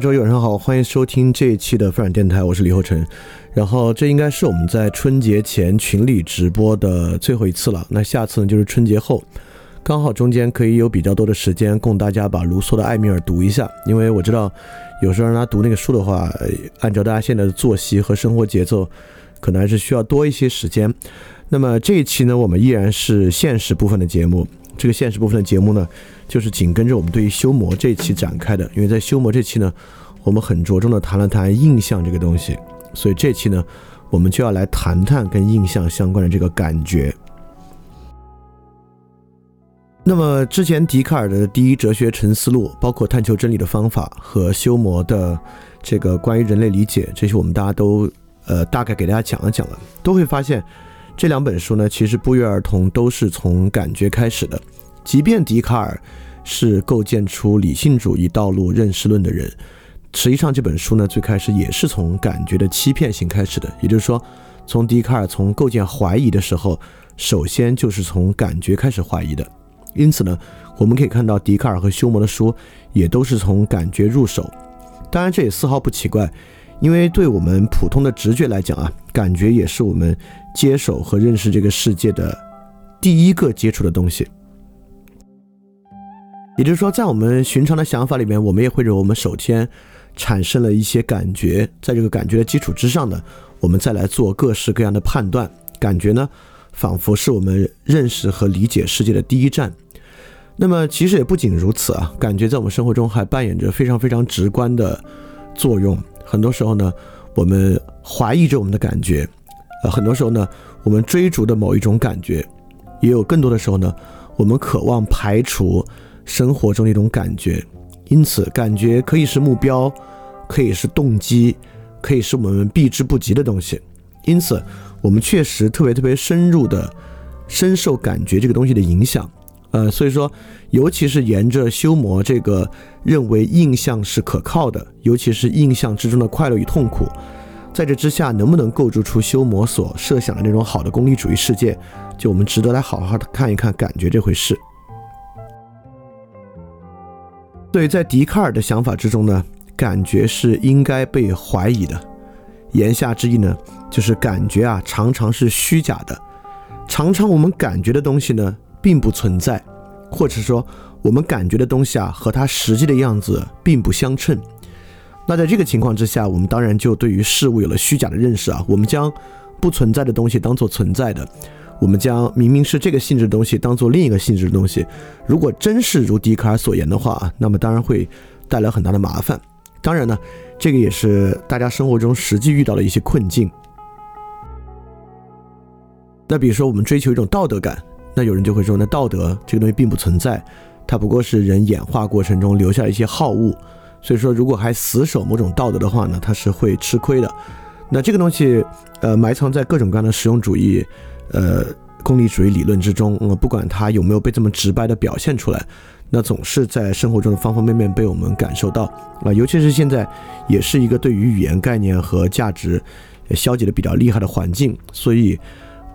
周一晚上好，欢迎收听这一期的飞软电台，我是李厚成。然后这应该是我们在春节前群里直播的最后一次了。那下次呢就是春节后，刚好中间可以有比较多的时间供大家把卢梭的《艾米尔》读一下。因为我知道有时候让他读那个书的话，按照大家现在的作息和生活节奏，可能还是需要多一些时间。那么这一期呢，我们依然是现实部分的节目。这个现实部分的节目呢，就是紧跟着我们对于修魔这期展开的。因为在修魔这期呢，我们很着重的谈了谈印象这个东西，所以这期呢，我们就要来谈谈跟印象相关的这个感觉。那么之前笛卡尔的第一哲学沉思录，包括探求真理的方法和修魔的这个关于人类理解，这些我们大家都呃大概给大家讲了讲了，都会发现。这两本书呢，其实不约而同都是从感觉开始的。即便笛卡尔是构建出理性主义道路认识论的人，实际上这本书呢，最开始也是从感觉的欺骗性开始的。也就是说，从笛卡尔从构建怀疑的时候，首先就是从感觉开始怀疑的。因此呢，我们可以看到笛卡尔和休谟的书也都是从感觉入手。当然，这也丝毫不奇怪。因为对我们普通的直觉来讲啊，感觉也是我们接手和认识这个世界的第一个接触的东西。也就是说，在我们寻常的想法里面，我们也会认为我们首先产生了一些感觉，在这个感觉的基础之上呢，我们再来做各式各样的判断。感觉呢，仿佛是我们认识和理解世界的第一站。那么，其实也不仅如此啊，感觉在我们生活中还扮演着非常非常直观的作用。很多时候呢，我们怀疑着我们的感觉，呃，很多时候呢，我们追逐的某一种感觉，也有更多的时候呢，我们渴望排除生活中的一种感觉。因此，感觉可以是目标，可以是动机，可以是我们避之不及的东西。因此，我们确实特别特别深入的深受感觉这个东西的影响。呃，所以说，尤其是沿着修魔这个认为印象是可靠的，尤其是印象之中的快乐与痛苦，在这之下，能不能构筑出修魔所设想的那种好的功利主义世界，就我们值得来好好的看一看感觉这回事。对，在笛卡尔的想法之中呢，感觉是应该被怀疑的，言下之意呢，就是感觉啊常常是虚假的，常常我们感觉的东西呢。并不存在，或者说我们感觉的东西啊和它实际的样子并不相称。那在这个情况之下，我们当然就对于事物有了虚假的认识啊。我们将不存在的东西当做存在的，我们将明明是这个性质的东西当做另一个性质的东西。如果真是如笛卡尔所言的话，那么当然会带来很大的麻烦。当然呢，这个也是大家生活中实际遇到的一些困境。那比如说，我们追求一种道德感，那有人就会说，那道德这个东西并不存在，它不过是人演化过程中留下一些好恶。所以说，如果还死守某种道德的话呢，它是会吃亏的。那这个东西，呃，埋藏在各种各样的实用主义、呃，功利主义理论之中。呃，不管它有没有被这么直白的表现出来，那总是在生活中的方方面面被我们感受到。啊，尤其是现在，也是一个对于语言概念和价值消解的比较厉害的环境。所以，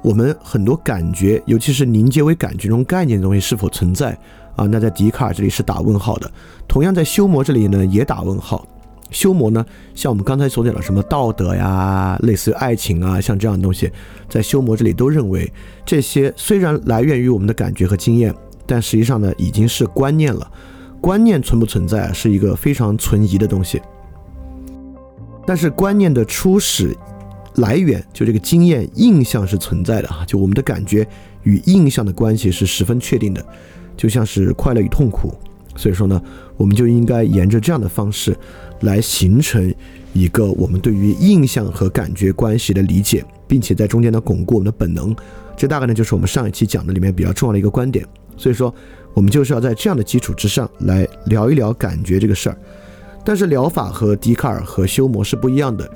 我们很多感觉，尤其是凝结为感觉中概念的东西是否存在？啊，那在笛卡尔这里是打问号的，同样在修魔这里呢也打问号。修魔呢，像我们刚才所讲的什么道德呀，类似于爱情啊，像这样的东西，在修魔这里都认为这些虽然来源于我们的感觉和经验，但实际上呢已经是观念了。观念存不存在是一个非常存疑的东西。但是观念的初始来源，就这个经验印象是存在的啊，就我们的感觉与印象的关系是十分确定的。就像是快乐与痛苦，所以说呢，我们就应该沿着这样的方式来形成一个我们对于印象和感觉关系的理解，并且在中间呢巩固我们的本能。这大概呢就是我们上一期讲的里面比较重要的一个观点。所以说，我们就是要在这样的基础之上来聊一聊感觉这个事儿。但是疗法和笛卡尔和休谟是不一样的，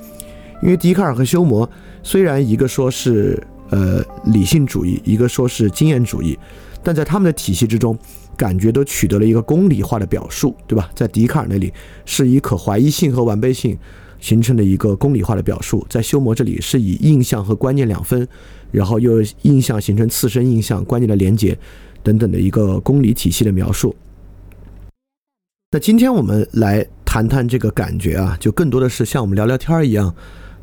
因为笛卡尔和休谟虽然一个说是呃理性主义，一个说是经验主义。但在他们的体系之中，感觉都取得了一个公理化的表述，对吧？在笛卡尔那里是以可怀疑性和完备性形成的一个公理化的表述，在修谟这里是以印象和观念两分，然后又印象形成次生印象、观念的连结等等的一个公理体系的描述。那今天我们来谈谈这个感觉啊，就更多的是像我们聊聊天儿一样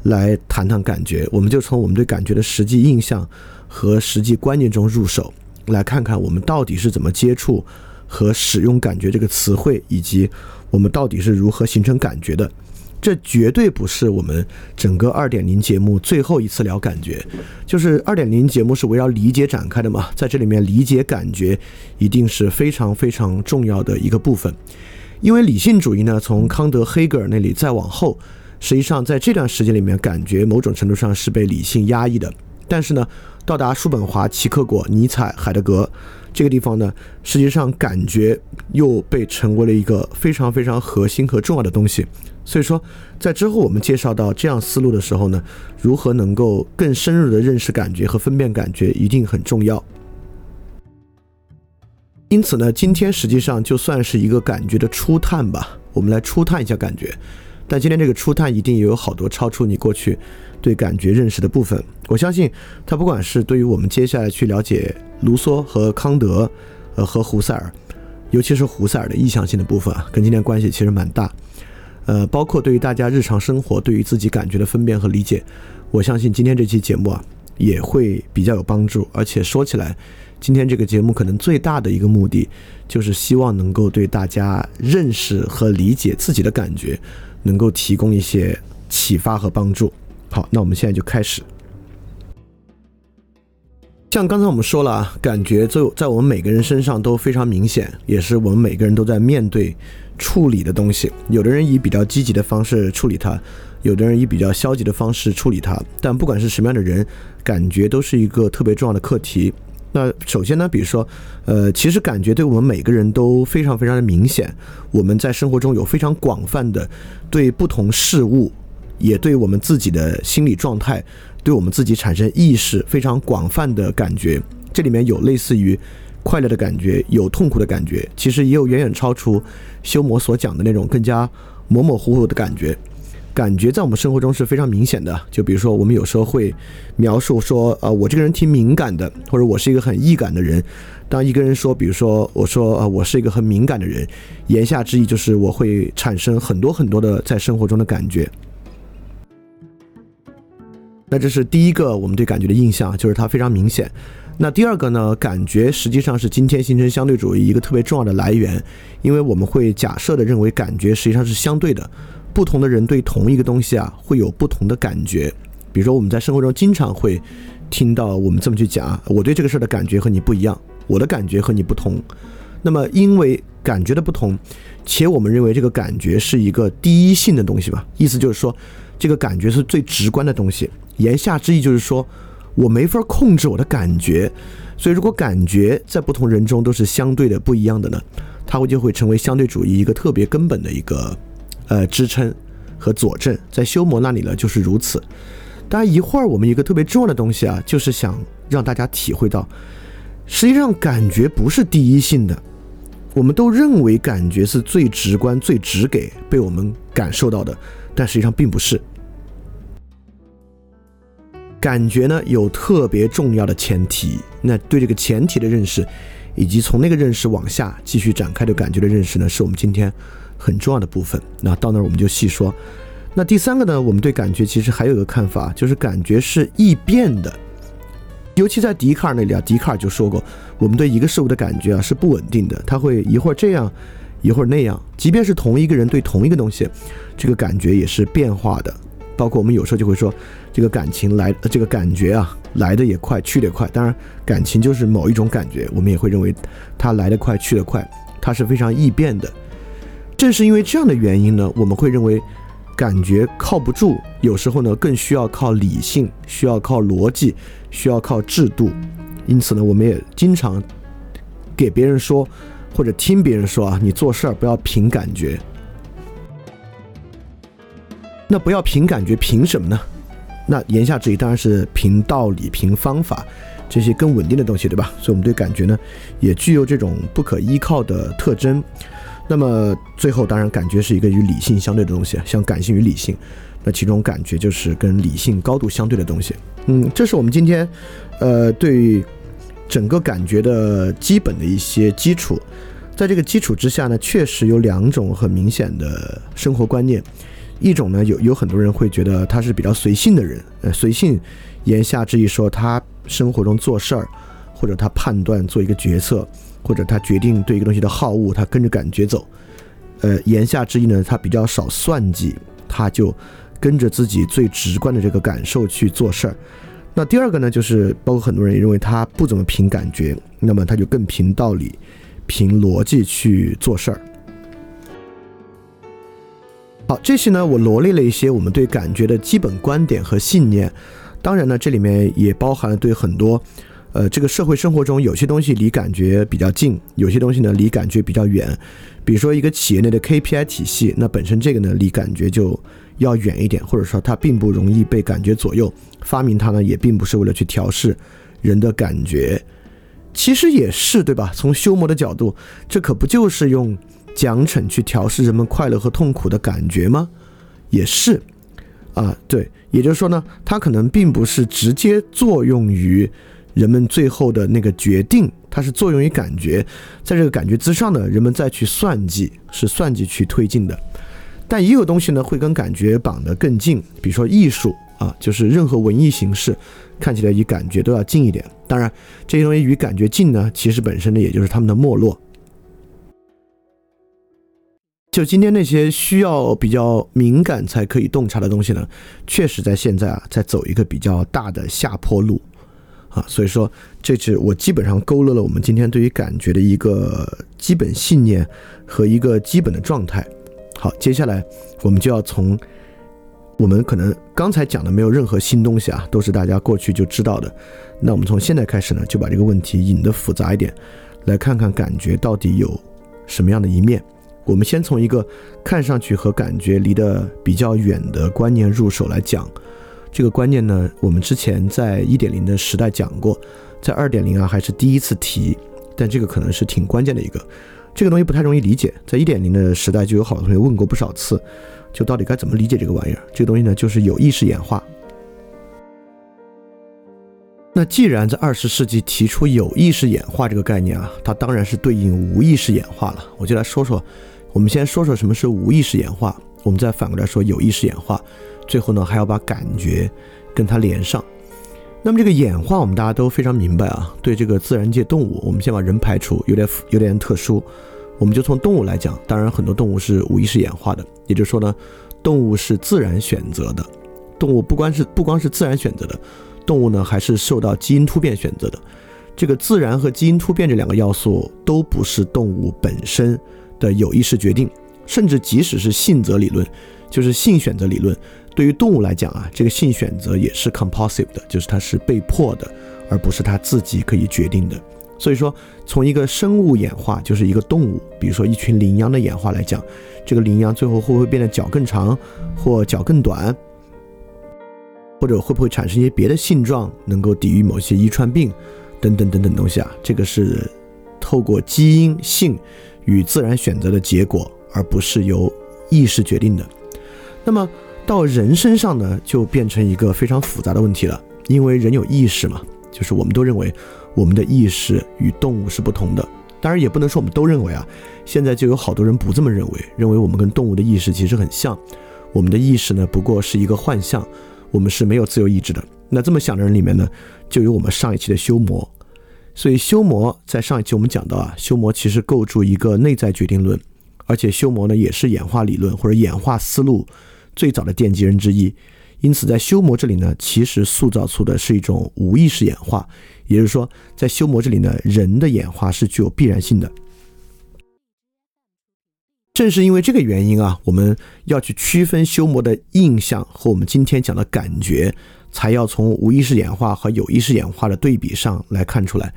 来谈谈感觉。我们就从我们对感觉的实际印象和实际观念中入手。来看看我们到底是怎么接触和使用“感觉”这个词汇，以及我们到底是如何形成感觉的。这绝对不是我们整个二点零节目最后一次聊感觉。就是二点零节目是围绕理解展开的嘛，在这里面理解感觉一定是非常非常重要的一个部分。因为理性主义呢，从康德、黑格尔那里再往后，实际上在这段时间里面，感觉某种程度上是被理性压抑的。但是呢。到达叔本华、齐克果、尼采、海德格这个地方呢，实际上感觉又被成为了一个非常非常核心和重要的东西。所以说，在之后我们介绍到这样思路的时候呢，如何能够更深入的认识感觉和分辨感觉，一定很重要。因此呢，今天实际上就算是一个感觉的初探吧，我们来初探一下感觉。但今天这个初探一定也有好多超出你过去。对感觉认识的部分，我相信他不管是对于我们接下来去了解卢梭和康德，呃和胡塞尔，尤其是胡塞尔的意向性的部分啊，跟今天关系其实蛮大。呃，包括对于大家日常生活对于自己感觉的分辨和理解，我相信今天这期节目啊也会比较有帮助。而且说起来，今天这个节目可能最大的一个目的，就是希望能够对大家认识和理解自己的感觉，能够提供一些启发和帮助。好，那我们现在就开始。像刚才我们说了啊，感觉就在我们每个人身上都非常明显，也是我们每个人都在面对处理的东西。有的人以比较积极的方式处理它，有的人以比较消极的方式处理它。但不管是什么样的人，感觉都是一个特别重要的课题。那首先呢，比如说，呃，其实感觉对我们每个人都非常非常的明显。我们在生活中有非常广泛的对不同事物。也对我们自己的心理状态，对我们自己产生意识非常广泛的感觉。这里面有类似于快乐的感觉，有痛苦的感觉，其实也有远远超出修魔所讲的那种更加模模糊糊的感觉。感觉在我们生活中是非常明显的。就比如说，我们有时候会描述说，呃，我这个人挺敏感的，或者我是一个很易感的人。当一个人说，比如说我说，呃，我是一个很敏感的人，言下之意就是我会产生很多很多的在生活中的感觉。那这是第一个我们对感觉的印象，就是它非常明显。那第二个呢，感觉实际上是今天形成相对主义一个特别重要的来源，因为我们会假设的认为感觉实际上是相对的，不同的人对同一个东西啊会有不同的感觉。比如说我们在生活中经常会听到我们这么去讲啊，我对这个事儿的感觉和你不一样，我的感觉和你不同。那么因为感觉的不同，且我们认为这个感觉是一个第一性的东西吧，意思就是说这个感觉是最直观的东西。言下之意就是说。我没法控制我的感觉，所以如果感觉在不同人中都是相对的不一样的呢，它会就会成为相对主义一个特别根本的一个呃支撑和佐证。在修谟那里呢就是如此。当然一会儿我们一个特别重要的东西啊，就是想让大家体会到，实际上感觉不是第一性的。我们都认为感觉是最直观、最直给被我们感受到的，但实际上并不是。感觉呢有特别重要的前提，那对这个前提的认识，以及从那个认识往下继续展开对感觉的认识呢，是我们今天很重要的部分。那到那儿我们就细说。那第三个呢，我们对感觉其实还有一个看法，就是感觉是易变的。尤其在笛卡尔那里啊，笛卡尔就说过，我们对一个事物的感觉啊是不稳定的，他会一会儿这样，一会儿那样。即便是同一个人对同一个东西，这个感觉也是变化的。包括我们有时候就会说，这个感情来，这个感觉啊，来的也快，去的也快。当然，感情就是某一种感觉，我们也会认为它来得快，去得快，它是非常易变的。正是因为这样的原因呢，我们会认为感觉靠不住，有时候呢更需要靠理性，需要靠逻辑，需要靠制度。因此呢，我们也经常给别人说，或者听别人说啊，你做事儿不要凭感觉。那不要凭感觉，凭什么呢？那言下之意当然是凭道理、凭方法这些更稳定的东西，对吧？所以我们对感觉呢，也具有这种不可依靠的特征。那么最后，当然感觉是一个与理性相对的东西，像感性与理性，那其中感觉就是跟理性高度相对的东西。嗯，这是我们今天，呃，对整个感觉的基本的一些基础。在这个基础之下呢，确实有两种很明显的生活观念。一种呢，有有很多人会觉得他是比较随性的人，呃，随性，言下之意说他生活中做事儿，或者他判断做一个决策，或者他决定对一个东西的好恶，他跟着感觉走，呃，言下之意呢，他比较少算计，他就跟着自己最直观的这个感受去做事儿。那第二个呢，就是包括很多人也认为他不怎么凭感觉，那么他就更凭道理、凭逻辑去做事儿。好，这些呢，我罗列了一些我们对感觉的基本观点和信念。当然呢，这里面也包含了对很多，呃，这个社会生活中有些东西离感觉比较近，有些东西呢离感觉比较远。比如说一个企业内的 KPI 体系，那本身这个呢离感觉就要远一点，或者说它并不容易被感觉左右。发明它呢也并不是为了去调试人的感觉，其实也是对吧？从修魔的角度，这可不就是用。奖惩去调试人们快乐和痛苦的感觉吗？也是，啊，对，也就是说呢，它可能并不是直接作用于人们最后的那个决定，它是作用于感觉，在这个感觉之上呢，人们再去算计，是算计去推进的。但也有东西呢，会跟感觉绑得更近，比如说艺术啊，就是任何文艺形式，看起来与感觉都要近一点。当然，这些东西与感觉近呢，其实本身呢，也就是他们的没落。就今天那些需要比较敏感才可以洞察的东西呢，确实在现在啊，在走一个比较大的下坡路，啊，所以说这是我基本上勾勒了我们今天对于感觉的一个基本信念和一个基本的状态。好，接下来我们就要从我们可能刚才讲的没有任何新东西啊，都是大家过去就知道的。那我们从现在开始呢，就把这个问题引得复杂一点，来看看感觉到底有什么样的一面。我们先从一个看上去和感觉离得比较远的观念入手来讲，这个观念呢，我们之前在一点零的时代讲过，在二点零啊还是第一次提，但这个可能是挺关键的一个，这个东西不太容易理解，在一点零的时代就有好多同学问过不少次，就到底该怎么理解这个玩意儿？这个东西呢，就是有意识演化。那既然在二十世纪提出有意识演化这个概念啊，它当然是对应无意识演化了。我就来说说。我们先说说什么是无意识演化，我们再反过来说有意识演化，最后呢还要把感觉跟它连上。那么这个演化，我们大家都非常明白啊。对这个自然界动物，我们先把人排除，有点有点特殊。我们就从动物来讲，当然很多动物是无意识演化的，也就是说呢，动物是自然选择的。动物不光是不光是自然选择的，动物呢还是受到基因突变选择的。这个自然和基因突变这两个要素都不是动物本身的有意识决定，甚至即使是性择理论，就是性选择理论。对于动物来讲啊，这个性选择也是 compulsive 的，就是它是被迫的，而不是它自己可以决定的。所以说，从一个生物演化，就是一个动物，比如说一群羚羊的演化来讲，这个羚羊最后会不会变得脚更长，或脚更短，或者会不会产生一些别的性状，能够抵御某些遗传病，等等等等东西啊？这个是透过基因、性与自然选择的结果，而不是由意识决定的。那么。到人身上呢，就变成一个非常复杂的问题了，因为人有意识嘛，就是我们都认为我们的意识与动物是不同的。当然，也不能说我们都认为啊，现在就有好多人不这么认为，认为我们跟动物的意识其实很像。我们的意识呢，不过是一个幻象，我们是没有自由意志的。那这么想的人里面呢，就有我们上一期的修魔。所以修魔在上一期我们讲到啊，修魔其实构筑一个内在决定论，而且修魔呢也是演化理论或者演化思路。最早的奠基人之一，因此在修魔这里呢，其实塑造出的是一种无意识演化，也就是说，在修魔这里呢，人的演化是具有必然性的。正是因为这个原因啊，我们要去区分修魔的印象和我们今天讲的感觉，才要从无意识演化和有意识演化的对比上来看出来。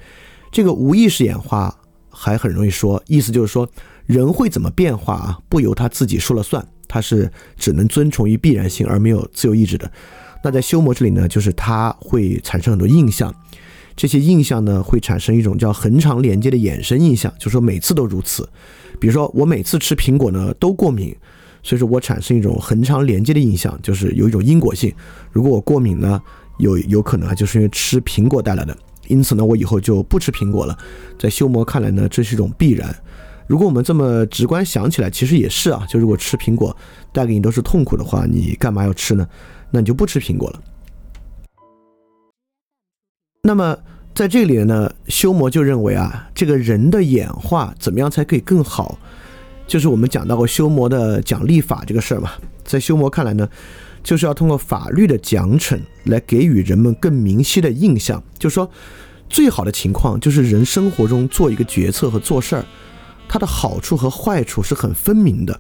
这个无意识演化还很容易说，意思就是说，人会怎么变化啊，不由他自己说了算。他是只能遵从于必然性而没有自由意志的。那在修魔这里呢，就是它会产生很多印象，这些印象呢会产生一种叫恒常连接的衍生印象，就说每次都如此。比如说我每次吃苹果呢都过敏，所以说我产生一种恒常连接的印象，就是有一种因果性。如果我过敏呢，有有可能啊就是因为吃苹果带来的，因此呢我以后就不吃苹果了。在修魔看来呢，这是一种必然。如果我们这么直观想起来，其实也是啊。就如果吃苹果带给你都是痛苦的话，你干嘛要吃呢？那你就不吃苹果了。那么在这里呢，修魔就认为啊，这个人的演化怎么样才可以更好？就是我们讲到过修魔的讲立法这个事儿嘛。在修魔看来呢，就是要通过法律的奖惩来给予人们更明晰的印象。就是说，最好的情况就是人生活中做一个决策和做事儿。它的好处和坏处是很分明的，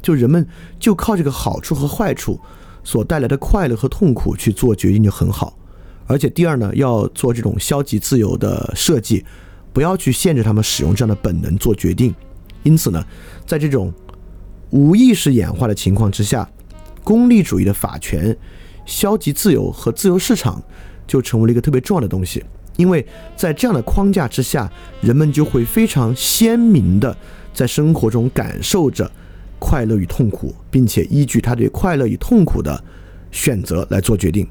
就人们就靠这个好处和坏处所带来的快乐和痛苦去做决定就很好。而且第二呢，要做这种消极自由的设计，不要去限制他们使用这样的本能做决定。因此呢，在这种无意识演化的情况之下，功利主义的法权、消极自由和自由市场就成为了一个特别重要的东西。因为在这样的框架之下，人们就会非常鲜明的在生活中感受着快乐与痛苦，并且依据他对快乐与痛苦的选择来做决定。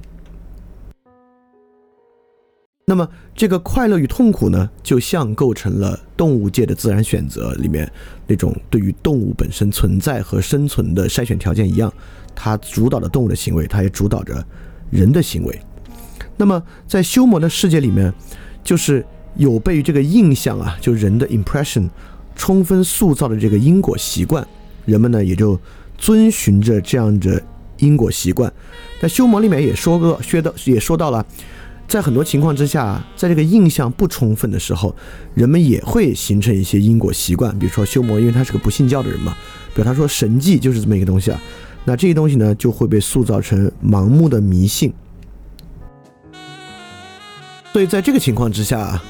那么，这个快乐与痛苦呢，就像构成了动物界的自然选择里面那种对于动物本身存在和生存的筛选条件一样，它主导着动物的行为，它也主导着人的行为。那么，在修魔的世界里面，就是有被这个印象啊，就人的 impression 充分塑造的这个因果习惯，人们呢也就遵循着这样的因果习惯。在修魔里面也说过，学到也说到了，在很多情况之下，在这个印象不充分的时候，人们也会形成一些因果习惯。比如说修魔，因为他是个不信教的人嘛，比如他说神迹就是这么一个东西啊，那这些东西呢就会被塑造成盲目的迷信。所以在这个情况之下啊，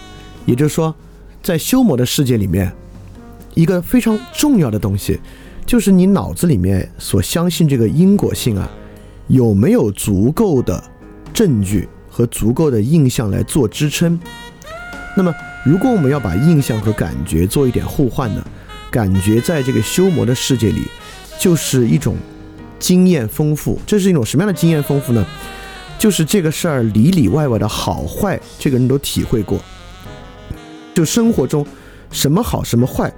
也就是说，在修魔的世界里面，一个非常重要的东西，就是你脑子里面所相信这个因果性啊，有没有足够的证据和足够的印象来做支撑？那么，如果我们要把印象和感觉做一点互换呢？感觉在这个修魔的世界里，就是一种经验丰富。这是一种什么样的经验丰富呢？就是这个事儿里里外外的好坏，这个人都体会过。就生活中什么好什么坏，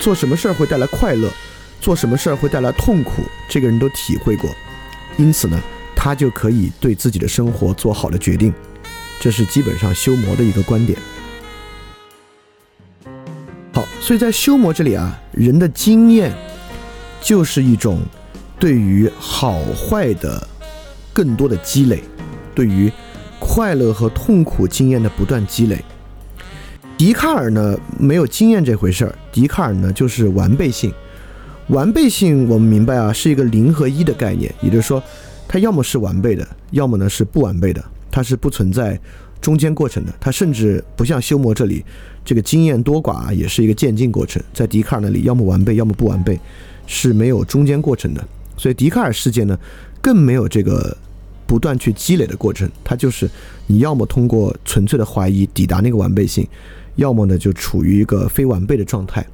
做什么事儿会带来快乐，做什么事儿会带来痛苦，这个人都体会过。因此呢，他就可以对自己的生活做好的决定。这是基本上修魔的一个观点。好，所以在修魔这里啊，人的经验就是一种对于好坏的更多的积累，对于快乐和痛苦经验的不断积累。笛卡尔呢没有经验这回事儿，笛卡尔呢就是完备性。完备性我们明白啊，是一个零和一的概念，也就是说，它要么是完备的，要么呢是不完备的，它是不存在中间过程的。它甚至不像修魔这里，这个经验多寡也是一个渐进过程。在笛卡尔那里，要么完备，要么不完备，是没有中间过程的。所以笛卡尔世界呢，更没有这个不断去积累的过程，它就是你要么通过纯粹的怀疑抵达那个完备性。要么呢，就处于一个非完备的状态。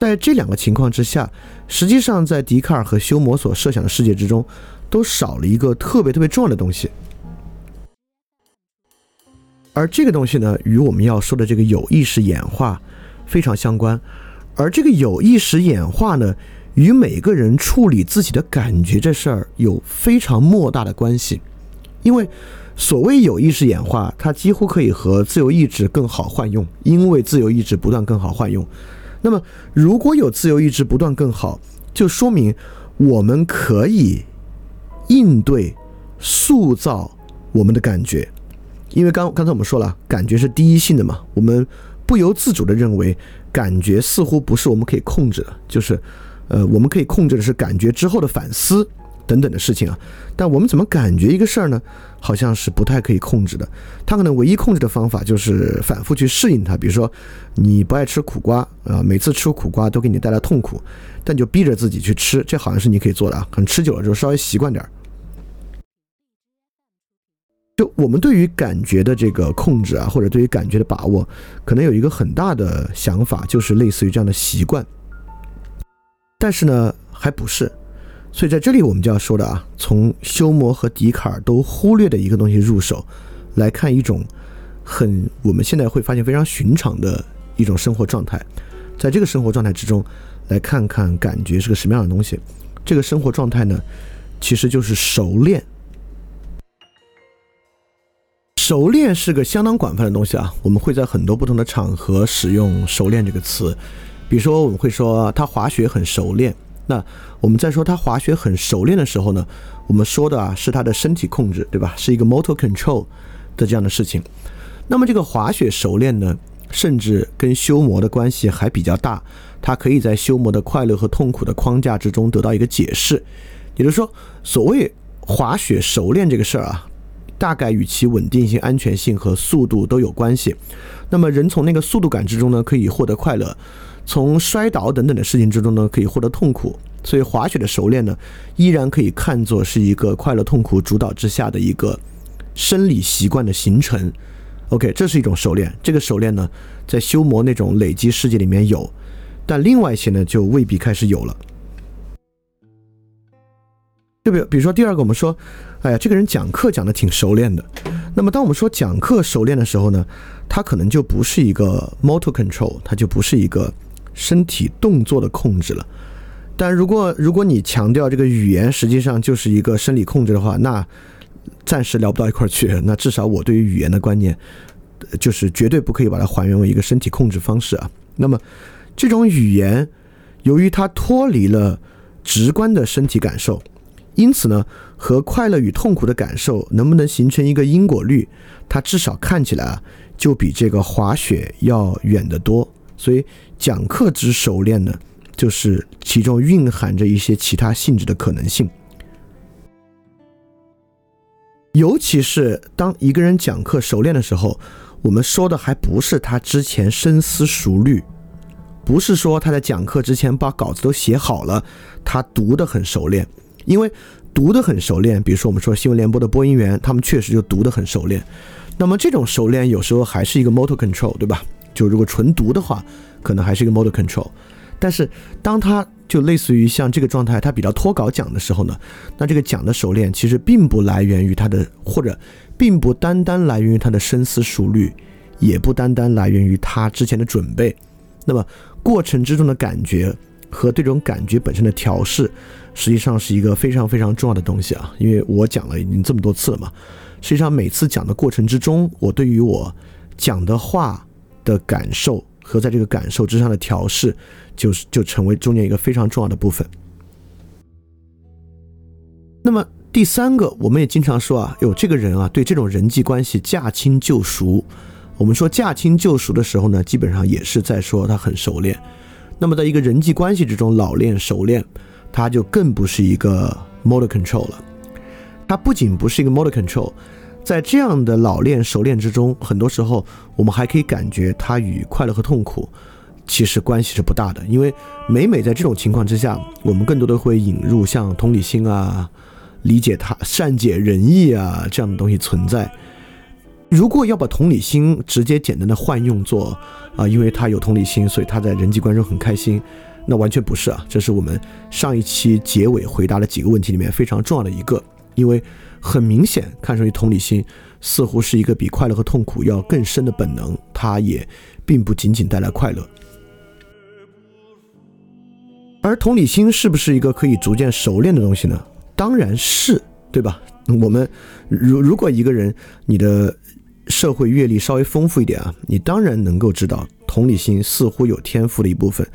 在这两个情况之下，实际上在笛卡尔和修谟所设想的世界之中，都少了一个特别特别重要的东西。而这个东西呢，与我们要说的这个有意识演化非常相关。而这个有意识演化呢，与每个人处理自己的感觉这事儿有非常莫大的关系，因为。所谓有意识演化，它几乎可以和自由意志更好换用，因为自由意志不断更好换用。那么，如果有自由意志不断更好，就说明我们可以应对、塑造我们的感觉。因为刚刚才我们说了，感觉是第一性的嘛，我们不由自主的认为感觉似乎不是我们可以控制的，就是，呃，我们可以控制的是感觉之后的反思。等等的事情啊，但我们怎么感觉一个事儿呢？好像是不太可以控制的。他可能唯一控制的方法就是反复去适应它。比如说，你不爱吃苦瓜啊，每次吃苦瓜都给你带来痛苦，但就逼着自己去吃，这好像是你可以做的啊。可能吃久了之后稍微习惯点儿。就我们对于感觉的这个控制啊，或者对于感觉的把握，可能有一个很大的想法，就是类似于这样的习惯。但是呢，还不是。所以在这里我们就要说的啊，从休谟和笛卡尔都忽略的一个东西入手，来看一种很我们现在会发现非常寻常的一种生活状态，在这个生活状态之中，来看看感觉是个什么样的东西。这个生活状态呢，其实就是熟练。熟练是个相当广泛的东西啊，我们会在很多不同的场合使用“熟练”这个词，比如说我们会说他滑雪很熟练。那我们在说他滑雪很熟练的时候呢，我们说的啊是他的身体控制，对吧？是一个 motor control 的这样的事情。那么这个滑雪熟练呢，甚至跟修魔的关系还比较大。它可以在修魔的快乐和痛苦的框架之中得到一个解释。也就是说，所谓滑雪熟练这个事儿啊，大概与其稳定性、安全性和速度都有关系。那么人从那个速度感之中呢，可以获得快乐。从摔倒等等的事情之中呢，可以获得痛苦，所以滑雪的熟练呢，依然可以看作是一个快乐痛苦主导之下的一个生理习惯的形成。OK，这是一种熟练。这个熟练呢，在修魔那种累积世界里面有，但另外一些呢，就未必开始有了。就比比如说第二个，我们说，哎呀，这个人讲课讲的挺熟练的。那么当我们说讲课熟练的时候呢，他可能就不是一个 motor control，他就不是一个。身体动作的控制了，但如果如果你强调这个语言实际上就是一个生理控制的话，那暂时聊不到一块儿去。那至少我对于语言的观念，就是绝对不可以把它还原为一个身体控制方式啊。那么这种语言，由于它脱离了直观的身体感受，因此呢，和快乐与痛苦的感受能不能形成一个因果律，它至少看起来啊，就比这个滑雪要远得多。所以讲课之熟练呢，就是其中蕴含着一些其他性质的可能性。尤其是当一个人讲课熟练的时候，我们说的还不是他之前深思熟虑，不是说他在讲课之前把稿子都写好了，他读得很熟练。因为读得很熟练，比如说我们说新闻联播的播音员，他们确实就读得很熟练。那么这种熟练有时候还是一个 motor control，对吧？就如果纯读的话，可能还是一个 motor control，但是当他就类似于像这个状态，他比较脱稿讲的时候呢，那这个讲的熟练其实并不来源于他的，或者并不单单来源于他的深思熟虑，也不单单来源于他之前的准备。那么过程之中的感觉和这种感觉本身的调试，实际上是一个非常非常重要的东西啊。因为我讲了已经这么多次了嘛，实际上每次讲的过程之中，我对于我讲的话的感受和在这个感受之上的调试，就是就成为中间一个非常重要的部分。那么第三个，我们也经常说啊，有这个人啊，对这种人际关系驾轻就熟。我们说驾轻就熟的时候呢，基本上也是在说他很熟练。那么在一个人际关系之中老练熟练，它就更不是一个 motor control 了。它不仅不是一个 motor control，在这样的老练熟练之中，很多时候我们还可以感觉它与快乐和痛苦其实关系是不大的。因为每每在这种情况之下，我们更多的会引入像同理心啊、理解他、善解人意啊这样的东西存在。如果要把同理心直接简单的换用作啊，因为他有同理心，所以他在人际关系中很开心，那完全不是啊。这是我们上一期结尾回答的几个问题里面非常重要的一个，因为很明显看上去同理心似乎是一个比快乐和痛苦要更深的本能，它也并不仅仅带来快乐。而同理心是不是一个可以逐渐熟练的东西呢？当然是，对吧？我们如如果一个人你的。社会阅历稍微丰富一点啊，你当然能够知道同理心似乎有天赋的一部分，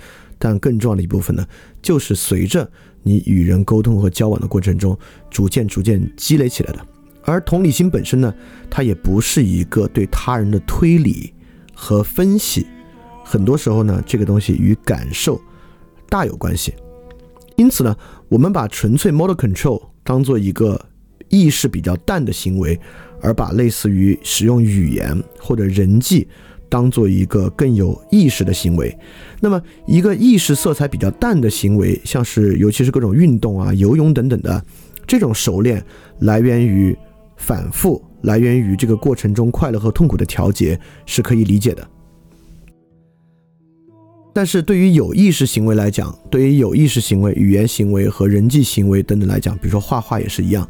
但更重要的一部分呢，就是随着你与人沟通和交往的过程中，逐渐逐渐积累起来的。而同理心本身呢，它也不是一个对他人的推理和分析，很多时候呢，这个东西与感受大有关系。因此呢，我们把纯粹 model control 当做一个意识比较淡的行为。而把类似于使用语言或者人际当做一个更有意识的行为，那么一个意识色彩比较淡的行为，像是尤其是各种运动啊、游泳等等的这种熟练，来源于反复，来源于这个过程中快乐和痛苦的调节，是可以理解的。但是对于有意识行为来讲，对于有意识行为、语言行为和人际行为等等来讲，比如说画画也是一样，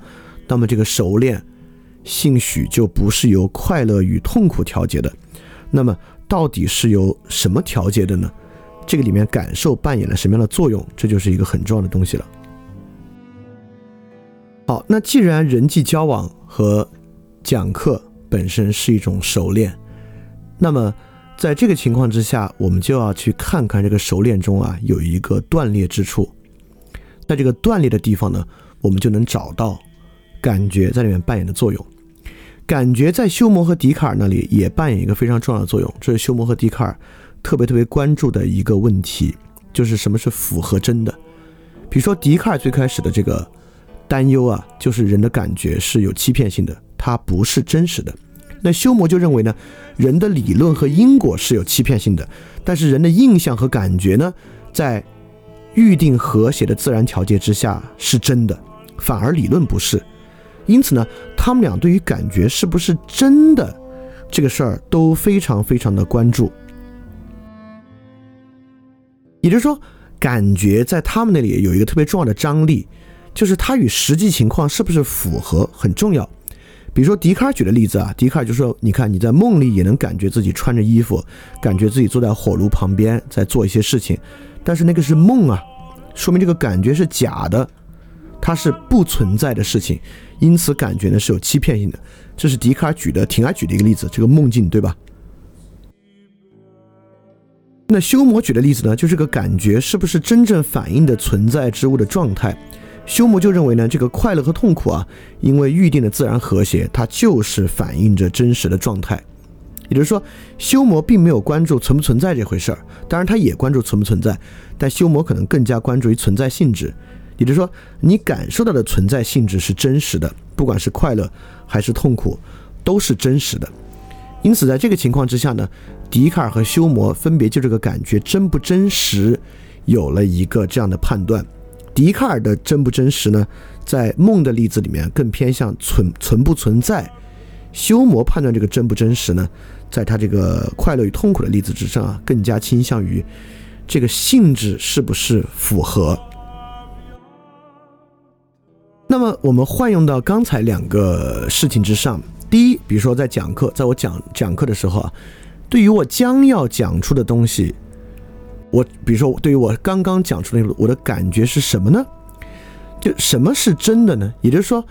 那么这个熟练。兴许就不是由快乐与痛苦调节的，那么到底是由什么调节的呢？这个里面感受扮演了什么样的作用？这就是一个很重要的东西了。好，那既然人际交往和讲课本身是一种熟练，那么在这个情况之下，我们就要去看看这个熟练中啊有一个断裂之处，在这个断裂的地方呢，我们就能找到感觉在里面扮演的作用。感觉在休谟和笛卡尔那里也扮演一个非常重要的作用，这是休谟和笛卡尔特别特别关注的一个问题，就是什么是符合真的。比如说笛卡尔最开始的这个担忧啊，就是人的感觉是有欺骗性的，它不是真实的。那休谟就认为呢，人的理论和因果是有欺骗性的，但是人的印象和感觉呢，在预定和谐的自然条件之下是真的，反而理论不是。因此呢，他们俩对于感觉是不是真的这个事儿都非常非常的关注。也就是说，感觉在他们那里有一个特别重要的张力，就是它与实际情况是不是符合很重要。比如说笛卡尔举的例子啊，笛卡尔就说：“你看你在梦里也能感觉自己穿着衣服，感觉自己坐在火炉旁边在做一些事情，但是那个是梦啊，说明这个感觉是假的，它是不存在的事情。”因此，感觉呢是有欺骗性的，这是笛卡尔举的挺爱举的一个例子，这个梦境，对吧？那休谟举的例子呢，就是个感觉是不是真正反映的存在之物的状态？休谟就认为呢，这个快乐和痛苦啊，因为预定的自然和谐，它就是反映着真实的状态。也就是说，休谟并没有关注存不存在这回事儿，当然他也关注存不存在，但休谟可能更加关注于存在性质。也就是说，你感受到的存在性质是真实的，不管是快乐还是痛苦，都是真实的。因此，在这个情况之下呢，笛卡尔和休谟分别就这个感觉真不真实有了一个这样的判断。笛卡尔的真不真实呢，在梦的例子里面更偏向存存不存在；休谟判断这个真不真实呢，在他这个快乐与痛苦的例子之上啊，更加倾向于这个性质是不是符合。那么我们换用到刚才两个事情之上，第一，比如说在讲课，在我讲讲课的时候啊，对于我将要讲出的东西，我比如说对于我刚刚讲出的，我的感觉是什么呢？就什么是真的呢？也就是说，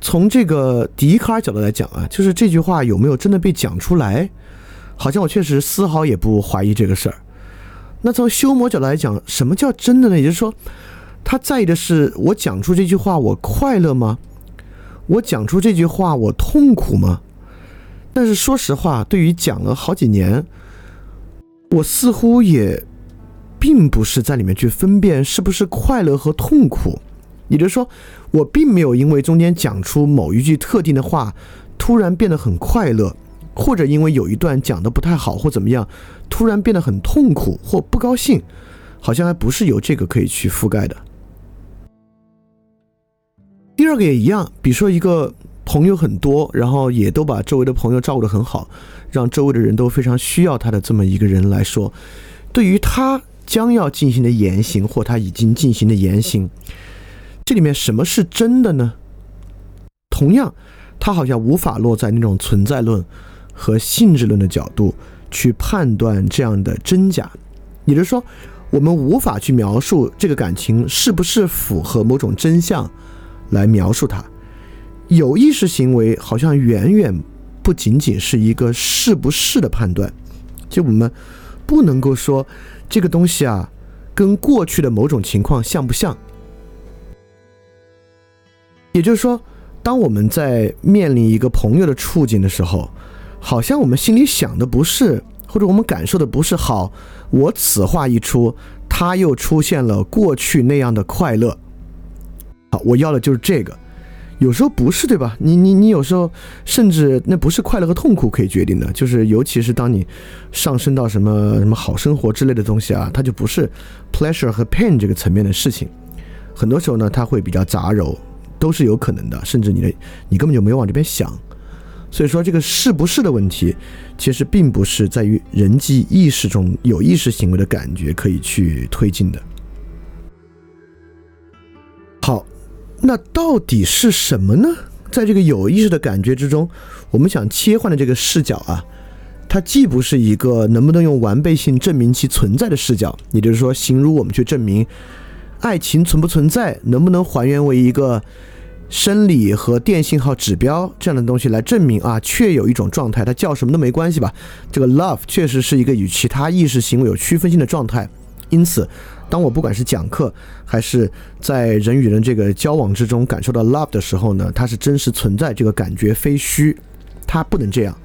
从这个笛卡尔角度来讲啊，就是这句话有没有真的被讲出来，好像我确实丝毫也不怀疑这个事儿。那从修魔角度来讲，什么叫真的呢？也就是说，他在意的是我讲出这句话我快乐吗？我讲出这句话我痛苦吗？但是说实话，对于讲了好几年，我似乎也并不是在里面去分辨是不是快乐和痛苦。也就是说，我并没有因为中间讲出某一句特定的话，突然变得很快乐，或者因为有一段讲的不太好或怎么样，突然变得很痛苦或不高兴，好像还不是由这个可以去覆盖的。第二个也一样，比如说一个朋友很多，然后也都把周围的朋友照顾得很好，让周围的人都非常需要他的这么一个人来说，对于他将要进行的言行或他已经进行的言行。这里面什么是真的呢？同样，他好像无法落在那种存在论和性质论的角度去判断这样的真假。也就是说，我们无法去描述这个感情是不是符合某种真相来描述它。有意识行为好像远远不仅仅是一个是不是的判断，就我们不能够说这个东西啊跟过去的某种情况像不像。也就是说，当我们在面临一个朋友的处境的时候，好像我们心里想的不是，或者我们感受的不是好。我此话一出，他又出现了过去那样的快乐。我要的就是这个。有时候不是，对吧？你你你有时候甚至那不是快乐和痛苦可以决定的，就是尤其是当你上升到什么什么好生活之类的东西啊，它就不是 pleasure 和 pain 这个层面的事情。很多时候呢，它会比较杂糅。都是有可能的，甚至你的你根本就没有往这边想，所以说这个是不是的问题，其实并不是在于人际意识中有意识行为的感觉可以去推进的。那到底是什么呢？在这个有意识的感觉之中，我们想切换的这个视角啊，它既不是一个能不能用完备性证明其存在的视角，也就是说，形如我们去证明爱情存不存在，能不能还原为一个。生理和电信号指标这样的东西来证明啊，确有一种状态，它叫什么都没关系吧。这个 love 确实是一个与其他意识行为有区分性的状态。因此，当我不管是讲课还是在人与人这个交往之中感受到 love 的时候呢，它是真实存在，这个感觉非虚，它不能这样。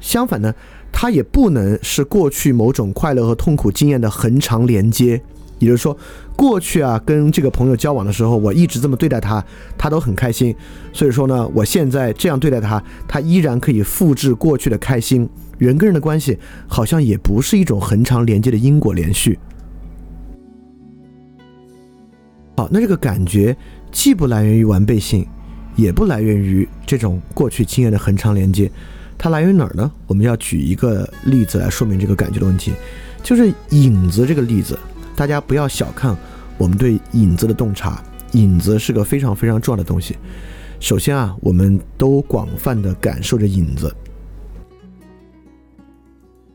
相反呢，它也不能是过去某种快乐和痛苦经验的恒长连接。也就是说，过去啊，跟这个朋友交往的时候，我一直这么对待他，他都很开心。所以说呢，我现在这样对待他，他依然可以复制过去的开心。人跟人的关系好像也不是一种恒长连接的因果连续。好，那这个感觉既不来源于完备性，也不来源于这种过去经验的恒长连接，它来源于哪儿呢？我们要举一个例子来说明这个感觉的问题，就是影子这个例子。大家不要小看我们对影子的洞察，影子是个非常非常重要的东西。首先啊，我们都广泛的感受着影子，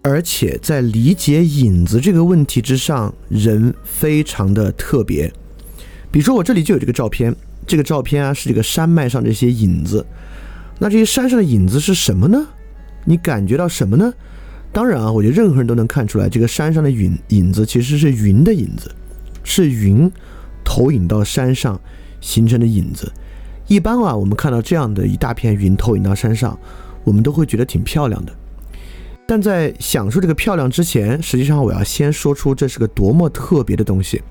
而且在理解影子这个问题之上，人非常的特别。比如说，我这里就有这个照片，这个照片啊是这个山脉上这些影子。那这些山上的影子是什么呢？你感觉到什么呢？当然啊，我觉得任何人都能看出来，这个山上的影影子其实是云的影子，是云投影到山上形成的影子。一般啊，我们看到这样的一大片云投影到山上，我们都会觉得挺漂亮的。但在享受这个漂亮之前，实际上我要先说出这是个多么特别的东西。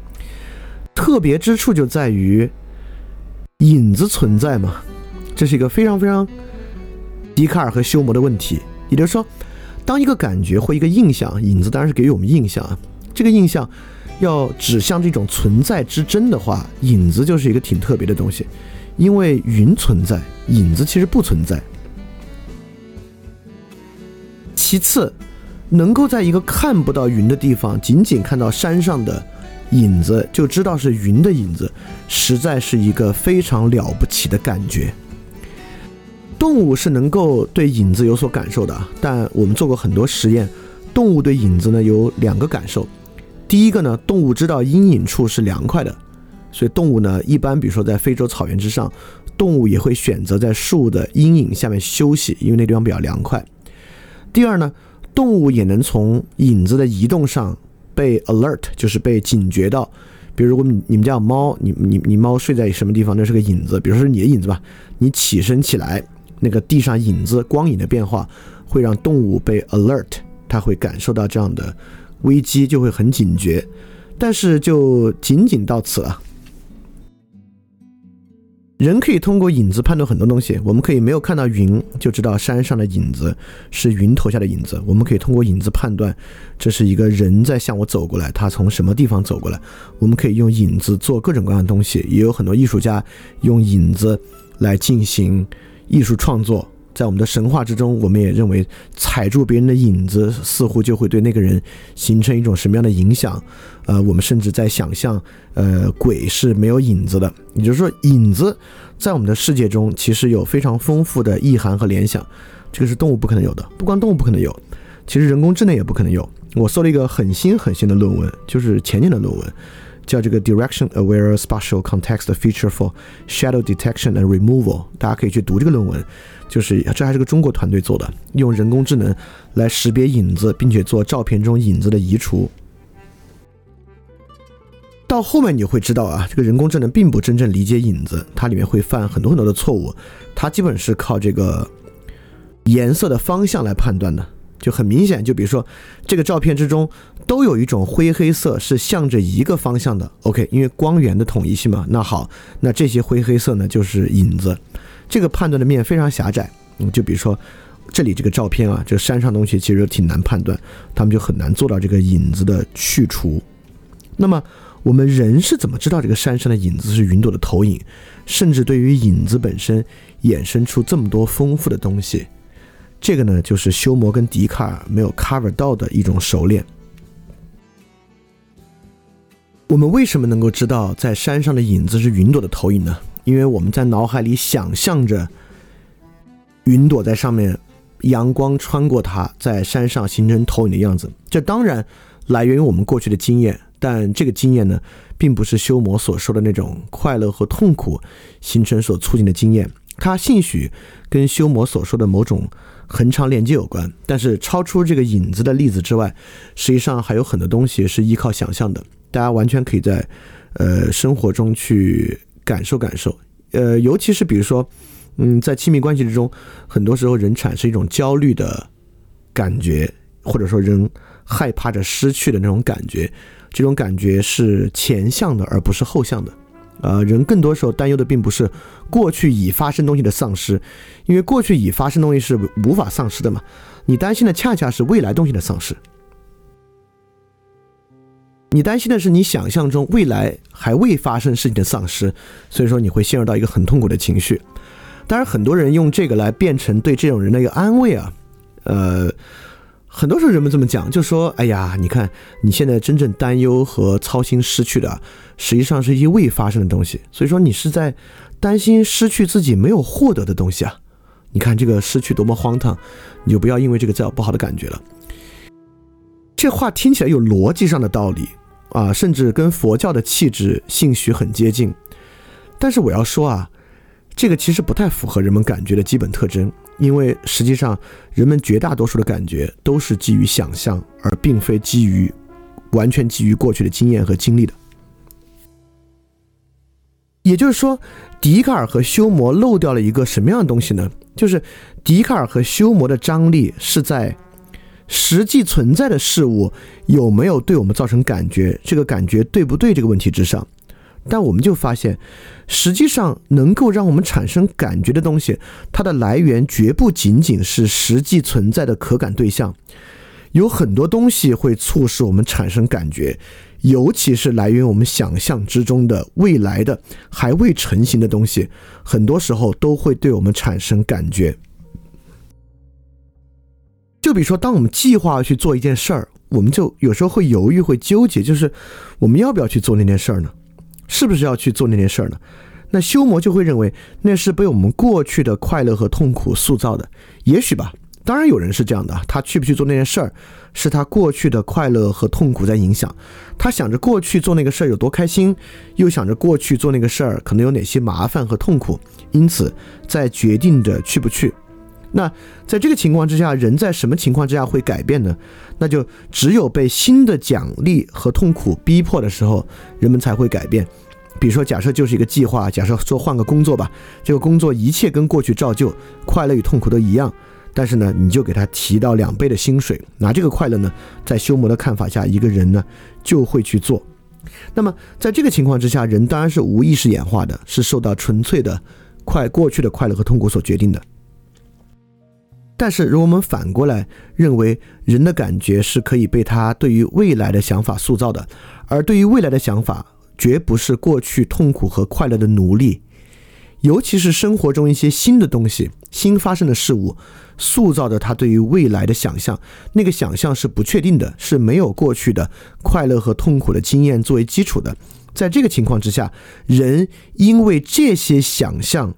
特别之处就在于影子存在嘛，这是一个非常非常笛卡尔和休谟的问题，也就是说。当一个感觉或一个印象，影子当然是给予我们印象啊。这个印象要指向这种存在之真的话，影子就是一个挺特别的东西，因为云存在，影子其实不存在。其次，能够在一个看不到云的地方，仅仅看到山上的影子，就知道是云的影子，实在是一个非常了不起的感觉。动物是能够对影子有所感受的，但我们做过很多实验，动物对影子呢有两个感受。第一个呢，动物知道阴影处是凉快的，所以动物呢，一般比如说在非洲草原之上，动物也会选择在树的阴影下面休息，因为那地方比较凉快。第二呢，动物也能从影子的移动上被 alert，就是被警觉到。比如，如果你你们家有猫，你你你猫睡在什么地方，那是个影子，比如说你的影子吧，你起身起来，那个地上影子光影的变化会让动物被 alert，它会感受到这样的危机，就会很警觉。但是就仅仅到此了。人可以通过影子判断很多东西。我们可以没有看到云，就知道山上的影子是云投下的影子。我们可以通过影子判断，这是一个人在向我走过来，他从什么地方走过来。我们可以用影子做各种各样的东西，也有很多艺术家用影子来进行艺术创作。在我们的神话之中，我们也认为踩住别人的影子，似乎就会对那个人形成一种什么样的影响。呃，我们甚至在想象，呃，鬼是没有影子的，也就是说，影子在我们的世界中其实有非常丰富的意涵和联想，这个是动物不可能有的。不光动物不可能有，其实人工智能也不可能有。我搜了一个很新很新的论文，就是前年的论文，叫这个 Direction Aware Spatial Context Feature for Shadow Detection and Removal，大家可以去读这个论文。就是这还是个中国团队做的，用人工智能来识别影子，并且做照片中影子的移除。到后面你会知道啊，这个人工智能并不真正理解影子，它里面会犯很多很多的错误。它基本是靠这个颜色的方向来判断的，就很明显。就比如说这个照片之中都有一种灰黑色是向着一个方向的，OK，因为光源的统一性嘛。那好，那这些灰黑色呢就是影子。这个判断的面非常狭窄。嗯，就比如说这里这个照片啊，这山上东西其实挺难判断，他们就很难做到这个影子的去除。那么。我们人是怎么知道这个山上的影子是云朵的投影？甚至对于影子本身衍生出这么多丰富的东西，这个呢，就是修谟跟笛卡尔没有 cover 到的一种熟练。我们为什么能够知道在山上的影子是云朵的投影呢？因为我们在脑海里想象着云朵在上面，阳光穿过它，在山上形成投影的样子。这当然来源于我们过去的经验。但这个经验呢，并不是修魔所说的那种快乐和痛苦形成所促进的经验，它兴许跟修魔所说的某种恒常连接有关。但是超出这个影子的例子之外，实际上还有很多东西是依靠想象的。大家完全可以在呃生活中去感受感受。呃，尤其是比如说，嗯，在亲密关系之中，很多时候人产生一种焦虑的感觉，或者说人害怕着失去的那种感觉。这种感觉是前向的，而不是后向的。呃，人更多时候担忧的并不是过去已发生东西的丧失，因为过去已发生东西是无法丧失的嘛。你担心的恰恰是未来东西的丧失。你担心的是你想象中未来还未发生事情的丧失，所以说你会陷入到一个很痛苦的情绪。当然，很多人用这个来变成对这种人的一个安慰啊，呃。很多时候人们这么讲，就说：“哎呀，你看你现在真正担忧和操心失去的，实际上是一些未发生的东西。所以说你是在担心失去自己没有获得的东西啊！你看这个失去多么荒唐，你就不要因为这个再有不好的感觉了。”这话听起来有逻辑上的道理啊，甚至跟佛教的气质兴许很接近。但是我要说啊，这个其实不太符合人们感觉的基本特征。因为实际上，人们绝大多数的感觉都是基于想象，而并非基于完全基于过去的经验和经历的。也就是说，笛卡尔和休谟漏掉了一个什么样的东西呢？就是笛卡尔和休谟的张力是在实际存在的事物有没有对我们造成感觉，这个感觉对不对这个问题之上。但我们就发现，实际上能够让我们产生感觉的东西，它的来源绝不仅仅是实际存在的可感对象，有很多东西会促使我们产生感觉，尤其是来源于我们想象之中的未来的还未成型的东西，很多时候都会对我们产生感觉。就比如说，当我们计划去做一件事儿，我们就有时候会犹豫、会纠结，就是我们要不要去做那件事儿呢？是不是要去做那件事儿呢？那修魔就会认为那是被我们过去的快乐和痛苦塑造的，也许吧。当然有人是这样的，他去不去做那件事儿，是他过去的快乐和痛苦在影响。他想着过去做那个事儿有多开心，又想着过去做那个事儿可能有哪些麻烦和痛苦，因此在决定着去不去。那在这个情况之下，人在什么情况之下会改变呢？那就只有被新的奖励和痛苦逼迫的时候，人们才会改变。比如说，假设就是一个计划，假设说换个工作吧，这个工作一切跟过去照旧，快乐与痛苦都一样。但是呢，你就给他提到两倍的薪水，拿这个快乐呢，在修魔的看法下，一个人呢就会去做。那么在这个情况之下，人当然是无意识演化的，是受到纯粹的快过去的快乐和痛苦所决定的。但是如果我们反过来认为，人的感觉是可以被他对于未来的想法塑造的，而对于未来的想法，绝不是过去痛苦和快乐的奴隶。尤其是生活中一些新的东西、新发生的事物，塑造着他对于未来的想象。那个想象是不确定的，是没有过去的快乐和痛苦的经验作为基础的。在这个情况之下，人因为这些想象、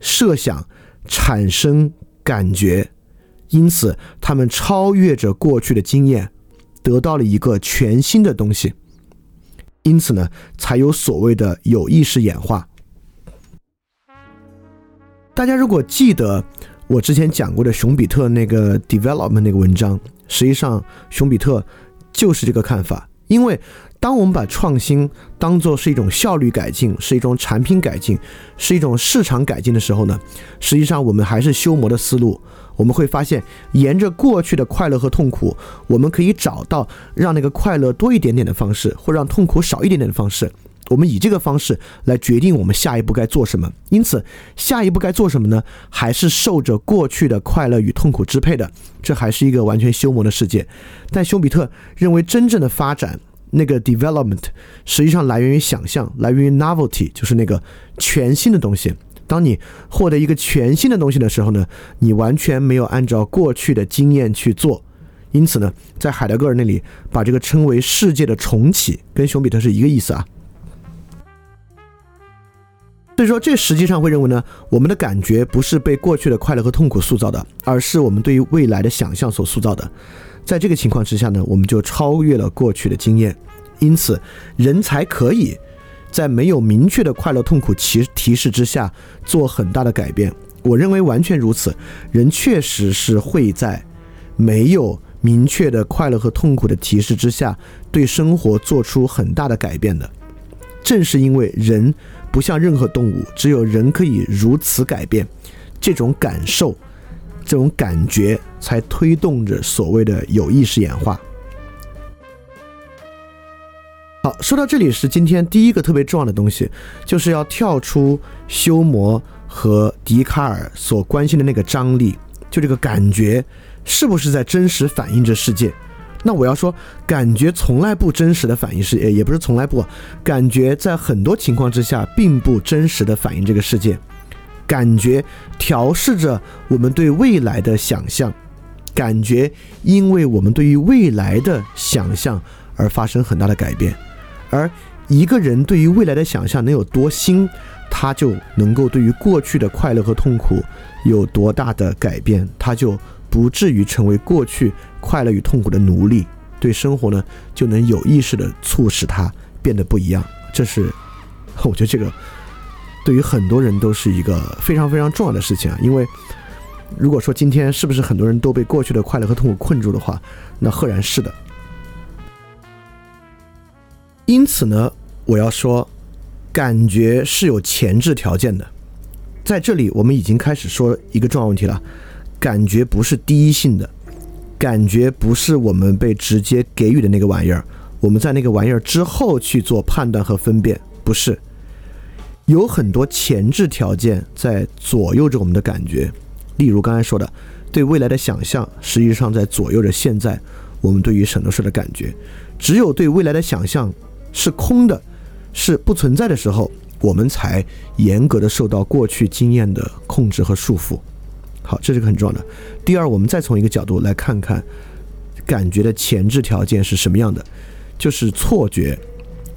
设想产生感觉，因此他们超越着过去的经验，得到了一个全新的东西。因此呢，才有所谓的有意识演化。大家如果记得我之前讲过的熊彼特那个 development 那个文章，实际上熊彼特就是这个看法。因为当我们把创新当做是一种效率改进，是一种产品改进，是一种市场改进的时候呢，实际上我们还是修魔的思路。我们会发现，沿着过去的快乐和痛苦，我们可以找到让那个快乐多一点点的方式，或让痛苦少一点点的方式。我们以这个方式来决定我们下一步该做什么，因此下一步该做什么呢？还是受着过去的快乐与痛苦支配的，这还是一个完全修魔的世界。但休比特认为，真正的发展那个 development 实际上来源于想象，来源于 novelty，就是那个全新的东西。当你获得一个全新的东西的时候呢，你完全没有按照过去的经验去做，因此呢，在海德格尔那里把这个称为世界的重启，跟熊彼特是一个意思啊。所以说，这实际上会认为呢，我们的感觉不是被过去的快乐和痛苦塑造的，而是我们对于未来的想象所塑造的。在这个情况之下呢，我们就超越了过去的经验，因此人才可以在没有明确的快乐痛苦提提示之下做很大的改变。我认为完全如此，人确实是会在没有明确的快乐和痛苦的提示之下对生活做出很大的改变的。正是因为人。不像任何动物，只有人可以如此改变，这种感受，这种感觉，才推动着所谓的有意识演化。好，说到这里是今天第一个特别重要的东西，就是要跳出修谟和笛卡尔所关心的那个张力，就这个感觉是不是在真实反映着世界。那我要说，感觉从来不真实的反映世界，也不是从来不，感觉在很多情况之下并不真实的反映这个世界。感觉调试着我们对未来的想象，感觉因为我们对于未来的想象而发生很大的改变。而一个人对于未来的想象能有多新，他就能够对于过去的快乐和痛苦有多大的改变，他就。不至于成为过去快乐与痛苦的奴隶，对生活呢就能有意识的促使它变得不一样。这是我觉得这个对于很多人都是一个非常非常重要的事情啊。因为如果说今天是不是很多人都被过去的快乐和痛苦困住的话，那赫然是的。因此呢，我要说，感觉是有前置条件的。在这里，我们已经开始说一个重要问题了。感觉不是第一性的，感觉不是我们被直接给予的那个玩意儿，我们在那个玩意儿之后去做判断和分辨，不是，有很多前置条件在左右着我们的感觉。例如刚才说的，对未来的想象，实际上在左右着现在我们对于什么事的感觉。只有对未来的想象是空的，是不存在的时候，我们才严格的受到过去经验的控制和束缚。好，这是个很重要的。第二，我们再从一个角度来看看感觉的前置条件是什么样的，就是错觉。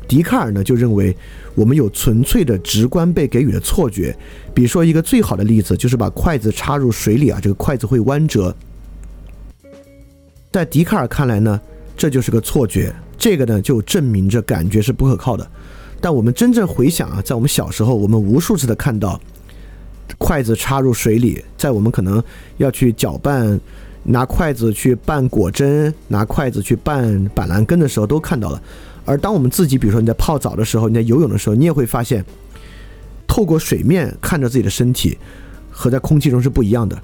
笛卡尔呢就认为我们有纯粹的直观被给予的错觉。比如说一个最好的例子就是把筷子插入水里啊，这个筷子会弯折。在笛卡尔看来呢，这就是个错觉。这个呢，就证明着感觉是不可靠的。但我们真正回想啊，在我们小时候，我们无数次的看到筷子插入水里，在我们可能要去搅拌、拿筷子去拌果针、拿筷子去拌板蓝根的时候，都看到了。而当我们自己，比如说你在泡澡的时候，你在游泳的时候，你也会发现，透过水面看着自己的身体，和在空气中是不一样的。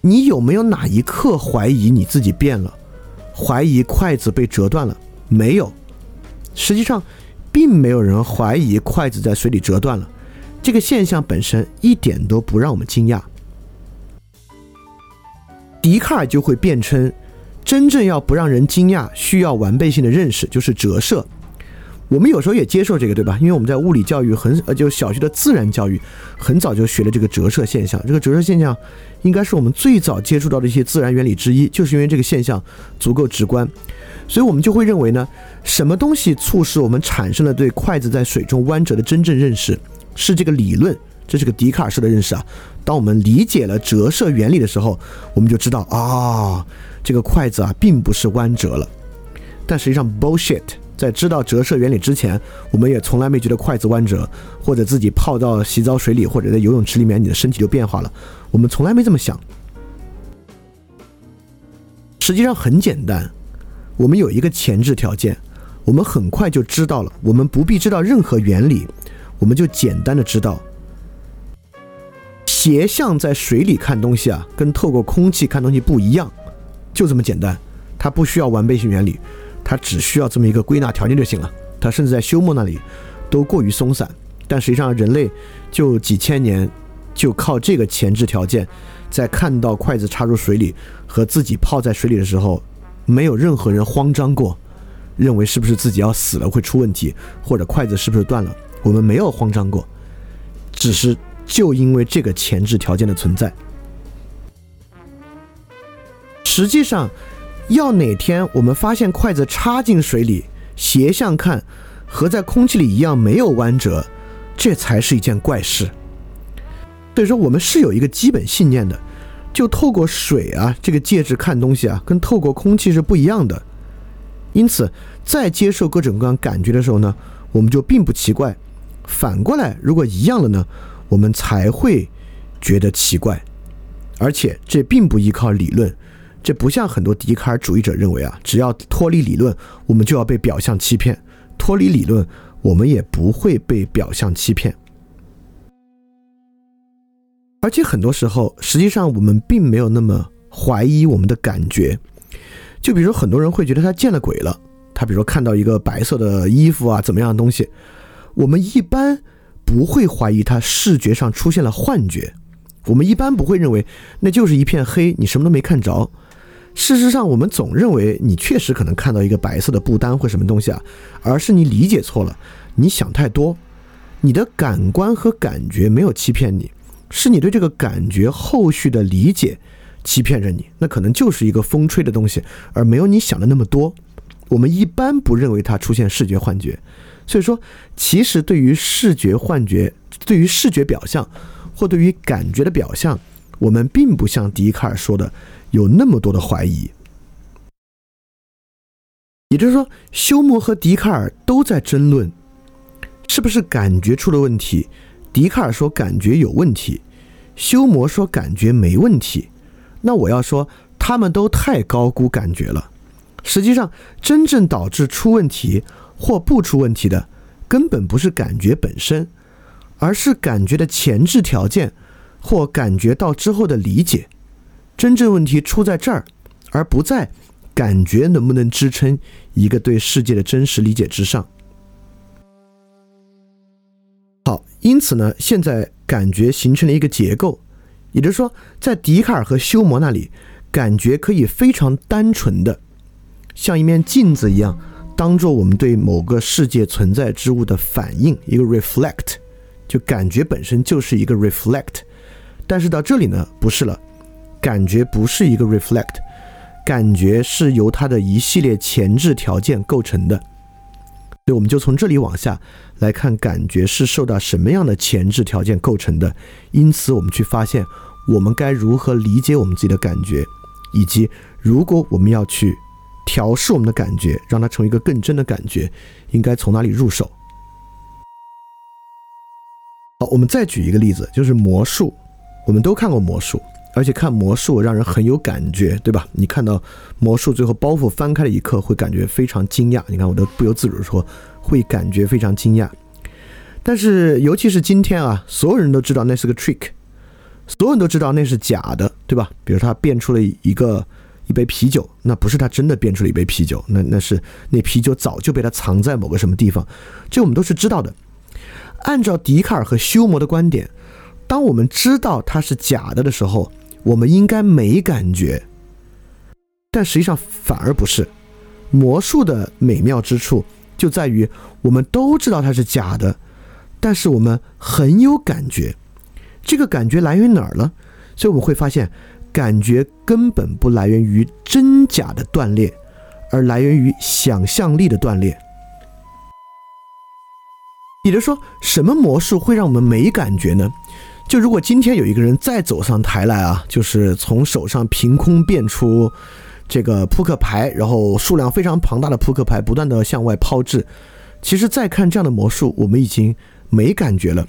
你有没有哪一刻怀疑你自己变了？怀疑筷子被折断了？没有。实际上，并没有人怀疑筷子在水里折断了。这个现象本身一点都不让我们惊讶。笛卡尔就会辩称。真正要不让人惊讶，需要完备性的认识，就是折射。我们有时候也接受这个，对吧？因为我们在物理教育很呃，就小学的自然教育很早就学了这个折射现象。这个折射现象应该是我们最早接触到的一些自然原理之一，就是因为这个现象足够直观，所以我们就会认为呢，什么东西促使我们产生了对筷子在水中弯折的真正认识，是这个理论。这是个笛卡尔式的认识啊。当我们理解了折射原理的时候，我们就知道啊。这个筷子啊，并不是弯折了，但实际上 bullshit。在知道折射原理之前，我们也从来没觉得筷子弯折，或者自己泡到洗澡水里，或者在游泳池里面，你的身体就变化了。我们从来没这么想。实际上很简单，我们有一个前置条件，我们很快就知道了。我们不必知道任何原理，我们就简单的知道，斜向在水里看东西啊，跟透过空气看东西不一样。就这么简单，它不需要完备性原理，它只需要这么一个归纳条件就行了。它甚至在休谟那里都过于松散，但实际上人类就几千年就靠这个前置条件，在看到筷子插入水里和自己泡在水里的时候，没有任何人慌张过，认为是不是自己要死了会出问题，或者筷子是不是断了，我们没有慌张过，只是就因为这个前置条件的存在。实际上，要哪天我们发现筷子插进水里，斜向看，和在空气里一样没有弯折，这才是一件怪事。所以说，我们是有一个基本信念的，就透过水啊这个介质看东西啊，跟透过空气是不一样的。因此，在接受各种各样感觉的时候呢，我们就并不奇怪。反过来，如果一样了呢，我们才会觉得奇怪。而且，这并不依靠理论。这不像很多笛卡尔主义者认为啊，只要脱离理论，我们就要被表象欺骗；脱离理论，我们也不会被表象欺骗。而且很多时候，实际上我们并没有那么怀疑我们的感觉。就比如很多人会觉得他见了鬼了，他比如说看到一个白色的衣服啊，怎么样的东西，我们一般不会怀疑他视觉上出现了幻觉，我们一般不会认为那就是一片黑，你什么都没看着。事实上，我们总认为你确实可能看到一个白色的布单或什么东西啊，而是你理解错了，你想太多，你的感官和感觉没有欺骗你，是你对这个感觉后续的理解欺骗着你。那可能就是一个风吹的东西，而没有你想的那么多。我们一般不认为它出现视觉幻觉，所以说，其实对于视觉幻觉，对于视觉表象或对于感觉的表象，我们并不像笛卡尔说的。有那么多的怀疑，也就是说，休谟和笛卡尔都在争论，是不是感觉出了问题？笛卡尔说感觉有问题，休谟说感觉没问题。那我要说，他们都太高估感觉了。实际上，真正导致出问题或不出问题的，根本不是感觉本身，而是感觉的前置条件或感觉到之后的理解。真正问题出在这儿，而不在感觉能不能支撑一个对世界的真实理解之上。好，因此呢，现在感觉形成了一个结构，也就是说，在笛卡尔和休谟那里，感觉可以非常单纯的，像一面镜子一样，当做我们对某个世界存在之物的反应，一个 reflect，就感觉本身就是一个 reflect。但是到这里呢，不是了。感觉不是一个 reflect，感觉是由它的一系列前置条件构成的，所以我们就从这里往下来看，感觉是受到什么样的前置条件构成的。因此，我们去发现我们该如何理解我们自己的感觉，以及如果我们要去调试我们的感觉，让它成为一个更真的感觉，应该从哪里入手？好，我们再举一个例子，就是魔术。我们都看过魔术，而且看魔术让人很有感觉，对吧？你看到魔术最后包袱翻开的一刻，会感觉非常惊讶。你看，我都不由自主的说，会感觉非常惊讶。但是，尤其是今天啊，所有人都知道那是个 trick，所有人都知道那是假的，对吧？比如他变出了一个一杯啤酒，那不是他真的变出了一杯啤酒，那那是那啤酒早就被他藏在某个什么地方，这我们都是知道的。按照笛卡尔和休谟的观点。当我们知道它是假的的时候，我们应该没感觉，但实际上反而不是。魔术的美妙之处就在于，我们都知道它是假的，但是我们很有感觉。这个感觉来源于哪儿呢？所以我们会发现，感觉根本不来源于真假的断裂，而来源于想象力的断裂。也就是说，什么魔术会让我们没感觉呢？就如果今天有一个人再走上台来啊，就是从手上凭空变出这个扑克牌，然后数量非常庞大的扑克牌不断的向外抛掷，其实再看这样的魔术，我们已经没感觉了。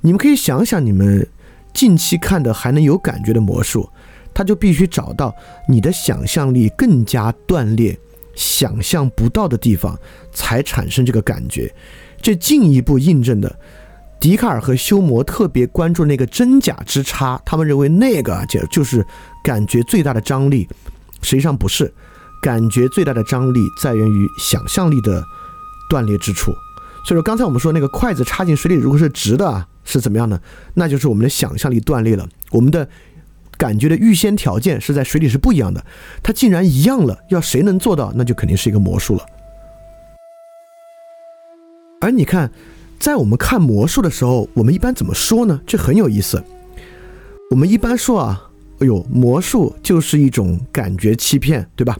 你们可以想想，你们近期看的还能有感觉的魔术，他就必须找到你的想象力更加断裂、想象不到的地方，才产生这个感觉。这进一步印证的。笛卡尔和休谟特别关注那个真假之差，他们认为那个就就是感觉最大的张力，实际上不是，感觉最大的张力在源于想象力的断裂之处。所以说，刚才我们说那个筷子插进水里如果是直的啊，是怎么样呢？那就是我们的想象力断裂了，我们的感觉的预先条件是在水里是不一样的，它竟然一样了，要谁能做到，那就肯定是一个魔术了。而你看。在我们看魔术的时候，我们一般怎么说呢？这很有意思。我们一般说啊，哎呦，魔术就是一种感觉欺骗，对吧？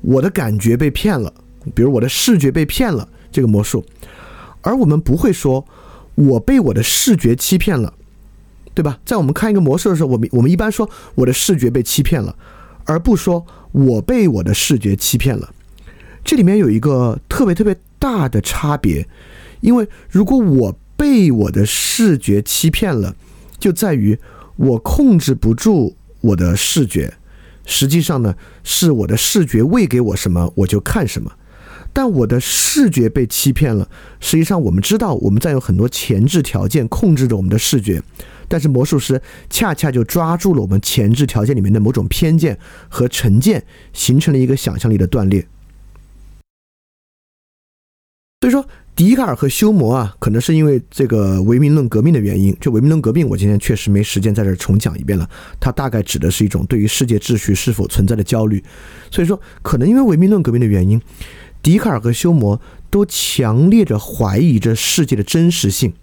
我的感觉被骗了，比如我的视觉被骗了，这个魔术。而我们不会说，我被我的视觉欺骗了，对吧？在我们看一个魔术的时候，我们我们一般说我的视觉被欺骗了，而不说我被我的视觉欺骗了。这里面有一个特别特别大的差别。因为如果我被我的视觉欺骗了，就在于我控制不住我的视觉。实际上呢，是我的视觉喂给我什么，我就看什么。但我的视觉被欺骗了。实际上，我们知道我们在有很多前置条件控制着我们的视觉，但是魔术师恰恰就抓住了我们前置条件里面的某种偏见和成见，形成了一个想象力的断裂。所以说。笛卡尔和休谟啊，可能是因为这个唯名论革命的原因。就唯名论革命，我今天确实没时间在这重讲一遍了。它大概指的是一种对于世界秩序是否存在的焦虑。所以说，可能因为唯名论革命的原因，笛卡尔和休谟都强烈的怀疑着世界的真实性。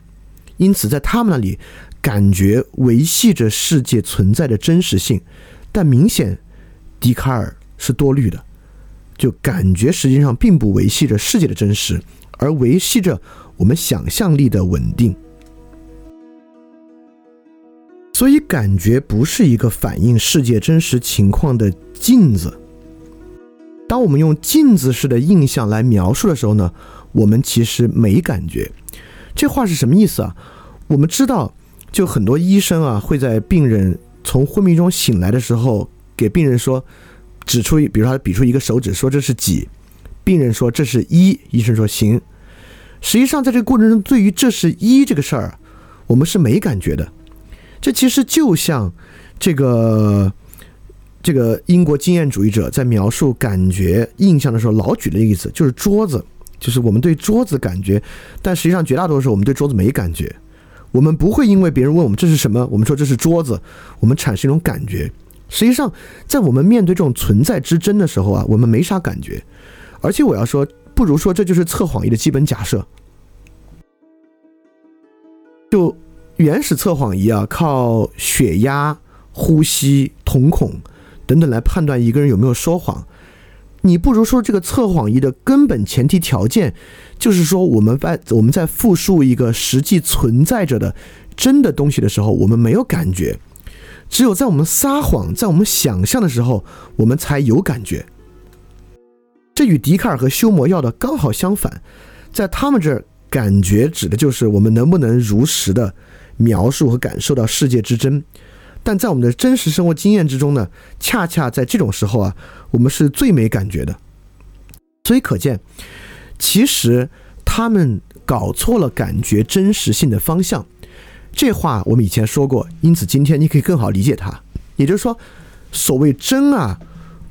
因此，在他们那里，感觉维系着世界存在的真实性。但明显，笛卡尔是多虑的，就感觉实际上并不维系着世界的真实。而维系着我们想象力的稳定，所以感觉不是一个反映世界真实情况的镜子。当我们用镜子式的印象来描述的时候呢，我们其实没感觉。这话是什么意思啊？我们知道，就很多医生啊会在病人从昏迷中醒来的时候，给病人说，指出，比如说他比出一个手指，说这是几。病人说这是一，医生说行。实际上，在这个过程中，对于这是一这个事儿，我们是没感觉的。这其实就像这个这个英国经验主义者在描述感觉印象的时候，老举的例子就是桌子，就是我们对桌子感觉，但实际上绝大多数我们对桌子没感觉。我们不会因为别人问我们这是什么，我们说这是桌子，我们产生一种感觉。实际上，在我们面对这种存在之争的时候啊，我们没啥感觉。而且我要说，不如说这就是测谎仪的基本假设。就原始测谎仪啊，靠血压、呼吸、瞳孔等等来判断一个人有没有说谎。你不如说这个测谎仪的根本前提条件，就是说我们在我们在复述一个实际存在着的真的东西的时候，我们没有感觉。只有在我们撒谎、在我们想象的时候，我们才有感觉。这与笛卡尔和休谟要的刚好相反，在他们这儿，感觉指的就是我们能不能如实的描述和感受到世界之真。但在我们的真实生活经验之中呢，恰恰在这种时候啊，我们是最没感觉的。所以可见，其实他们搞错了感觉真实性的方向。这话我们以前说过，因此今天你可以更好理解它。也就是说，所谓真啊，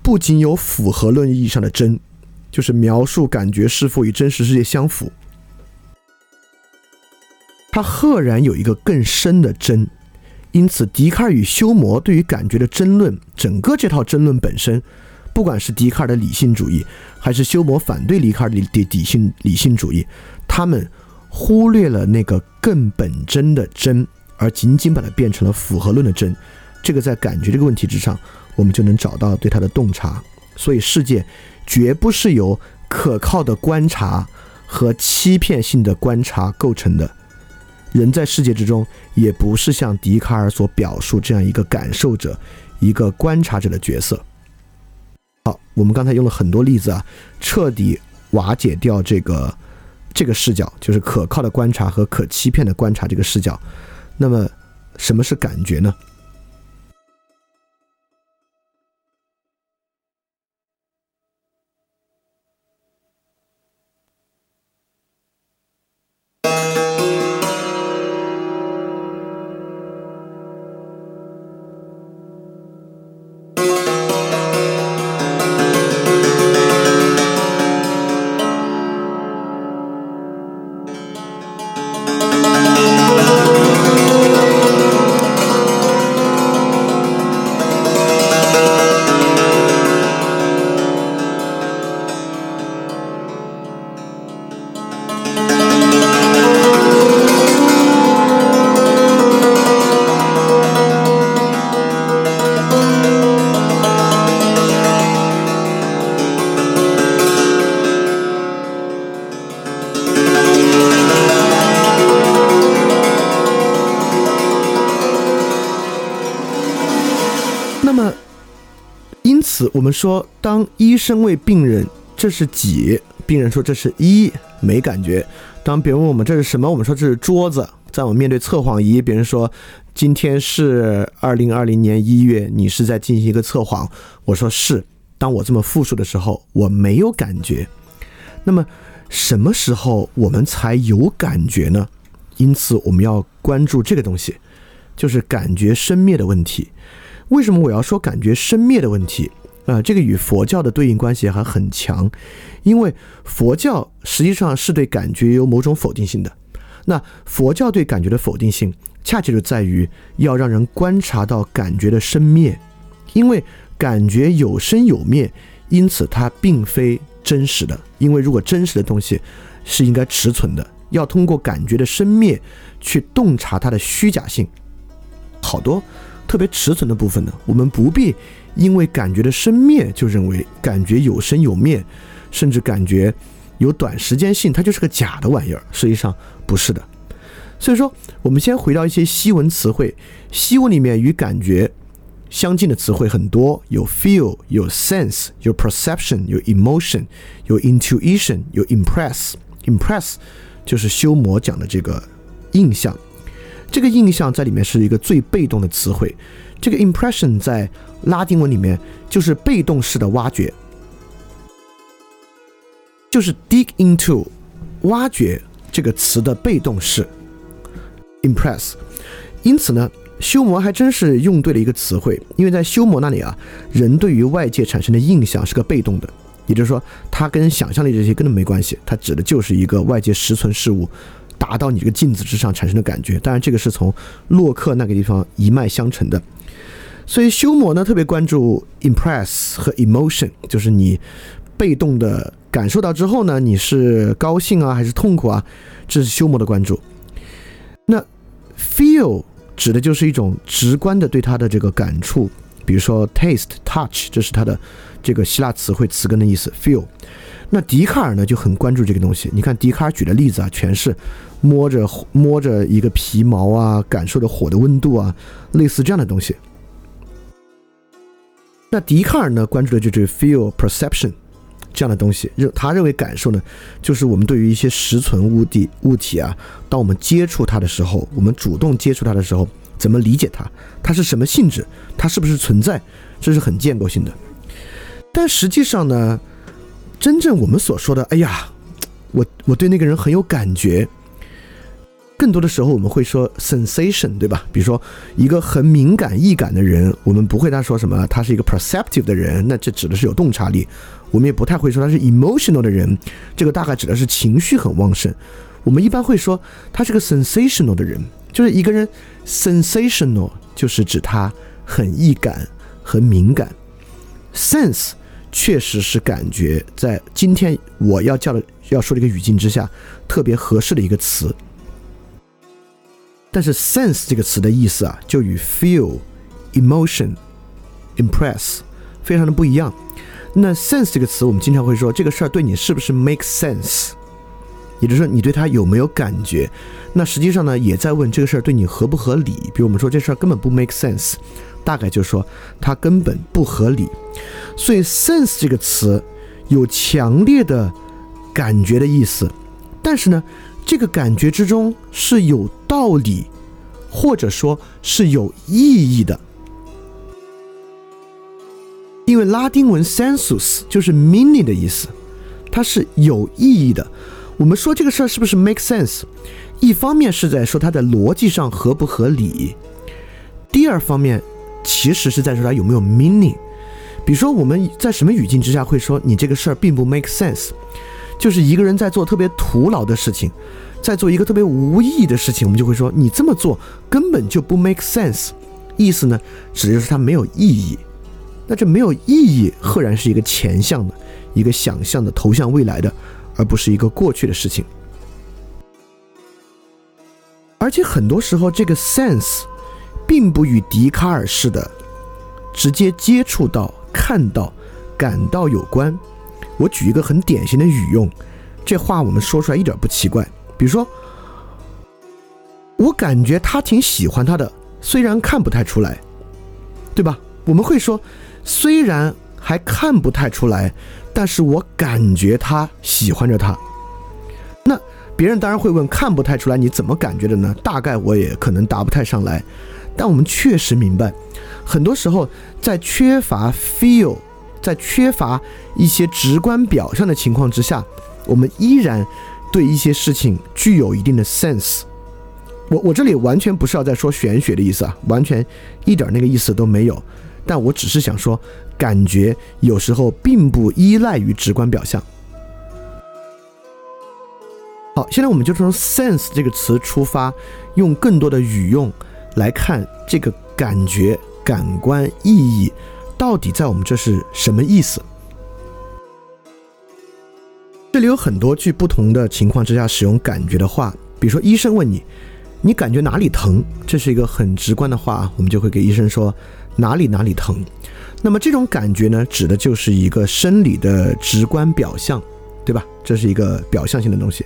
不仅有符合论意义上的真，就是描述感觉是否与真实世界相符，它赫然有一个更深的真。因此，笛卡尔与休谟对于感觉的争论，整个这套争论本身，不管是笛卡尔的理性主义，还是休谟反对笛卡尔的理理性理性主义，他们忽略了那个更本真的真，而仅仅把它变成了符合论的真。这个在感觉这个问题之上，我们就能找到对它的洞察。所以，世界绝不是由可靠的观察和欺骗性的观察构成的。人在世界之中，也不是像笛卡尔所表述这样一个感受者、一个观察者的角色。好，我们刚才用了很多例子啊，彻底瓦解掉这个这个视角，就是可靠的观察和可欺骗的观察这个视角。那么，什么是感觉呢？我们说，当医生问病人，这是几？病人说这是一，没感觉。当别人问我们这是什么，我们说这是桌子。在我们面对测谎仪，别人说今天是二零二零年一月，你是在进行一个测谎。我说是。当我这么复述的时候，我没有感觉。那么什么时候我们才有感觉呢？因此我们要关注这个东西，就是感觉生灭的问题。为什么我要说感觉生灭的问题？啊，这个与佛教的对应关系还很强，因为佛教实际上是对感觉有某种否定性的。那佛教对感觉的否定性，恰恰就在于要让人观察到感觉的生灭，因为感觉有生有灭，因此它并非真实的。因为如果真实的东西是应该持存的，要通过感觉的生灭去洞察它的虚假性。好多特别持存的部分呢，我们不必。因为感觉的生灭，就认为感觉有生有灭，甚至感觉有短时间性，它就是个假的玩意儿。实际上不是的。所以说，我们先回到一些西文词汇，西文里面与感觉相近的词汇很多，有 feel，有 sense，有 perception，有 emotion，有 intuition，有 impress。impress 就是修魔讲的这个印象，这个印象在里面是一个最被动的词汇。这个 impression 在拉丁文里面就是被动式的挖掘，就是 dig into，挖掘这个词的被动式 impress。因此呢，修魔还真是用对了一个词汇，因为在修魔那里啊，人对于外界产生的印象是个被动的，也就是说，它跟想象力这些根本没关系，它指的就是一个外界实存事物达到你这个镜子之上产生的感觉。当然，这个是从洛克那个地方一脉相承的。所以修魔呢特别关注 impress 和 emotion，就是你被动的感受到之后呢，你是高兴啊还是痛苦啊？这是修魔的关注。那 feel 指的就是一种直观的对它的这个感触，比如说 taste、touch，这是它的这个希腊词汇词根的意思。feel。那笛卡尔呢就很关注这个东西。你看笛卡尔举的例子啊，全是摸着摸着一个皮毛啊，感受着火的温度啊，类似这样的东西。那笛卡尔呢，关注的就是 feel perception 这样的东西。认他认为感受呢，就是我们对于一些实存物体物体啊，当我们接触它的时候，我们主动接触它的时候，怎么理解它？它是什么性质？它是不是存在？这是很建构性的。但实际上呢，真正我们所说的，哎呀，我我对那个人很有感觉。更多的时候我们会说 sensation，对吧？比如说一个很敏感易感的人，我们不会他说什么，他是一个 perceptive 的人，那这指的是有洞察力。我们也不太会说他是 emotional 的人，这个大概指的是情绪很旺盛。我们一般会说他是个 sensational 的人，就是一个人 sensational 就是指他很易感、很敏感。sense 确实是感觉，在今天我要叫的要说的一个语境之下，特别合适的一个词。但是 sense 这个词的意思啊，就与 feel、emotion、impress 非常的不一样。那 sense 这个词，我们经常会说这个事儿对你是不是 make sense，也就是说你对它有没有感觉。那实际上呢，也在问这个事儿对你合不合理。比如我们说这事儿根本不 make sense，大概就是说它根本不合理。所以 sense 这个词有强烈的感觉的意思，但是呢。这个感觉之中是有道理，或者说是有意义的，因为拉丁文 sensus 就是 meaning 的意思，它是有意义的。我们说这个事儿是不是 make sense？一方面是在说它的逻辑上合不合理，第二方面其实是在说它有没有 meaning。比如说我们在什么语境之下会说你这个事儿并不 make sense？就是一个人在做特别徒劳的事情，在做一个特别无意义的事情，我们就会说你这么做根本就不 make sense。意思呢，指的就是它没有意义。那这没有意义，赫然是一个前向的、一个想象的、投向未来的，而不是一个过去的事情。而且很多时候，这个 sense 并不与笛卡尔式的直接接触到、看到、感到有关。我举一个很典型的语用，这话我们说出来一点不奇怪。比如说，我感觉他挺喜欢他的，虽然看不太出来，对吧？我们会说，虽然还看不太出来，但是我感觉他喜欢着他。那别人当然会问，看不太出来，你怎么感觉的呢？大概我也可能答不太上来。但我们确实明白，很多时候在缺乏 feel。在缺乏一些直观表象的情况之下，我们依然对一些事情具有一定的 sense。我我这里完全不是要在说玄学的意思啊，完全一点那个意思都没有。但我只是想说，感觉有时候并不依赖于直观表象。好，现在我们就从 sense 这个词出发，用更多的语用来看这个感觉、感官意义。到底在我们这是什么意思？这里有很多句不同的情况之下使用感觉的话，比如说医生问你，你感觉哪里疼？这是一个很直观的话，我们就会给医生说哪里哪里疼。那么这种感觉呢，指的就是一个生理的直观表象，对吧？这是一个表象性的东西。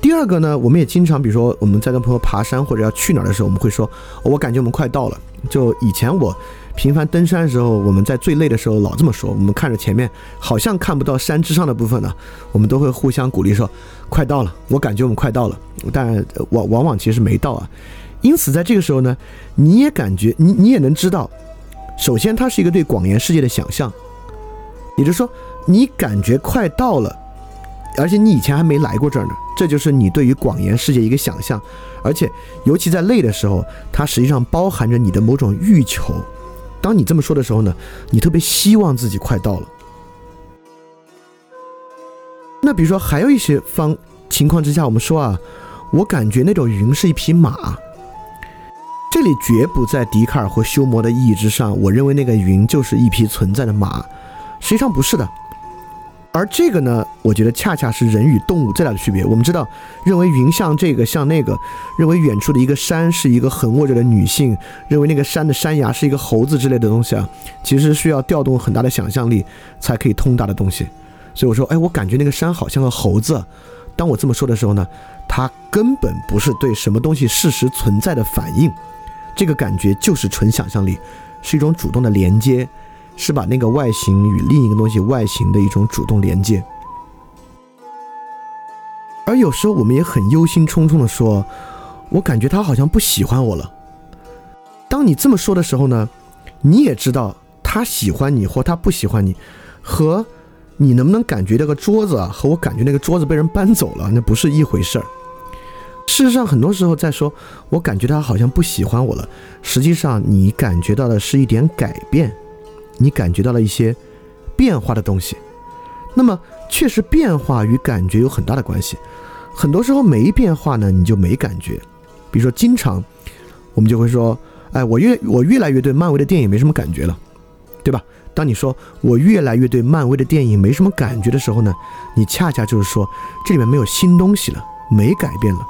第二个呢，我们也经常，比如说我们在跟朋友爬山或者要去哪儿的时候，我们会说，我感觉我们快到了。就以前我。频繁登山的时候，我们在最累的时候老这么说。我们看着前面好像看不到山之上的部分呢，我们都会互相鼓励说：“快到了，我感觉我们快到了。”但往往往其实没到啊。因此，在这个时候呢，你也感觉你你也能知道，首先它是一个对广元世界的想象，也就是说，你感觉快到了，而且你以前还没来过这儿呢，这就是你对于广元世界一个想象。而且，尤其在累的时候，它实际上包含着你的某种欲求。当你这么说的时候呢，你特别希望自己快到了。那比如说还有一些方情况之下，我们说啊，我感觉那种云是一匹马。这里绝不在笛卡尔和休谟的意义之上，我认为那个云就是一匹存在的马，实际上不是的。而这个呢，我觉得恰恰是人与动物最大的区别。我们知道，认为云像这个像那个，认为远处的一个山是一个横卧着的女性，认为那个山的山崖是一个猴子之类的东西啊，其实需要调动很大的想象力才可以通达的东西。所以我说，哎，我感觉那个山好像个猴子。当我这么说的时候呢，它根本不是对什么东西事实存在的反应，这个感觉就是纯想象力，是一种主动的连接，是把那个外形与另一个东西外形的一种主动连接。而有时候我们也很忧心忡忡的说：“我感觉他好像不喜欢我了。”当你这么说的时候呢，你也知道他喜欢你或他不喜欢你，和你能不能感觉这个桌子啊，和我感觉那个桌子被人搬走了，那不是一回事儿。事实上，很多时候在说“我感觉他好像不喜欢我了”，实际上你感觉到的是一点改变，你感觉到了一些变化的东西。那么，确实变化与感觉有很大的关系。很多时候没变化呢，你就没感觉。比如说，经常我们就会说：“哎，我越我越来越对漫威的电影没什么感觉了，对吧？”当你说我越来越对漫威的电影没什么感觉的时候呢，你恰恰就是说这里面没有新东西了，没改变了。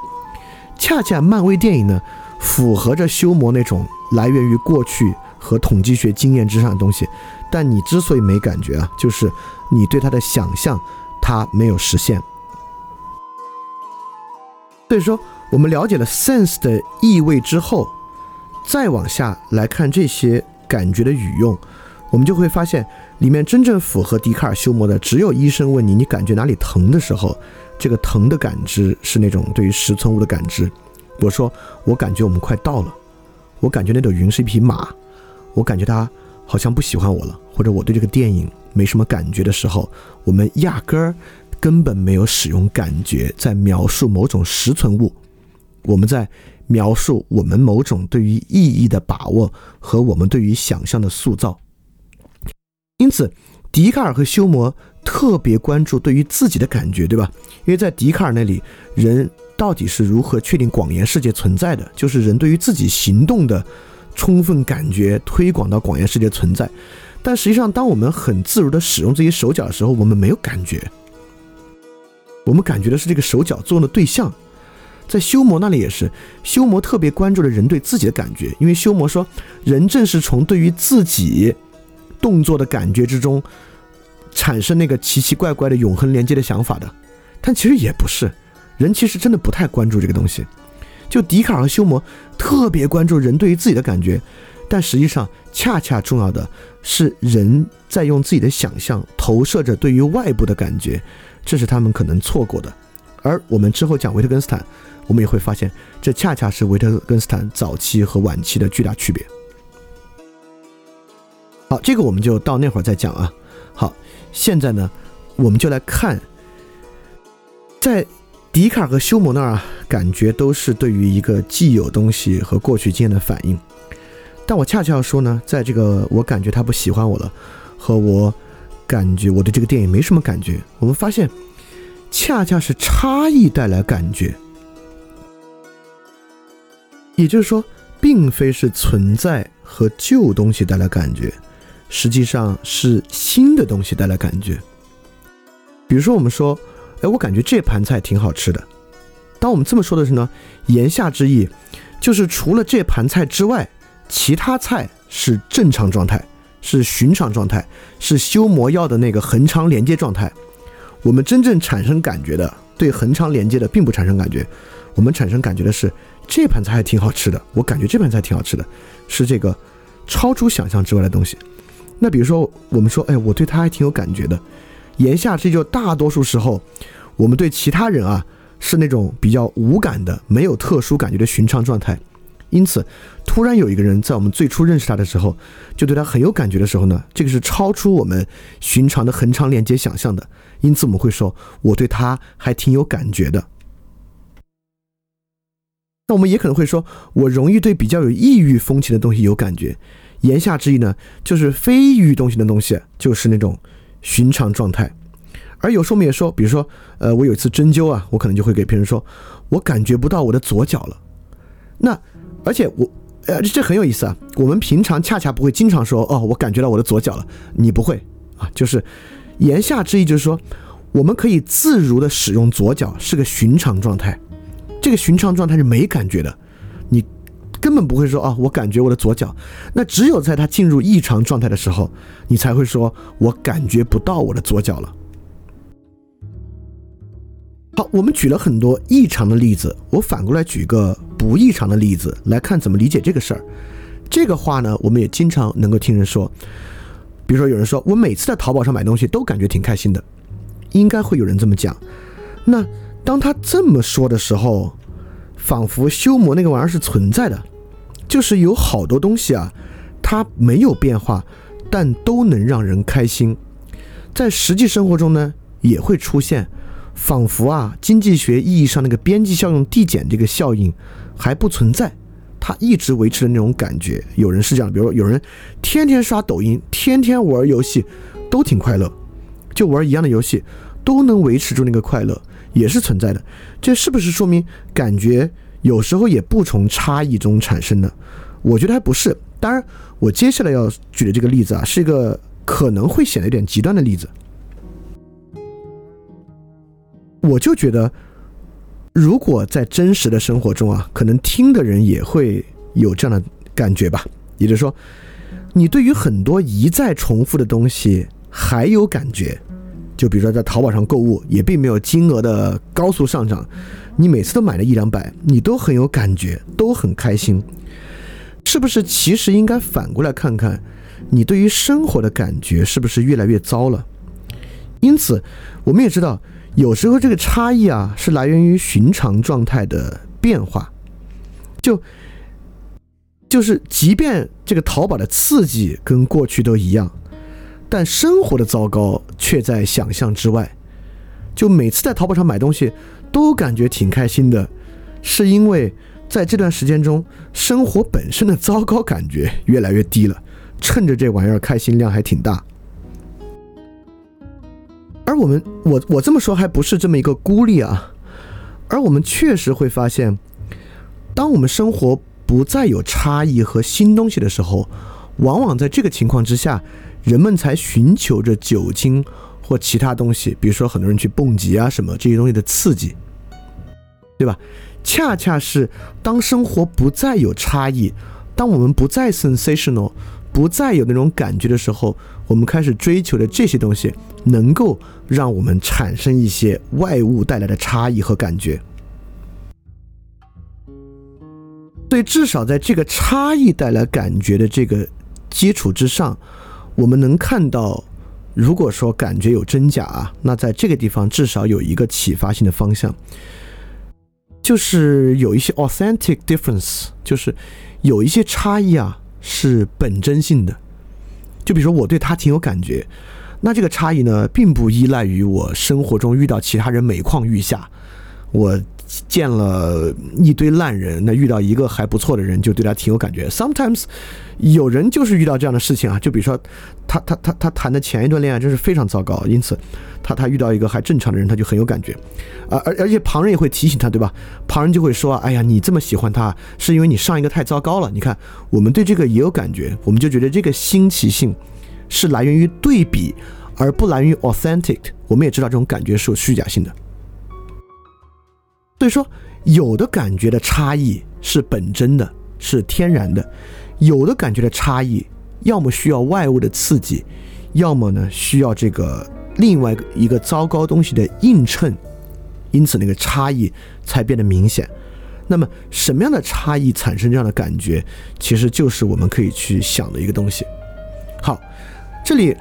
恰恰漫威电影呢，符合着修魔那种来源于过去 和统计学经验之上的东西，但你之所以没感觉啊，就是你对它的想象，它没有实现。所以说，我们了解了 sense 的意味之后，再往下来看这些感觉的语用，我们就会发现，里面真正符合笛卡尔修魔的，只有医生问你你感觉哪里疼的时候。这个疼的感知是那种对于实存物的感知。我说，我感觉我们快到了，我感觉那朵云是一匹马，我感觉他好像不喜欢我了，或者我对这个电影没什么感觉的时候，我们压根儿根本没有使用感觉在描述某种实存物，我们在描述我们某种对于意义的把握和我们对于想象的塑造。因此，笛卡尔和休谟。特别关注对于自己的感觉，对吧？因为在笛卡尔那里，人到底是如何确定广延世界存在的？就是人对于自己行动的充分感觉推广到广延世界存在。但实际上，当我们很自如地使用这些手脚的时候，我们没有感觉。我们感觉的是这个手脚作用的对象。在修魔那里也是，修魔特别关注的人对自己的感觉，因为修魔说，人正是从对于自己动作的感觉之中。产生那个奇奇怪怪的永恒连接的想法的，但其实也不是，人其实真的不太关注这个东西。就笛卡尔和休谟特别关注人对于自己的感觉，但实际上恰恰重要的是人在用自己的想象投射着对于外部的感觉，这是他们可能错过的。而我们之后讲维特根斯坦，我们也会发现，这恰恰是维特根斯坦早期和晚期的巨大区别。好，这个我们就到那会儿再讲啊。好。现在呢，我们就来看，在笛卡尔和休谟那儿啊，感觉都是对于一个既有东西和过去经验的反应。但我恰恰要说呢，在这个我感觉他不喜欢我了，和我感觉我对这个电影没什么感觉，我们发现，恰恰是差异带来感觉。也就是说，并非是存在和旧东西带来感觉。实际上是新的东西带来感觉，比如说我们说，哎，我感觉这盘菜挺好吃的。当我们这么说的时候呢，言下之意就是除了这盘菜之外，其他菜是正常状态，是寻常状态，是修魔药的那个横长连接状态。我们真正产生感觉的，对横长连接的并不产生感觉，我们产生感觉的是这盘菜还挺好吃的。我感觉这盘菜挺好吃的，是这个超出想象之外的东西。那比如说，我们说，哎，我对他还挺有感觉的。言下之意，就大多数时候，我们对其他人啊是那种比较无感的、没有特殊感觉的寻常状态。因此，突然有一个人在我们最初认识他的时候，就对他很有感觉的时候呢，这个是超出我们寻常的恒常连接想象的。因此，我们会说，我对他还挺有感觉的。那我们也可能会说，我容易对比较有异域风情的东西有感觉。言下之意呢，就是非异域东西的东西，就是那种寻常状态。而有时候我们也说，比如说，呃，我有一次针灸啊，我可能就会给别人说，我感觉不到我的左脚了。那而且我，呃，这很有意思啊。我们平常恰恰不会经常说，哦，我感觉到我的左脚了。你不会啊，就是言下之意就是说，我们可以自如的使用左脚，是个寻常状态。这个寻常状态是没感觉的。根本不会说啊，我感觉我的左脚。那只有在他进入异常状态的时候，你才会说我感觉不到我的左脚了。好，我们举了很多异常的例子，我反过来举个不异常的例子来看怎么理解这个事儿。这个话呢，我们也经常能够听人说，比如说有人说我每次在淘宝上买东西都感觉挺开心的，应该会有人这么讲。那当他这么说的时候，仿佛修魔那个玩意儿是存在的，就是有好多东西啊，它没有变化，但都能让人开心。在实际生活中呢，也会出现，仿佛啊，经济学意义上那个边际效用递减这个效应还不存在，它一直维持的那种感觉。有人是这样，比如说有人天天刷抖音，天天玩游戏，都挺快乐，就玩一样的游戏，都能维持住那个快乐。也是存在的，这是不是说明感觉有时候也不从差异中产生的？我觉得还不是。当然，我接下来要举的这个例子啊，是一个可能会显得有点极端的例子。我就觉得，如果在真实的生活中啊，可能听的人也会有这样的感觉吧。也就是说，你对于很多一再重复的东西还有感觉。就比如说在淘宝上购物，也并没有金额的高速上涨，你每次都买了一两百，你都很有感觉，都很开心，是不是？其实应该反过来看看，你对于生活的感觉是不是越来越糟了？因此，我们也知道，有时候这个差异啊，是来源于寻常状态的变化，就就是即便这个淘宝的刺激跟过去都一样。但生活的糟糕却在想象之外，就每次在淘宝上买东西都感觉挺开心的，是因为在这段时间中，生活本身的糟糕感觉越来越低了，趁着这玩意儿开心量还挺大。而我们，我我这么说还不是这么一个孤立啊，而我们确实会发现，当我们生活不再有差异和新东西的时候，往往在这个情况之下。人们才寻求着酒精或其他东西，比如说很多人去蹦极啊什么这些东西的刺激，对吧？恰恰是当生活不再有差异，当我们不再 sensational，不再有那种感觉的时候，我们开始追求的这些东西，能够让我们产生一些外物带来的差异和感觉。所以，至少在这个差异带来感觉的这个基础之上。我们能看到，如果说感觉有真假啊，那在这个地方至少有一个启发性的方向，就是有一些 authentic difference，就是有一些差异啊是本真性的。就比如说我对他挺有感觉，那这个差异呢，并不依赖于我生活中遇到其他人每况愈下，我。见了一堆烂人，那遇到一个还不错的人，就对他挺有感觉。Sometimes，有人就是遇到这样的事情啊，就比如说，他他他他谈的前一段恋爱真是非常糟糕，因此他他遇到一个还正常的人，他就很有感觉。啊，而而且旁人也会提醒他，对吧？旁人就会说，哎呀，你这么喜欢他，是因为你上一个太糟糕了。你看，我们对这个也有感觉，我们就觉得这个新奇性是来源于对比，而不来源于 authentic。我们也知道这种感觉是有虚假性的。所以说，有的感觉的差异是本真的，是天然的；有的感觉的差异，要么需要外物的刺激，要么呢需要这个另外一个糟糕东西的映衬，因此那个差异才变得明显。那么，什么样的差异产生这样的感觉，其实就是我们可以去想的一个东西。好，这里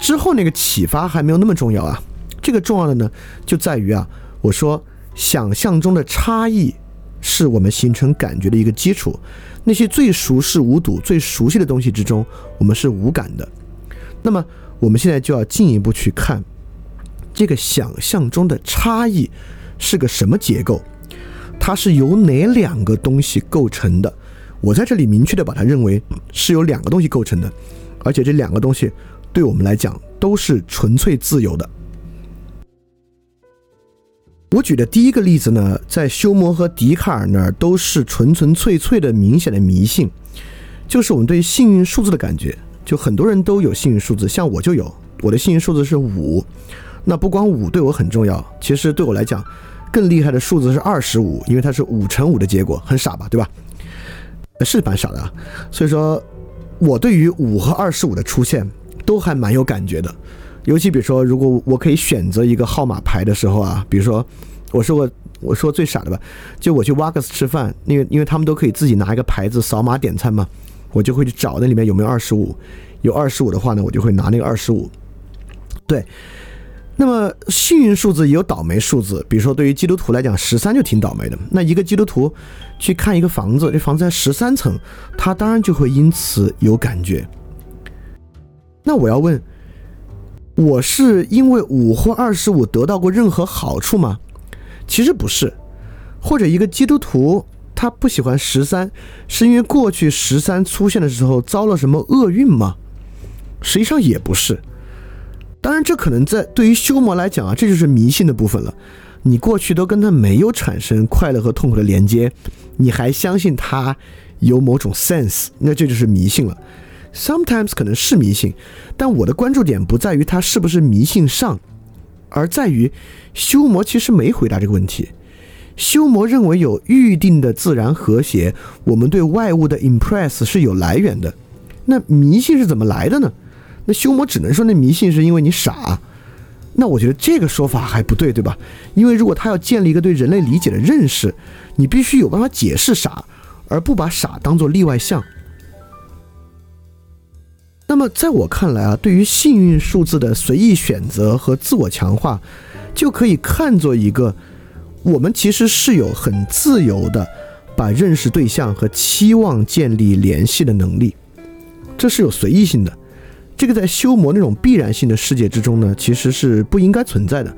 之后那个启发还没有那么重要啊，这个重要的呢就在于啊，我说。想象中的差异是我们形成感觉的一个基础。那些最熟视无睹、最熟悉的东西之中，我们是无感的。那么，我们现在就要进一步去看这个想象中的差异是个什么结构，它是由哪两个东西构成的？我在这里明确的把它认为是由两个东西构成的，而且这两个东西对我们来讲都是纯粹自由的。我举的第一个例子呢，在休谟和笛卡尔那儿都是纯纯粹粹的明显的迷信，就是我们对幸运数字的感觉。就很多人都有幸运数字，像我就有，我的幸运数字是五。那不光五对我很重要，其实对我来讲，更厉害的数字是二十五，因为它是五乘五的结果，很傻吧，对吧？是蛮傻的啊。所以说，我对于五和二十五的出现都还蛮有感觉的。尤其比如说，如果我可以选择一个号码牌的时候啊，比如说，我说我我说最傻的吧，就我去 w a g s 吃饭，因为因为他们都可以自己拿一个牌子扫码点餐嘛，我就会去找那里面有没有二十五，有二十五的话呢，我就会拿那个二十五。对，那么幸运数字也有倒霉数字，比如说对于基督徒来讲，十三就挺倒霉的。那一个基督徒去看一个房子，这房子在十三层，他当然就会因此有感觉。那我要问，我是因为五或二十五得到过任何好处吗？其实不是，或者一个基督徒他不喜欢十三，是因为过去十三出现的时候遭了什么厄运吗？实际上也不是。当然，这可能在对于修魔来讲啊，这就是迷信的部分了。你过去都跟他没有产生快乐和痛苦的连接，你还相信他有某种 sense，那这就是迷信了。Sometimes 可能是迷信，但我的关注点不在于他是不是迷信上。而在于，修魔其实没回答这个问题。修魔认为有预定的自然和谐，我们对外物的 impress 是有来源的。那迷信是怎么来的呢？那修魔只能说那迷信是因为你傻。那我觉得这个说法还不对，对吧？因为如果他要建立一个对人类理解的认识，你必须有办法解释傻，而不把傻当做例外项。那么，在我看来啊，对于幸运数字的随意选择和自我强化，就可以看作一个我们其实是有很自由的把认识对象和期望建立联系的能力，这是有随意性的。这个在修魔那种必然性的世界之中呢，其实是不应该存在的，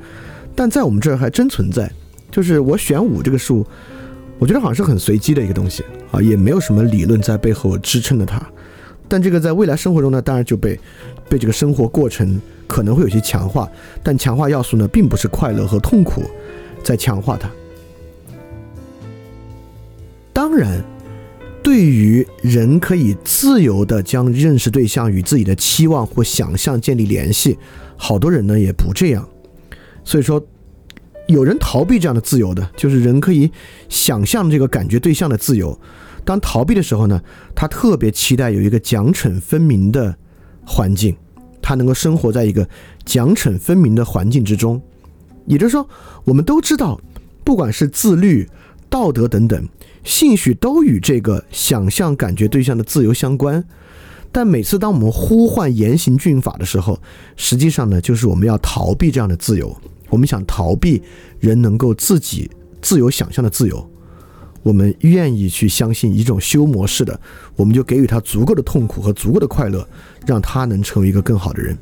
但在我们这儿还真存在。就是我选五这个数，我觉得好像是很随机的一个东西啊，也没有什么理论在背后支撑着它。但这个在未来生活中呢，当然就被被这个生活过程可能会有些强化，但强化要素呢，并不是快乐和痛苦在强化它。当然，对于人可以自由的将认识对象与自己的期望或想象建立联系，好多人呢也不这样。所以说，有人逃避这样的自由的，就是人可以想象这个感觉对象的自由。当逃避的时候呢，他特别期待有一个奖惩分明的环境，他能够生活在一个奖惩分明的环境之中。也就是说，我们都知道，不管是自律、道德等等，兴许都与这个想象感觉对象的自由相关。但每次当我们呼唤严刑峻法的时候，实际上呢，就是我们要逃避这样的自由。我们想逃避人能够自己自由想象的自由。我们愿意去相信一种修模式的，我们就给予他足够的痛苦和足够的快乐，让他能成为一个更好的人。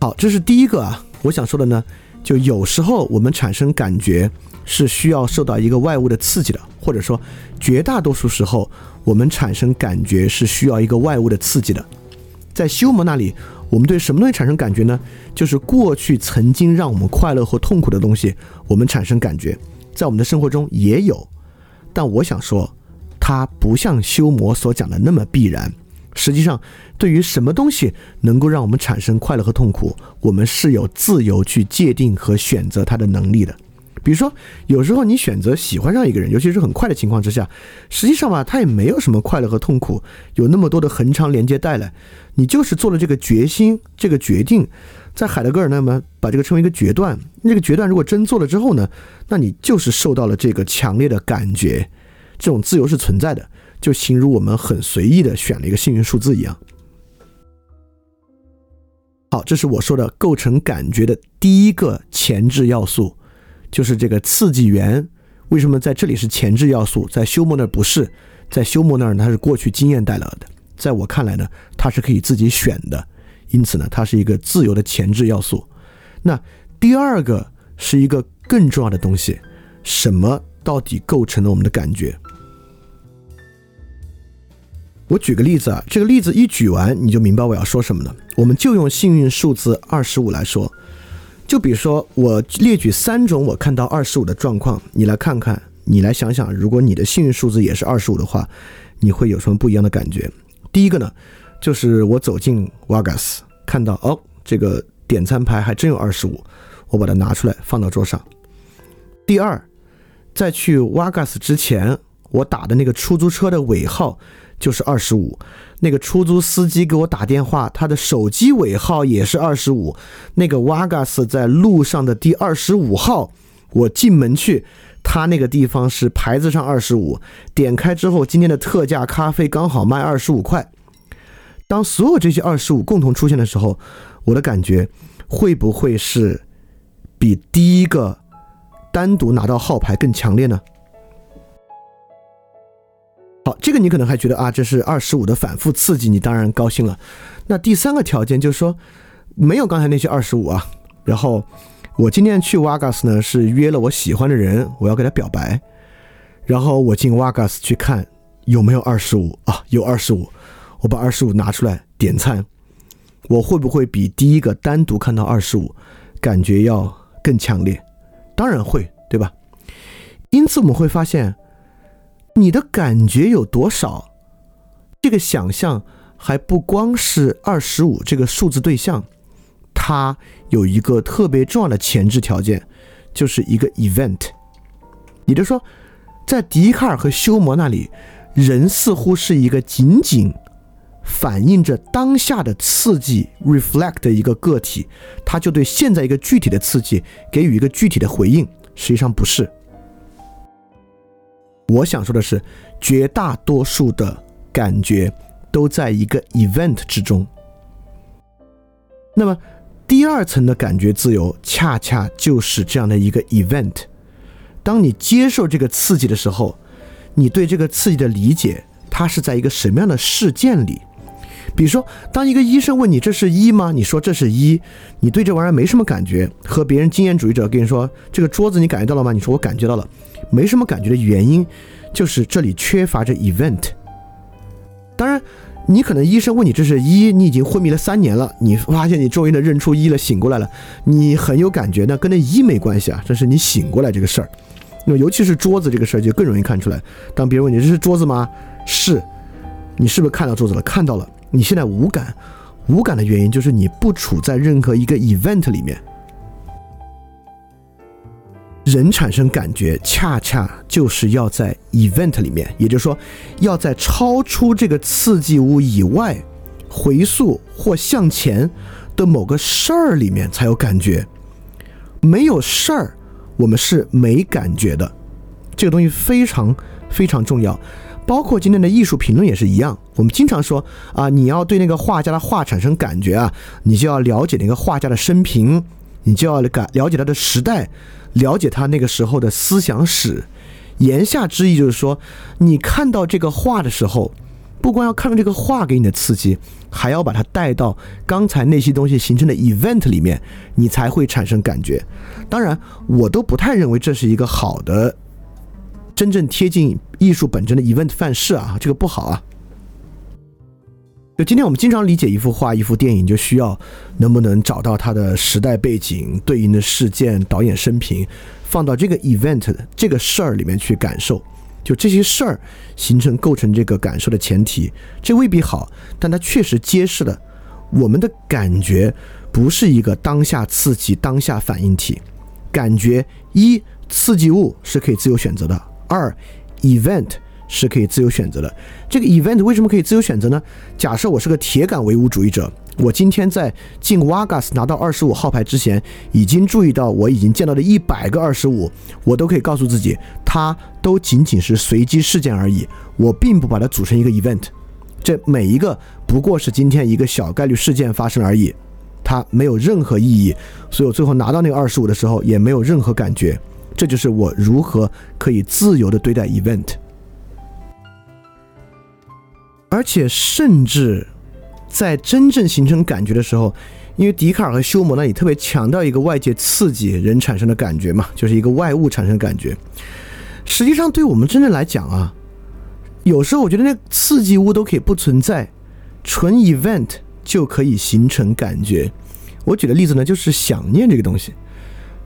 好，这是第一个啊，我想说的呢，就有时候我们产生感觉是需要受到一个外物的刺激的，或者说绝大多数时候我们产生感觉是需要一个外物的刺激的。在修魔那里，我们对什么东西产生感觉呢？就是过去曾经让我们快乐或痛苦的东西，我们产生感觉。在我们的生活中也有，但我想说，它不像修魔所讲的那么必然。实际上，对于什么东西能够让我们产生快乐和痛苦，我们是有自由去界定和选择它的能力的。比如说，有时候你选择喜欢上一个人，尤其是很快的情况之下，实际上吧，他也没有什么快乐和痛苦，有那么多的恒长连接带来，你就是做了这个决心，这个决定。在海德格尔那么把这个称为一个决断，那个决断如果真做了之后呢，那你就是受到了这个强烈的感觉，这种自由是存在的，就形如我们很随意的选了一个幸运数字一样。好，这是我说的构成感觉的第一个前置要素，就是这个刺激源。为什么在这里是前置要素，在休谟那儿不是？在休谟那儿呢它是过去经验带来的，在我看来呢，它是可以自己选的。因此呢，它是一个自由的前置要素。那第二个是一个更重要的东西，什么到底构成了我们的感觉？我举个例子啊，这个例子一举完你就明白我要说什么了。我们就用幸运数字二十五来说，就比如说我列举三种我看到二十五的状况，你来看看，你来想想，如果你的幸运数字也是二十五的话，你会有什么不一样的感觉？第一个呢？就是我走进 Wagas，看到哦，这个点餐牌还真有二十五，我把它拿出来放到桌上。第二，在去 Wagas 之前，我打的那个出租车的尾号就是二十五，那个出租司机给我打电话，他的手机尾号也是二十五，那个 Wagas 在路上的第二十五号，我进门去他那个地方是牌子上二十五，点开之后今天的特价咖啡刚好卖二十五块。当所有这些二十五共同出现的时候，我的感觉会不会是比第一个单独拿到号牌更强烈呢？好，这个你可能还觉得啊，这是二十五的反复刺激，你当然高兴了。那第三个条件就是说，没有刚才那些二十五啊。然后我今天去瓦嘎斯呢，是约了我喜欢的人，我要给他表白。然后我进瓦嘎斯去看有没有二十五啊，有二十五。我把二十五拿出来点餐，我会不会比第一个单独看到二十五感觉要更强烈？当然会，对吧？因此我们会发现，你的感觉有多少，这个想象还不光是二十五这个数字对象，它有一个特别重要的前置条件，就是一个 event。也就是说，在笛卡尔和休谟那里，人似乎是一个仅仅。反映着当下的刺激，reflect 的一个个体，他就对现在一个具体的刺激给予一个具体的回应。实际上不是。我想说的是，绝大多数的感觉都在一个 event 之中。那么，第二层的感觉自由，恰恰就是这样的一个 event。当你接受这个刺激的时候，你对这个刺激的理解，它是在一个什么样的事件里？比如说，当一个医生问你这是一吗？你说这是一，你对这玩意儿没什么感觉。和别人经验主义者跟你说这个桌子你感觉到了吗？你说我感觉到了，没什么感觉的原因就是这里缺乏着 event。当然，你可能医生问你这是一，你已经昏迷了三年了，你发现你终于能认出一了，醒过来了，你很有感觉，那跟那一没关系啊，这是你醒过来这个事儿。那尤其是桌子这个事儿就更容易看出来。当别人问你这是桌子吗？是，你是不是看到桌子了？看到了。你现在无感，无感的原因就是你不处在任何一个 event 里面。人产生感觉，恰恰就是要在 event 里面，也就是说，要在超出这个刺激物以外，回溯或向前的某个事儿里面才有感觉。没有事儿，我们是没感觉的。这个东西非常非常重要。包括今天的艺术评论也是一样，我们经常说啊，你要对那个画家的画产生感觉啊，你就要了解那个画家的生平，你就要感了解他的时代，了解他那个时候的思想史。言下之意就是说，你看到这个画的时候，不光要看到这个画给你的刺激，还要把它带到刚才那些东西形成的 event 里面，你才会产生感觉。当然，我都不太认为这是一个好的。真正贴近艺术本真的 event 范式啊，这个不好啊。就今天我们经常理解一幅画、一幅电影，就需要能不能找到它的时代背景、对应的事件、导演生平，放到这个 event 这个事儿里面去感受。就这些事儿形成构成这个感受的前提，这未必好，但它确实揭示了我们的感觉不是一个当下刺激、当下反应体。感觉一刺激物是可以自由选择的。二，event 是可以自由选择的。这个 event 为什么可以自由选择呢？假设我是个铁杆唯物主义者，我今天在进 Vagas 拿到二十五号牌之前，已经注意到我已经见到的一百个二十五，我都可以告诉自己，它都仅仅是随机事件而已，我并不把它组成一个 event。这每一个不过是今天一个小概率事件发生而已，它没有任何意义。所以我最后拿到那个二十五的时候，也没有任何感觉。这就是我如何可以自由的对待 event，而且甚至在真正形成感觉的时候，因为笛卡尔和休谟那里特别强调一个外界刺激人产生的感觉嘛，就是一个外物产生的感觉。实际上，对我们真正来讲啊，有时候我觉得那刺激物都可以不存在，纯 event 就可以形成感觉。我举的例子呢，就是想念这个东西。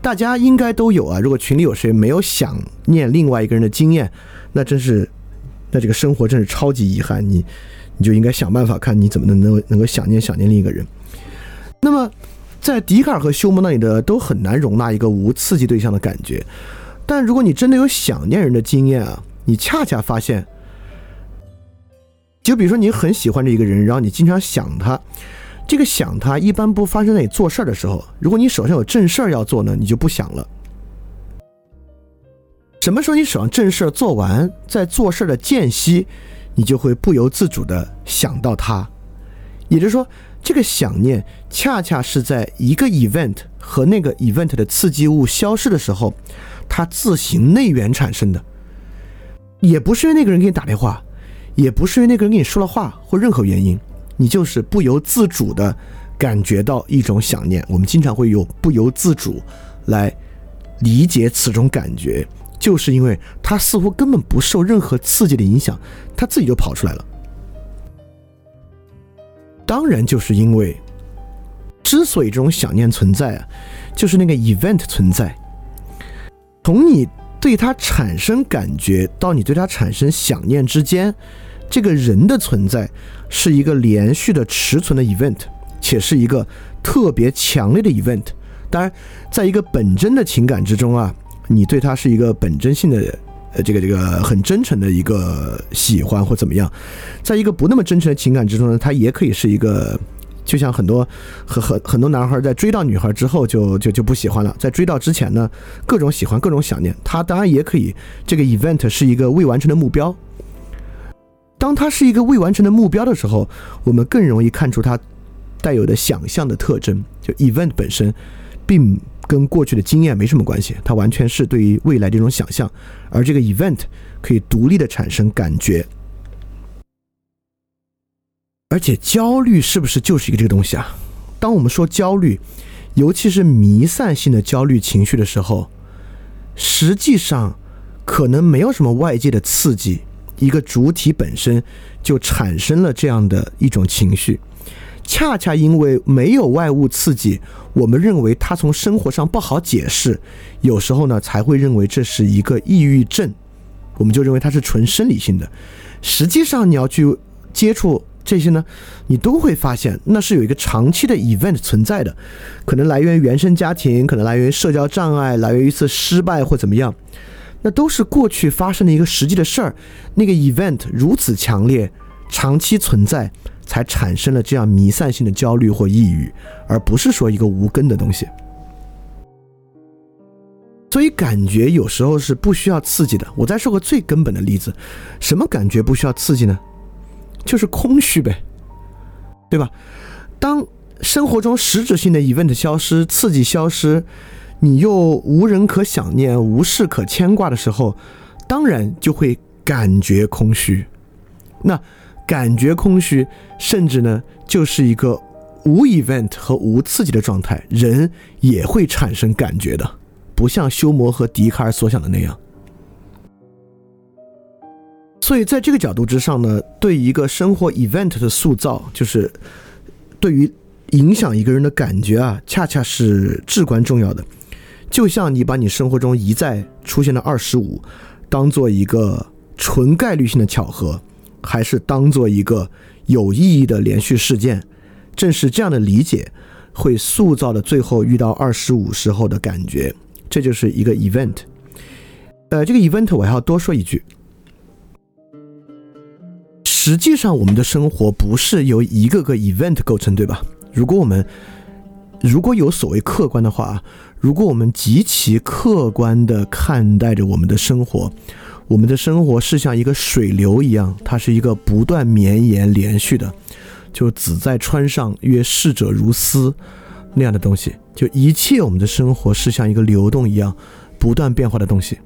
大家应该都有啊。如果群里有谁没有想念另外一个人的经验，那真是，那这个生活真是超级遗憾。你，你就应该想办法看你怎么能能能够想念想念另一个人。那么，在笛卡尔和休谟那里的都很难容纳一个无刺激对象的感觉。但如果你真的有想念人的经验啊，你恰恰发现，就比如说你很喜欢这一个人，然后你经常想他。这个想他一般不发生在你做事儿的时候。如果你手上有正事儿要做呢，你就不想了。什么时候你手上正事儿做完，在做事儿的间隙，你就会不由自主的想到他。也就是说，这个想念恰恰是在一个 event 和那个 event 的刺激物消失的时候，它自行内源产生的。也不是因为那个人给你打电话，也不是因为那个人跟你说了话或任何原因，你就是不由自主的感觉到一种想念。我们经常会用不由自主来理解此种感觉。就是因为他似乎根本不受任何刺激的影响，他自己就跑出来了。当然，就是因为之所以这种想念存在啊，就是那个 event 存在。从你对他产生感觉到你对他产生想念之间，这个人的存在是一个连续的持存的 event，且是一个特别强烈的 event。当然，在一个本真的情感之中啊。你对他是一个本真性的，呃，这个这个很真诚的一个喜欢或怎么样，在一个不那么真诚的情感之中呢，他也可以是一个，就像很多很很很多男孩在追到女孩之后就就就不喜欢了，在追到之前呢，各种喜欢各种想念，他当然也可以，这个 event 是一个未完成的目标。当它是一个未完成的目标的时候，我们更容易看出它带有的想象的特征，就 event 本身并。跟过去的经验没什么关系，它完全是对于未来的一种想象，而这个 event 可以独立的产生感觉。而且焦虑是不是就是一个这个东西啊？当我们说焦虑，尤其是弥散性的焦虑情绪的时候，实际上可能没有什么外界的刺激，一个主体本身就产生了这样的一种情绪。恰恰因为没有外物刺激，我们认为他从生活上不好解释，有时候呢才会认为这是一个抑郁症，我们就认为它是纯生理性的。实际上你要去接触这些呢，你都会发现那是有一个长期的 event 存在的，可能来源于原生家庭，可能来源于社交障碍，来源于一次失败或怎么样，那都是过去发生的一个实际的事儿，那个 event 如此强烈，长期存在。才产生了这样弥散性的焦虑或抑郁，而不是说一个无根的东西。所以感觉有时候是不需要刺激的。我再说个最根本的例子，什么感觉不需要刺激呢？就是空虚呗，对吧？当生活中实质性的 event 消失，刺激消失，你又无人可想念，无事可牵挂的时候，当然就会感觉空虚。那。感觉空虚，甚至呢，就是一个无 event 和无刺激的状态，人也会产生感觉的，不像休谟和笛卡尔所想的那样。所以，在这个角度之上呢，对一个生活 event 的塑造，就是对于影响一个人的感觉啊，恰恰是至关重要的。就像你把你生活中一再出现的二十五，当做一个纯概率性的巧合。还是当做一个有意义的连续事件，正是这样的理解，会塑造了最后遇到二十五时候的感觉。这就是一个 event。呃，这个 event 我还要多说一句，实际上我们的生活不是由一个个 event 构成，对吧？如果我们如果有所谓客观的话，如果我们极其客观的看待着我们的生活。我们的生活是像一个水流一样，它是一个不断绵延、连续的，就“子在川上，曰逝者如斯”那样的东西。就一切，我们的生活是像一个流动一样，不断变化的东西。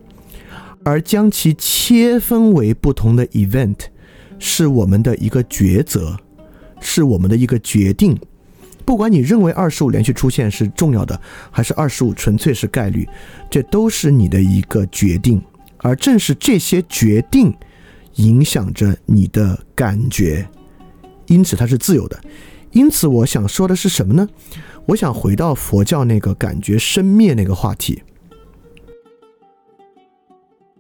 而将其切分为不同的 event，是我们的一个抉择，是我们的一个决定。不管你认为二十五连续出现是重要的，还是二十五纯粹是概率，这都是你的一个决定。而正是这些决定，影响着你的感觉，因此它是自由的。因此，我想说的是什么呢？我想回到佛教那个感觉生灭那个话题。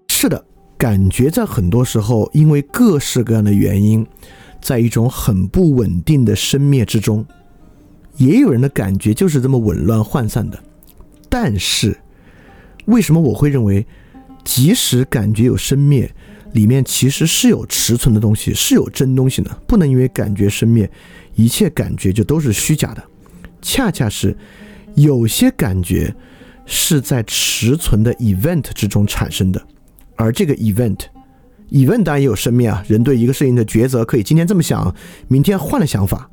是的，感觉在很多时候因为各式各样的原因，在一种很不稳定的生灭之中。也有人的感觉就是这么紊乱涣散的。但是，为什么我会认为？即使感觉有生灭，里面其实是有持存的东西，是有真东西的。不能因为感觉生灭，一切感觉就都是虚假的。恰恰是有些感觉是在持存的 event 之中产生的，而这个 event，event 当然也有生命啊，人对一个事情的抉择可以今天这么想，明天换了想法，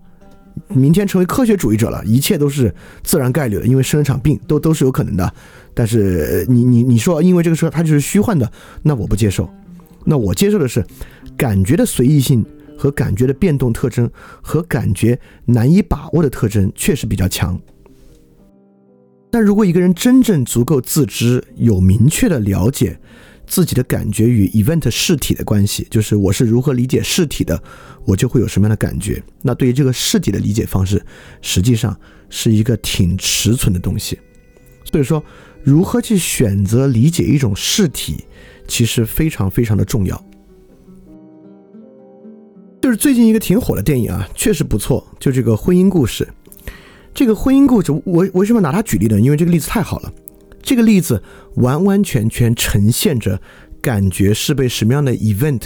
明天成为科学主义者了，一切都是自然概率的，因为生了场病都都是有可能的。但是你你你说因为这个事它就是虚幻的，那我不接受。那我接受的是感觉的随意性和感觉的变动特征和感觉难以把握的特征确实比较强。但如果一个人真正足够自知，有明确的了解自己的感觉与 event 事体的关系，就是我是如何理解事体的，我就会有什么样的感觉。那对于这个事体的理解方式，实际上是一个挺迟存的东西。所以说，如何去选择理解一种事体？其实非常非常的重要，就是最近一个挺火的电影啊，确实不错，就这个婚姻故事。这个婚姻故事，我为什么拿它举例呢？因为这个例子太好了，这个例子完完全全呈现着感觉是被什么样的 event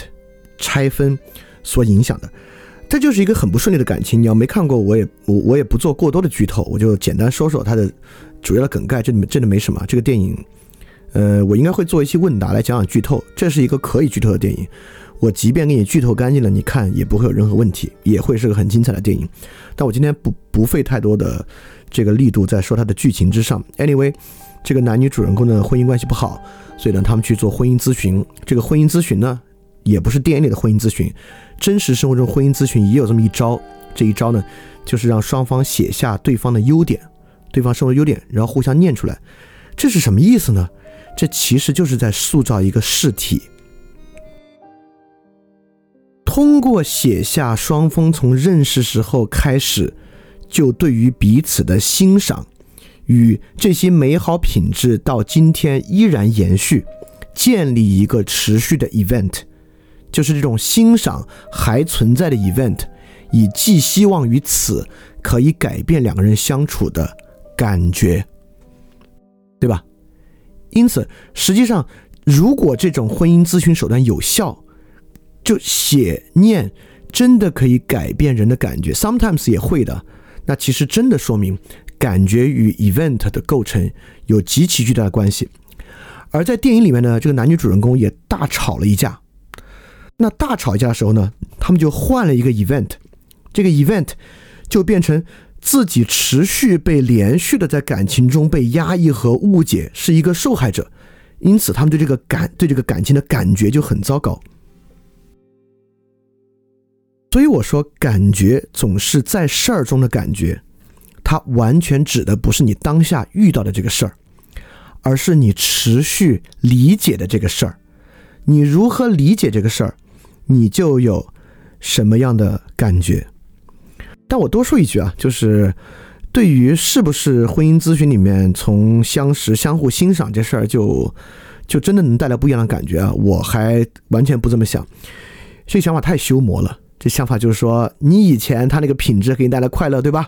拆分所影响的。这就是一个很不顺利的感情。你要没看过，我也我我也不做过多的剧透，我就简单说说它的主要的梗概。这真的没什么，这个电影。呃，我应该会做一期问答来讲讲剧透，这是一个可以剧透的电影。我即便给你剧透干净了，你看也不会有任何问题，也会是个很精彩的电影。但我今天不不费太多的这个力度在说它的剧情之上。Anyway，这个男女主人公的婚姻关系不好，所以呢，他们去做婚姻咨询。这个婚姻咨询呢，也不是电影里的婚姻咨询，真实生活中婚姻咨询也有这么一招。这一招呢，就是让双方写下对方的优点，对方生活优点，然后互相念出来。这是什么意思呢？这其实就是在塑造一个事体，通过写下双方从认识时候开始就对于彼此的欣赏，与这些美好品质到今天依然延续，建立一个持续的 event，就是这种欣赏还存在的 event，以寄希望于此可以改变两个人相处的感觉，对吧？因此，实际上，如果这种婚姻咨询手段有效，就写念真的可以改变人的感觉，sometimes 也会的。那其实真的说明感觉与 event 的构成有极其巨大的关系。而在电影里面呢，这个男女主人公也大吵了一架。那大吵一架的时候呢，他们就换了一个 event，这个 event 就变成。自己持续被连续的在感情中被压抑和误解，是一个受害者，因此他们对这个感对这个感情的感觉就很糟糕。所以我说，感觉总是在事儿中的感觉，它完全指的不是你当下遇到的这个事儿，而是你持续理解的这个事儿。你如何理解这个事儿，你就有什么样的感觉。但我多说一句啊，就是对于是不是婚姻咨询里面从相识、相互欣赏这事儿，就就真的能带来不一样的感觉啊？我还完全不这么想，这想法太修魔了。这想法就是说，你以前他那个品质给你带来快乐，对吧？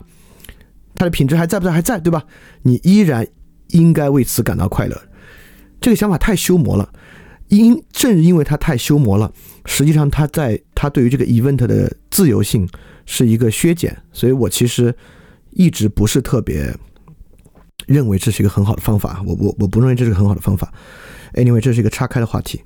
他的品质还在不在？还在，对吧？你依然应该为此感到快乐。这个想法太修魔了，因正因为他太修魔了，实际上他在他对于这个 event 的自由性。是一个削减，所以我其实一直不是特别认为这是一个很好的方法。我我我不认为这是个很好的方法。Anyway，这是一个岔开的话题。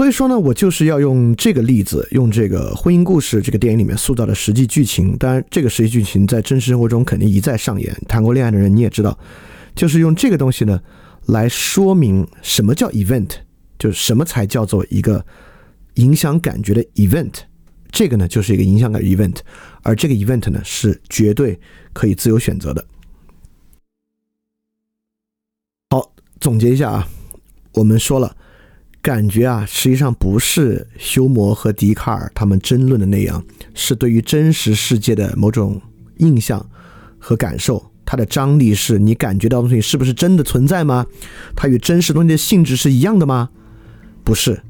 所以说呢，我就是要用这个例子，用这个婚姻故事这个电影里面塑造的实际剧情。当然，这个实际剧情在真实生活中肯定一再上演。谈过恋爱的人你也知道，就是用这个东西呢来说明什么叫 event，就是什么才叫做一个。影响感觉的 event，这个呢就是一个影响感 event，而这个 event 呢是绝对可以自由选择的。好，总结一下啊，我们说了，感觉啊实际上不是休谟和笛卡尔他们争论的那样，是对于真实世界的某种印象和感受。它的张力是你感觉到东西是不是真的存在吗？它与真实东西的性质是一样的吗？不是。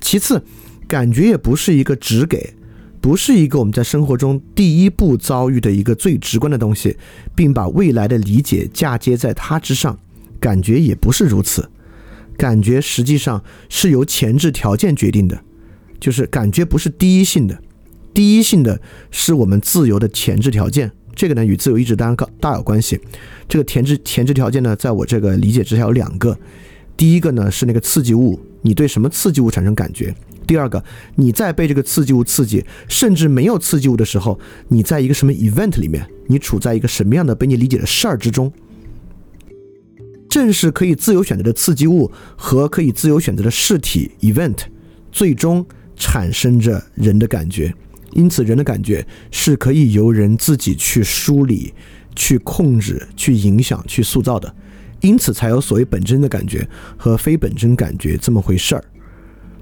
其次。感觉也不是一个只给，不是一个我们在生活中第一步遭遇的一个最直观的东西，并把未来的理解嫁接在它之上。感觉也不是如此，感觉实际上是由前置条件决定的，就是感觉不是第一性的，第一性的是我们自由的前置条件。这个呢与自由意志当然大有关系。这个前置前置条件呢，在我这个理解之下有两个，第一个呢是那个刺激物，你对什么刺激物产生感觉？第二个，你在被这个刺激物刺激，甚至没有刺激物的时候，你在一个什么 event 里面，你处在一个什么样的被你理解的事儿之中？正是可以自由选择的刺激物和可以自由选择的事体 event，最终产生着人的感觉。因此，人的感觉是可以由人自己去梳理、去控制、去影响、去塑造的。因此，才有所谓本真的感觉和非本真感觉这么回事儿。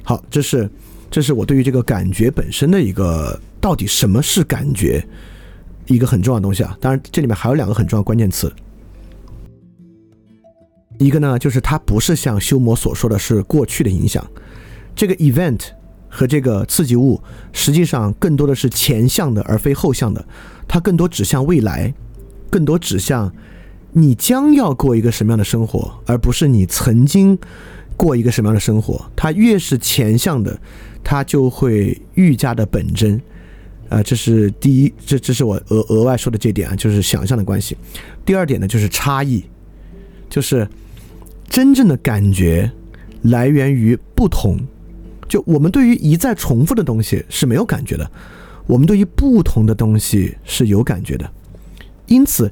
好，这是这是我对于这个感觉本身的一个到底什么是感觉一个很重要的东西啊。当然，这里面还有两个很重要关键词。一个呢，就是它不是像修魔所说的是过去的影响，这个 event 和这个刺激物实际上更多的是前向的而非后向的，它更多指向未来，更多指向你将要过一个什么样的生活，而不是你曾经。过一个什么样的生活？它越是前向的，它就会愈加的本真。啊，这是第一，这这是我额额外说的这点啊，就是想象的关系。第二点呢，就是差异，就是真正的感觉来源于不同。就我们对于一再重复的东西是没有感觉的，我们对于不同的东西是有感觉的。因此，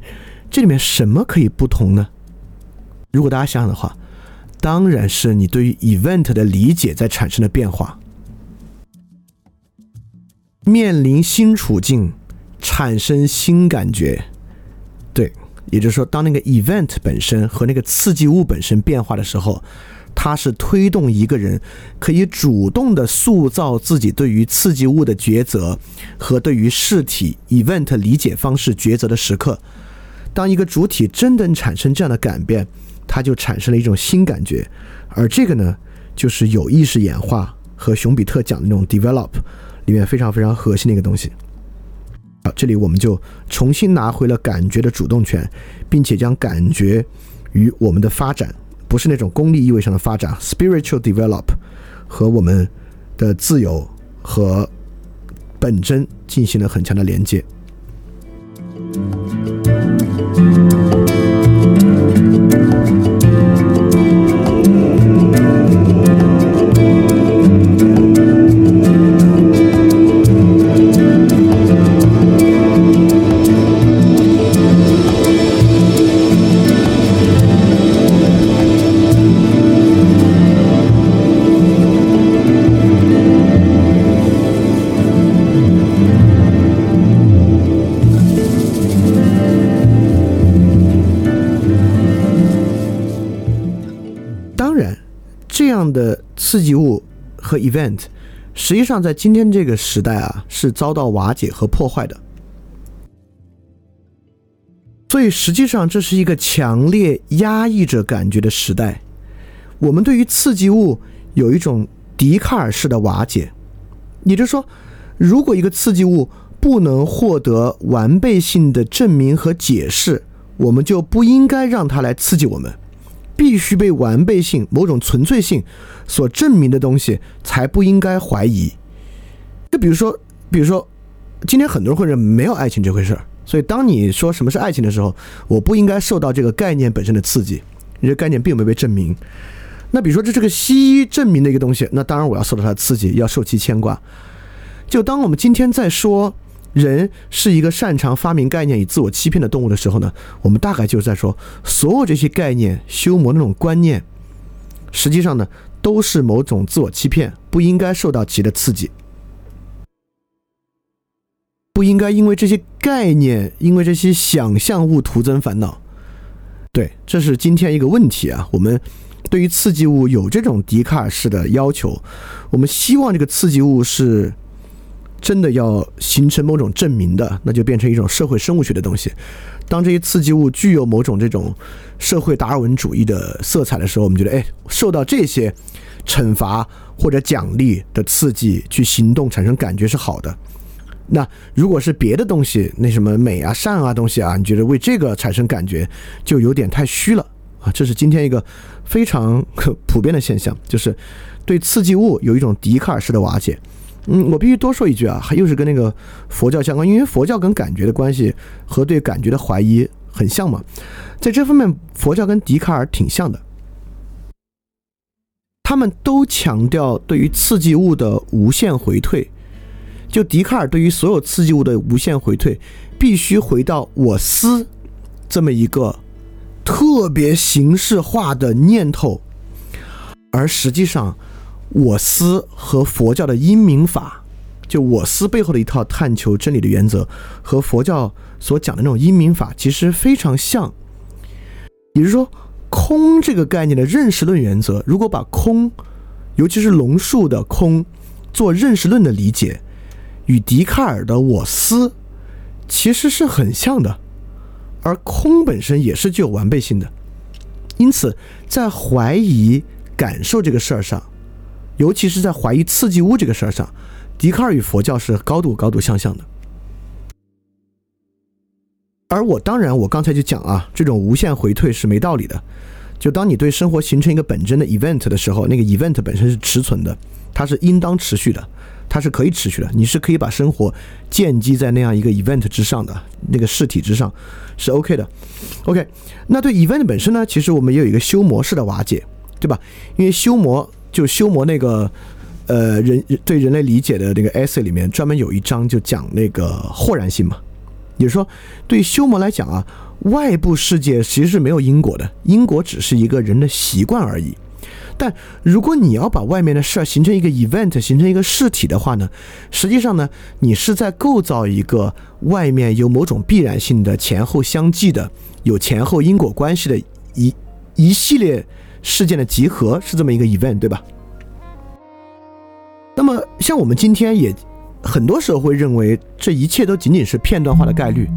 这里面什么可以不同呢？如果大家想想的话。当然是你对于 event 的理解在产生的变化，面临新处境，产生新感觉，对，也就是说，当那个 event 本身和那个刺激物本身变化的时候，它是推动一个人可以主动的塑造自己对于刺激物的抉择和对于事体 event 理解方式抉择的时刻。当一个主体真的产生这样的改变。它就产生了一种新感觉，而这个呢，就是有意识演化和熊彼特讲的那种 develop 里面非常非常核心的一个东西。啊，这里我们就重新拿回了感觉的主动权，并且将感觉与我们的发展，不是那种功利意味上的发展 spiritual develop 和我们的自由和本真进行了很强的连接。的刺激物和 event，实际上在今天这个时代啊，是遭到瓦解和破坏的。所以实际上这是一个强烈压抑着感觉的时代。我们对于刺激物有一种笛卡尔式的瓦解，也就是说，如果一个刺激物不能获得完备性的证明和解释，我们就不应该让它来刺激我们。必须被完备性、某种纯粹性所证明的东西，才不应该怀疑。就比如说，比如说，今天很多人会认为没有爱情这回事儿，所以当你说什么是爱情的时候，我不应该受到这个概念本身的刺激，这个概念并没有被证明。那比如说，这是个西医证明的一个东西，那当然我要受到它的刺激，要受其牵挂。就当我们今天在说。人是一个擅长发明概念以自我欺骗的动物的时候呢，我们大概就是在说，所有这些概念、修魔那种观念，实际上呢，都是某种自我欺骗，不应该受到其的刺激，不应该因为这些概念、因为这些想象物徒增烦恼。对，这是今天一个问题啊。我们对于刺激物有这种笛卡尔式的要求，我们希望这个刺激物是。真的要形成某种证明的，那就变成一种社会生物学的东西。当这些刺激物具有某种这种社会达尔文主义的色彩的时候，我们觉得，哎，受到这些惩罚或者奖励的刺激去行动产生感觉是好的。那如果是别的东西，那什么美啊、善啊东西啊，你觉得为这个产生感觉就有点太虚了啊？这是今天一个非常普遍的现象，就是对刺激物有一种笛卡尔式的瓦解。嗯，我必须多说一句啊，还又是跟那个佛教相关，因为佛教跟感觉的关系和对感觉的怀疑很像嘛，在这方面，佛教跟笛卡尔挺像的。他们都强调对于刺激物的无限回退。就笛卡尔对于所有刺激物的无限回退，必须回到我思这么一个特别形式化的念头，而实际上，我思和佛教的因明法，就我思背后的一套探求真理的原则，和佛教所讲的那种因明法其实非常像。也就是说，空这个概念的认识论原则，如果把空，尤其是龙树的空，做认识论的理解。与笛卡尔的我思其实是很像的，而空本身也是具有完备性的。因此，在怀疑感受这个事儿上，尤其是在怀疑刺激物这个事儿上，笛卡尔与佛教是高度高度相像的。而我当然，我刚才就讲啊，这种无限回退是没道理的。就当你对生活形成一个本真的 event 的时候，那个 event 本身是持存的，它是应当持续的。它是可以持续的，你是可以把生活建基在那样一个 event 之上的那个事体之上，是 OK 的。OK，那对 event 本身呢？其实我们也有一个修模式的瓦解，对吧？因为修模就修魔那个呃人对人类理解的那个 essay 里面专门有一章就讲那个豁然性嘛，也就是说，对修魔来讲啊，外部世界其实是没有因果的，因果只是一个人的习惯而已。但如果你要把外面的事儿形成一个 event，形成一个事体的话呢，实际上呢，你是在构造一个外面有某种必然性的前后相继的、有前后因果关系的一一系列事件的集合，是这么一个 event，对吧？那么像我们今天也很多时候会认为，这一切都仅仅是片段化的概率，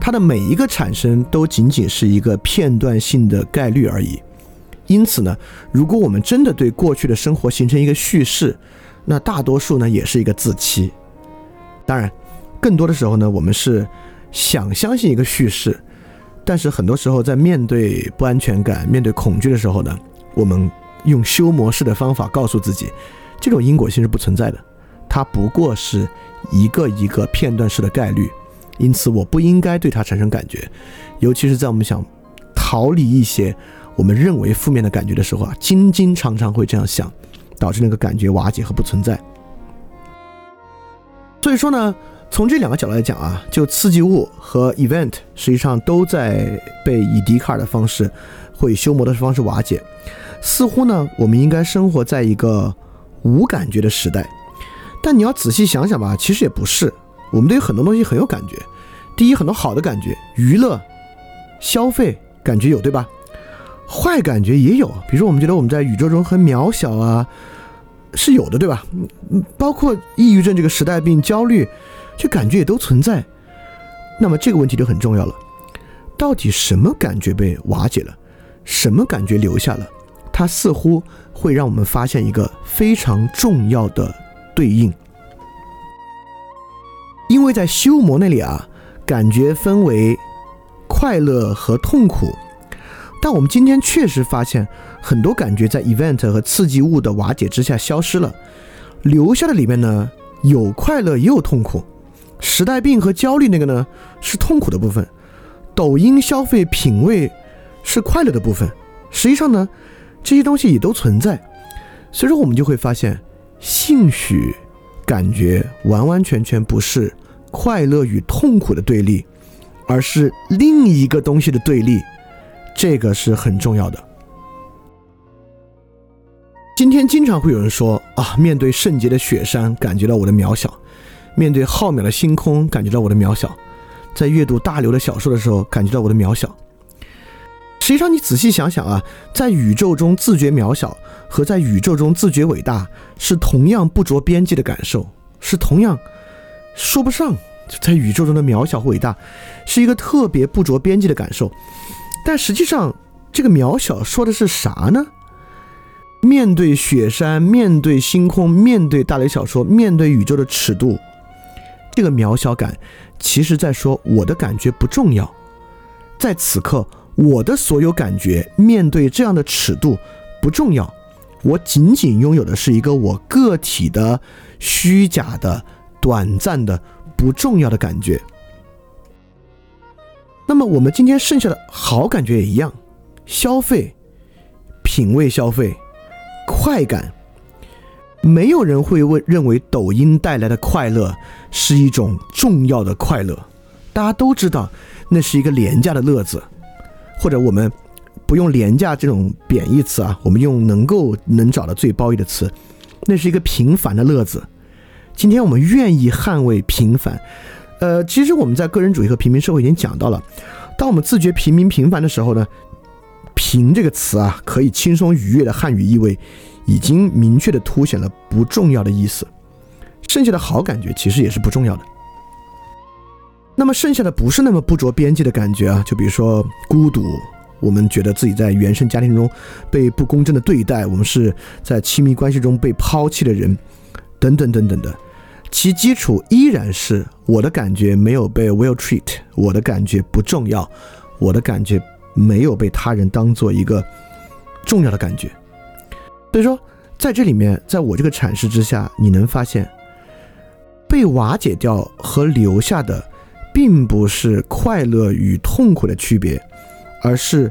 它的每一个产生都仅仅是一个片段性的概率而已。因此呢，如果我们真的对过去的生活形成一个叙事，那大多数呢也是一个自欺。当然，更多的时候呢，我们是想相信一个叙事，但是很多时候在面对不安全感、面对恐惧的时候呢，我们用修模式的方法告诉自己，这种因果性是不存在的，它不过是一个一个片段式的概率。因此，我不应该对它产生感觉，尤其是在我们想逃离一些。我们认为负面的感觉的时候啊，经经常常会这样想，导致那个感觉瓦解和不存在。所以说呢，从这两个角度来讲啊，就刺激物和 event 实际上都在被以笛卡尔的方式或以修谟的方式瓦解。似乎呢，我们应该生活在一个无感觉的时代。但你要仔细想想吧，其实也不是。我们对很多东西很有感觉。第一，很多好的感觉，娱乐、消费感觉有，对吧？坏感觉也有，比如说我们觉得我们在宇宙中很渺小啊，是有的，对吧？包括抑郁症这个时代病、焦虑，这感觉也都存在。那么这个问题就很重要了，到底什么感觉被瓦解了，什么感觉留下了？它似乎会让我们发现一个非常重要的对应，因为在修魔那里啊，感觉分为快乐和痛苦。但我们今天确实发现，很多感觉在 event 和刺激物的瓦解之下消失了，留下的里面呢有快乐也有痛苦。时代病和焦虑那个呢是痛苦的部分，抖音消费品味是快乐的部分。实际上呢，这些东西也都存在。所以说，我们就会发现，兴许感觉完完全全不是快乐与痛苦的对立，而是另一个东西的对立。这个是很重要的。今天经常会有人说啊，面对圣洁的雪山，感觉到我的渺小；面对浩渺的星空，感觉到我的渺小；在阅读大刘的小说的时候，感觉到我的渺小。实际上，你仔细想想啊，在宇宙中自觉渺小和在宇宙中自觉伟大，是同样不着边际的感受，是同样说不上。在宇宙中的渺小和伟大，是一个特别不着边际的感受。但实际上，这个渺小说的是啥呢？面对雪山，面对星空，面对大雷小说，面对宇宙的尺度，这个渺小感，其实在说我的感觉不重要。在此刻，我的所有感觉面对这样的尺度不重要，我仅仅拥有的是一个我个体的虚假的、短暂的、不重要的感觉。那么我们今天剩下的好感觉也一样，消费、品味消费、快感。没有人会问认为抖音带来的快乐是一种重要的快乐，大家都知道那是一个廉价的乐子，或者我们不用廉价这种贬义词啊，我们用能够能找到最褒义的词，那是一个平凡的乐子。今天我们愿意捍卫平凡，呃，其实我们在个人主义和平民社会已经讲到了，当我们自觉平民平凡的时候呢，平这个词啊，可以轻松愉悦的汉语意味。已经明确的凸显了不重要的意思，剩下的好感觉其实也是不重要的。那么剩下的不是那么不着边际的感觉啊，就比如说孤独，我们觉得自己在原生家庭中被不公正的对待，我们是在亲密关系中被抛弃的人，等等等等的，其基础依然是我的感觉没有被 well treat，我的感觉不重要，我的感觉没有被他人当做一个重要的感觉。所以说，在这里面，在我这个阐释之下，你能发现，被瓦解掉和留下的，并不是快乐与痛苦的区别，而是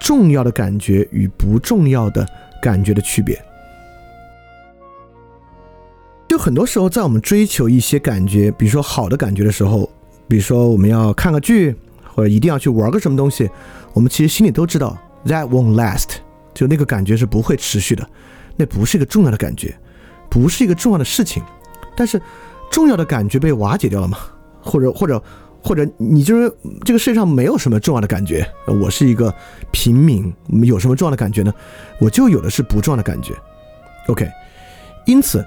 重要的感觉与不重要的感觉的区别。就很多时候，在我们追求一些感觉，比如说好的感觉的时候，比如说我们要看个剧，或者一定要去玩个什么东西，我们其实心里都知道，that won't last。就那个感觉是不会持续的，那不是一个重要的感觉，不是一个重要的事情，但是重要的感觉被瓦解掉了吗？或者或者或者你就是这个世界上没有什么重要的感觉？我是一个平民，有什么重要的感觉呢？我就有的是不重要的感觉。OK，因此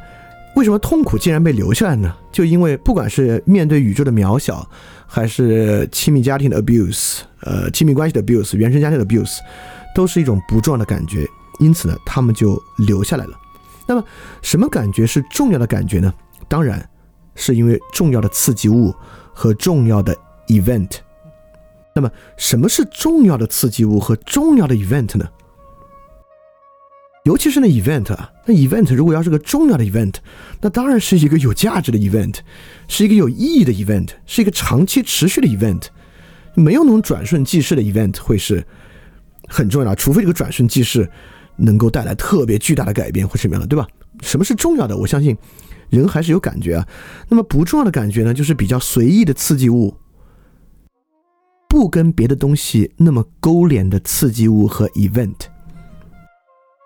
为什么痛苦竟然被留下来呢？就因为不管是面对宇宙的渺小，还是亲密家庭的 abuse，呃，亲密关系的 abuse，原生家庭的 abuse。都是一种不重要的感觉，因此呢，他们就留下来了。那么，什么感觉是重要的感觉呢？当然，是因为重要的刺激物和重要的 event。那么，什么是重要的刺激物和重要的 event 呢？尤其是那 event 啊，那 event 如果要是个重要的 event，那当然是一个有价值的 event，是一个有意义的 event，是一个长期持续的 event。没有那种转瞬即逝的 event 会是。很重要除非这个转瞬即逝能够带来特别巨大的改变或什么样的，对吧？什么是重要的？我相信人还是有感觉啊。那么不重要的感觉呢，就是比较随意的刺激物，不跟别的东西那么勾连的刺激物和 event。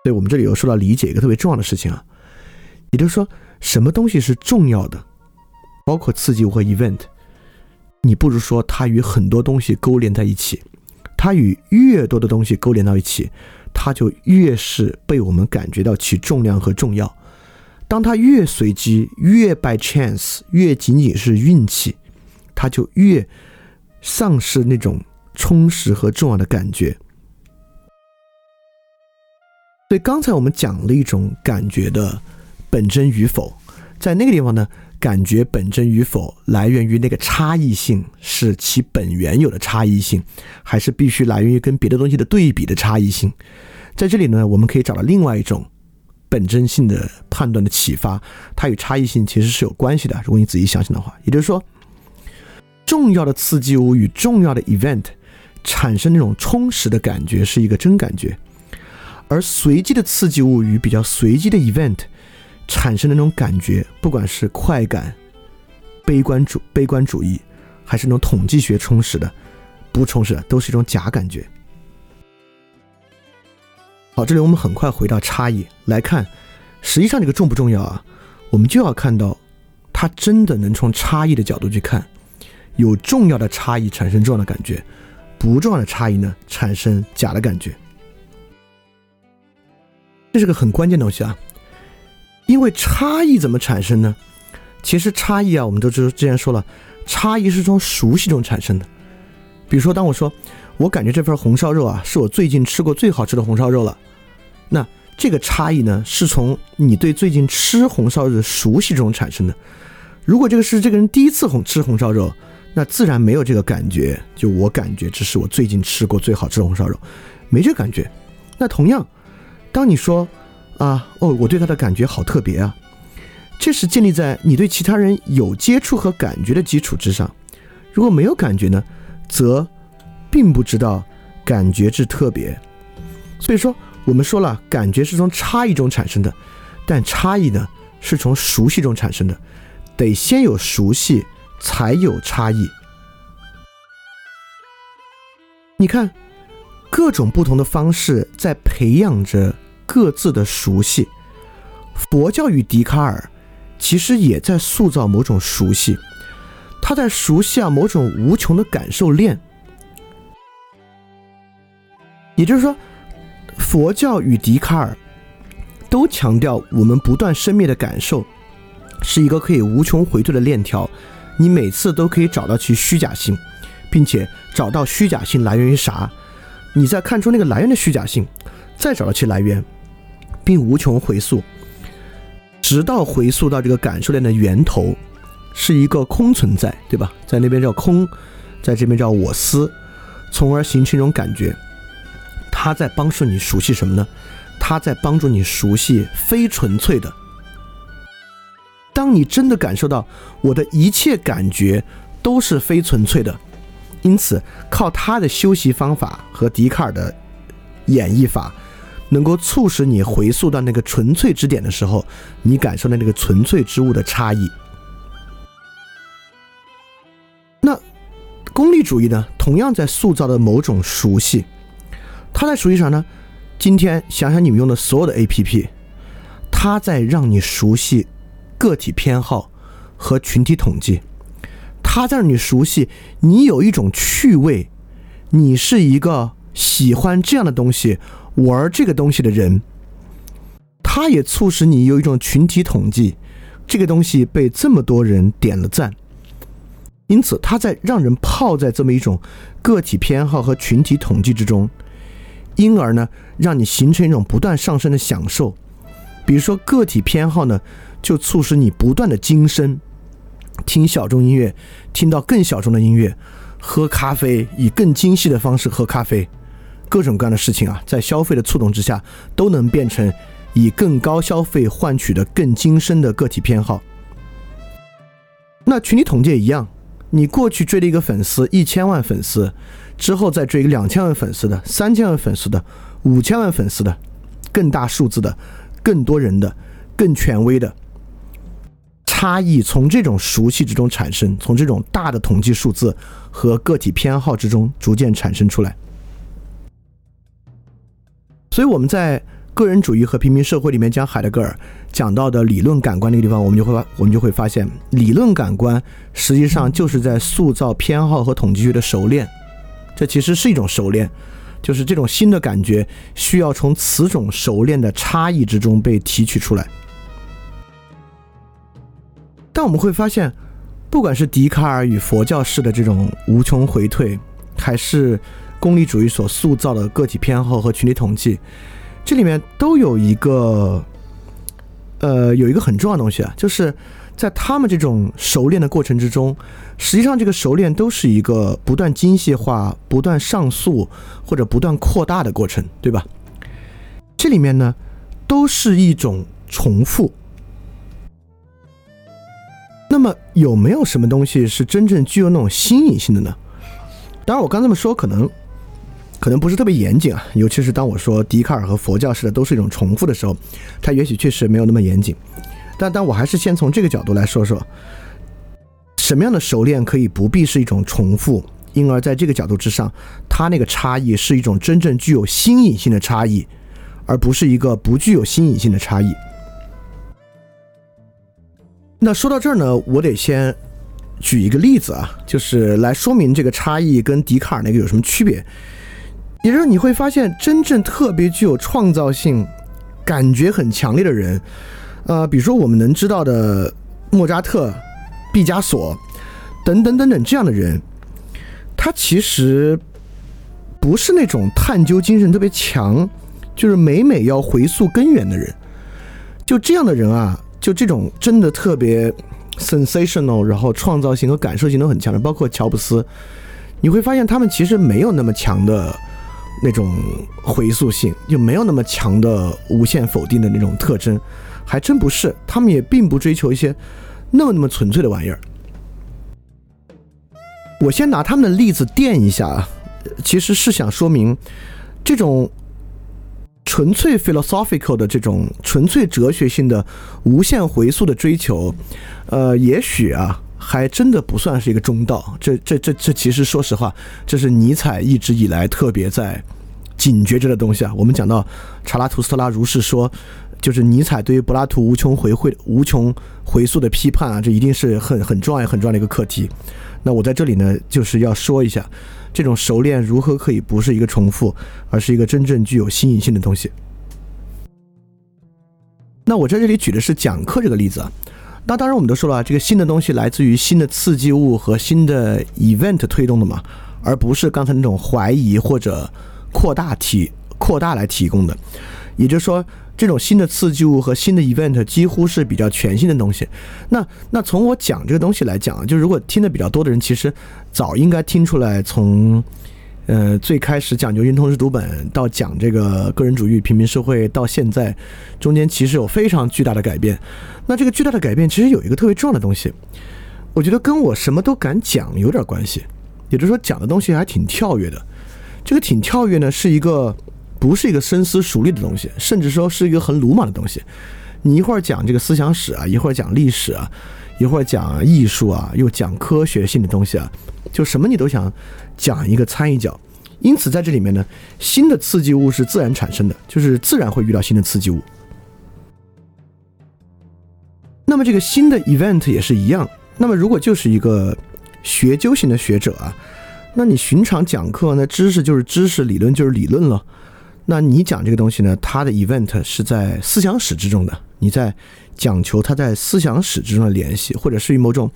所以我们这里有说到理解一个特别重要的事情啊，也就是说，什么东西是重要的，包括刺激物和 event，你不如说它与很多东西勾连在一起。它与越多的东西勾连到一起，它就越是被我们感觉到其重量和重要。当它越随机、越 by chance、越仅仅是运气，它就越丧失那种充实和重要的感觉。所以刚才我们讲了一种感觉的本真与否，在那个地方呢？感觉本真与否来源于那个差异性，是其本原有的差异性，还是必须来源于跟别的东西的对比的差异性？在这里呢，我们可以找到另外一种本真性的判断的启发，它与差异性其实是有关系的。如果你仔细想想的话，也就是说，重要的刺激物与重要的 event 产生那种充实的感觉是一个真感觉，而随机的刺激物与比较随机的 event。产生的那种感觉，不管是快感、悲观主悲观主义，还是那种统计学充实的、不充实的，都是一种假感觉。好，这里我们很快回到差异来看，实际上这个重不重要啊？我们就要看到，它真的能从差异的角度去看，有重要的差异产生重要的感觉，不重要的差异呢产生假的感觉。这是个很关键的东西啊。因为差异怎么产生呢？其实差异啊，我们都知之前说了，差异是从熟悉中产生的。比如说，当我说我感觉这份红烧肉啊，是我最近吃过最好吃的红烧肉了，那这个差异呢，是从你对最近吃红烧肉的熟悉中产生的。如果这个是这个人第一次红吃红烧肉，那自然没有这个感觉。就我感觉这是我最近吃过最好吃的红烧肉，没这感觉。那同样，当你说。啊哦，我对他的感觉好特别啊！这是建立在你对其他人有接触和感觉的基础之上。如果没有感觉呢，则并不知道感觉之特别。所以说，我们说了，感觉是从差异中产生的，但差异呢是从熟悉中产生的，得先有熟悉，才有差异。你看，各种不同的方式在培养着各自的熟悉。佛教与笛卡尔其实也在塑造某种熟悉，他在熟悉啊某种无穷的感受链。也就是说。佛教与笛卡尔都强调，我们不断生灭的感受是一个可以无穷回退的链条，你每次都可以找到其虚假性，并且找到虚假性来源于啥，你再看出那个来源的虚假性，再找到其来源，并无穷回溯，直到回溯到这个感受链的源头是一个空存在，对吧？在那边叫空，在这边叫我思，从而形成一种感觉。它在帮助你熟悉什么呢？它在帮助你熟悉非纯粹的。当你真的感受到我的一切感觉都是非纯粹的，因此靠他的修习方法和笛卡尔的演绎法，能够促使你回溯到那个纯粹之点的时候，你感受到那个纯粹之物的差异。那功利主义呢？同样在塑造的某种熟悉。它在熟悉啥呢？今天想想你们用的所有的 APP，它在让你熟悉个体偏好和群体统计，它在让你熟悉你有一种趣味，你是一个喜欢这样的东西、玩这个东西的人。他也促使你有一种群体统计，这个东西被这么多人点了赞，因此它在让人泡在这么一种个体偏好和群体统计之中。因而呢，让你形成一种不断上升的享受，比如说个体偏好呢，就促使你不断的精深，听小众音乐，听到更小众的音乐，喝咖啡，以更精细的方式喝咖啡，各种各样的事情啊，在消费的触动之下，都能变成以更高消费换取的更精深的个体偏好。那群体统计也一样，你过去追了一个粉丝，一千万粉丝。之后再追一个两千万粉丝的、三千万粉丝的、五千万粉丝的、更大数字的、更多人的、更权威的差异，从这种熟悉之中产生，从这种大的统计数字和个体偏好之中逐渐产生出来。所以我们在个人主义和平民社会里面讲海德格尔讲到的理论感官那个地方，我们就会发我们就会发现，理论感官实际上就是在塑造偏好和统计学的熟练。这其实是一种熟练，就是这种新的感觉需要从此种熟练的差异之中被提取出来。但我们会发现，不管是笛卡尔与佛教式的这种无穷回退，还是功利主义所塑造的个体偏好和群体统计，这里面都有一个，呃，有一个很重要的东西啊，就是。在他们这种熟练的过程之中，实际上这个熟练都是一个不断精细化、不断上诉或者不断扩大的过程，对吧？这里面呢，都是一种重复。那么有没有什么东西是真正具有那种新颖性的呢？当然，我刚这么说可能可能不是特别严谨啊，尤其是当我说笛卡尔和佛教式的都是一种重复的时候，它也许确实没有那么严谨。但但我还是先从这个角度来说说，什么样的熟练可以不必是一种重复，因而在这个角度之上，它那个差异是一种真正具有新颖性的差异，而不是一个不具有新颖性的差异。那说到这儿呢，我得先举一个例子啊，就是来说明这个差异跟笛卡尔那个有什么区别。也就是你会发现，真正特别具有创造性、感觉很强烈的人。呃，比如说我们能知道的莫扎特、毕加索等等等等这样的人，他其实不是那种探究精神特别强，就是每每要回溯根源的人。就这样的人啊，就这种真的特别 sensational，然后创造性和感受性都很强的，包括乔布斯，你会发现他们其实没有那么强的那种回溯性，就没有那么强的无限否定的那种特征。还真不是，他们也并不追求一些那么那么纯粹的玩意儿。我先拿他们的例子垫一下啊，其实是想说明这种纯粹 philosophical 的这种纯粹哲学性的无限回溯的追求，呃，也许啊，还真的不算是一个中道。这这这这，其实说实话，这是尼采一直以来特别在警觉着的东西啊。我们讲到查拉图斯特拉如是说，就是尼采对于柏拉图无穷回会无穷回溯的批判啊，这一定是很很重要很重要的一个课题。那我在这里呢，就是要说一下。这种熟练如何可以不是一个重复，而是一个真正具有新颖性的东西？那我在这里举的是讲课这个例子啊。那当然我们都说了，这个新的东西来自于新的刺激物和新的 event 推动的嘛，而不是刚才那种怀疑或者扩大提扩大来提供的。也就是说。这种新的刺激物和新的 event 几乎是比较全新的东西。那那从我讲这个东西来讲，就如果听的比较多的人，其实早应该听出来，从呃最开始讲牛津通识读本到讲这个个人主义、平民社会到现在，中间其实有非常巨大的改变。那这个巨大的改变其实有一个特别重要的东西，我觉得跟我什么都敢讲有点关系。也就是说，讲的东西还挺跳跃的。这个挺跳跃呢，是一个。不是一个深思熟虑的东西，甚至说是一个很鲁莽的东西。你一会儿讲这个思想史啊，一会儿讲历史啊，一会儿讲艺术啊，又讲科学性的东西啊，就什么你都想讲一个参一脚。因此在这里面呢，新的刺激物是自然产生的，就是自然会遇到新的刺激物。那么这个新的 event 也是一样。那么如果就是一个学究型的学者啊，那你寻常讲课呢，知识就是知识，理论就是理论了。那你讲这个东西呢？它的 event 是在思想史之中的，你在讲求它在思想史之中的联系，或者是与某种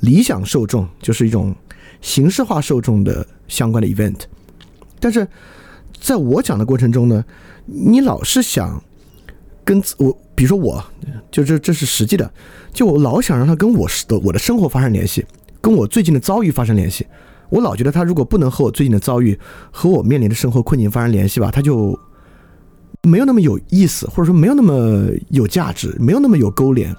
理想受众，就是一种形式化受众的相关的 event。但是在我讲的过程中呢，你老是想跟我，比如说我，就这这是实际的，就我老想让他跟我的我的生活发生联系，跟我最近的遭遇发生联系。我老觉得他如果不能和我最近的遭遇和我面临的生活困境发生联系吧，他就没有那么有意思，或者说没有那么有价值，没有那么有勾连。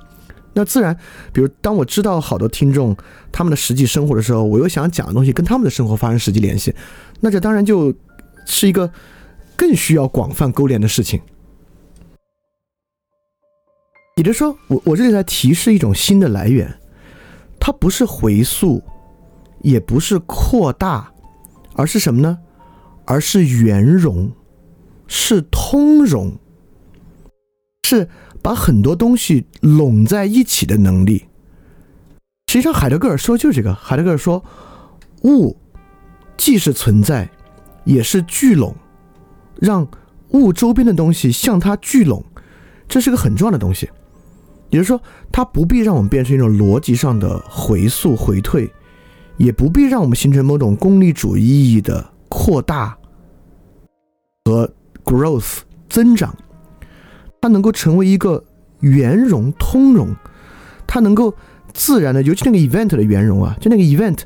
那自然，比如当我知道好多听众他们的实际生活的时候，我又想讲的东西跟他们的生活发生实际联系，那这当然就是一个更需要广泛勾连的事情。也就是说，我我这里在提示一种新的来源，它不是回溯。也不是扩大，而是什么呢？而是圆融，是通融，是把很多东西拢在一起的能力。实际上，海德格尔说就是这个。海德格尔说，物既是存在，也是聚拢，让物周边的东西向它聚拢，这是个很重要的东西。也就是说，它不必让我们变成一种逻辑上的回溯回退。也不必让我们形成某种功利主义意义的扩大和 growth 增长，它能够成为一个圆融通融，它能够自然的，尤其那个 event 的圆融啊，就那个 event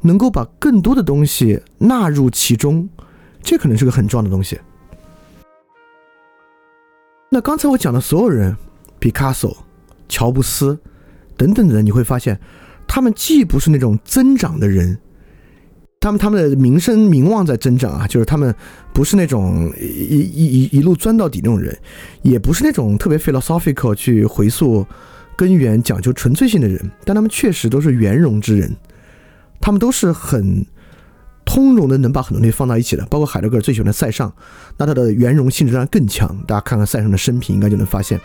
能够把更多的东西纳入其中，这可能是个很重要的东西。那刚才我讲的所有人，毕卡索、乔布斯等等的人，你会发现。他们既不是那种增长的人，他们他们的名声名望在增长啊，就是他们不是那种一一一一路钻到底那种人，也不是那种特别 philosophical 去回溯根源、讲究纯粹性的人，但他们确实都是圆融之人，他们都是很通融的，能把很多东西放到一起的。包括海德格尔最喜欢的塞尚，那他的圆融性质当然更强。大家看看塞尚的生平，应该就能发现。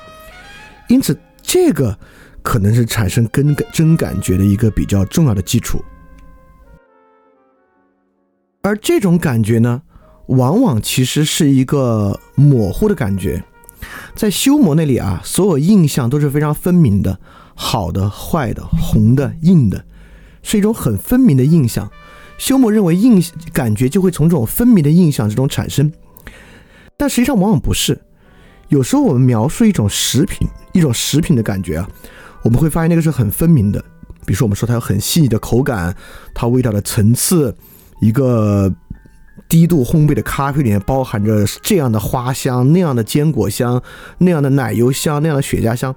因此，这个。可能是产生根感真感觉的一个比较重要的基础，而这种感觉呢，往往其实是一个模糊的感觉。在修魔那里啊，所有印象都是非常分明的，好的、坏的、红的、硬的，是一种很分明的印象。修魔认为印感觉就会从这种分明的印象之中产生，但实际上往往不是。有时候我们描述一种食品，一种食品的感觉啊。我们会发现那个是很分明的，比如说我们说它有很细腻的口感，它味道的层次，一个低度烘焙的咖啡里面包含着这样的花香、那样的坚果香、那样的奶油香、那样的雪茄香，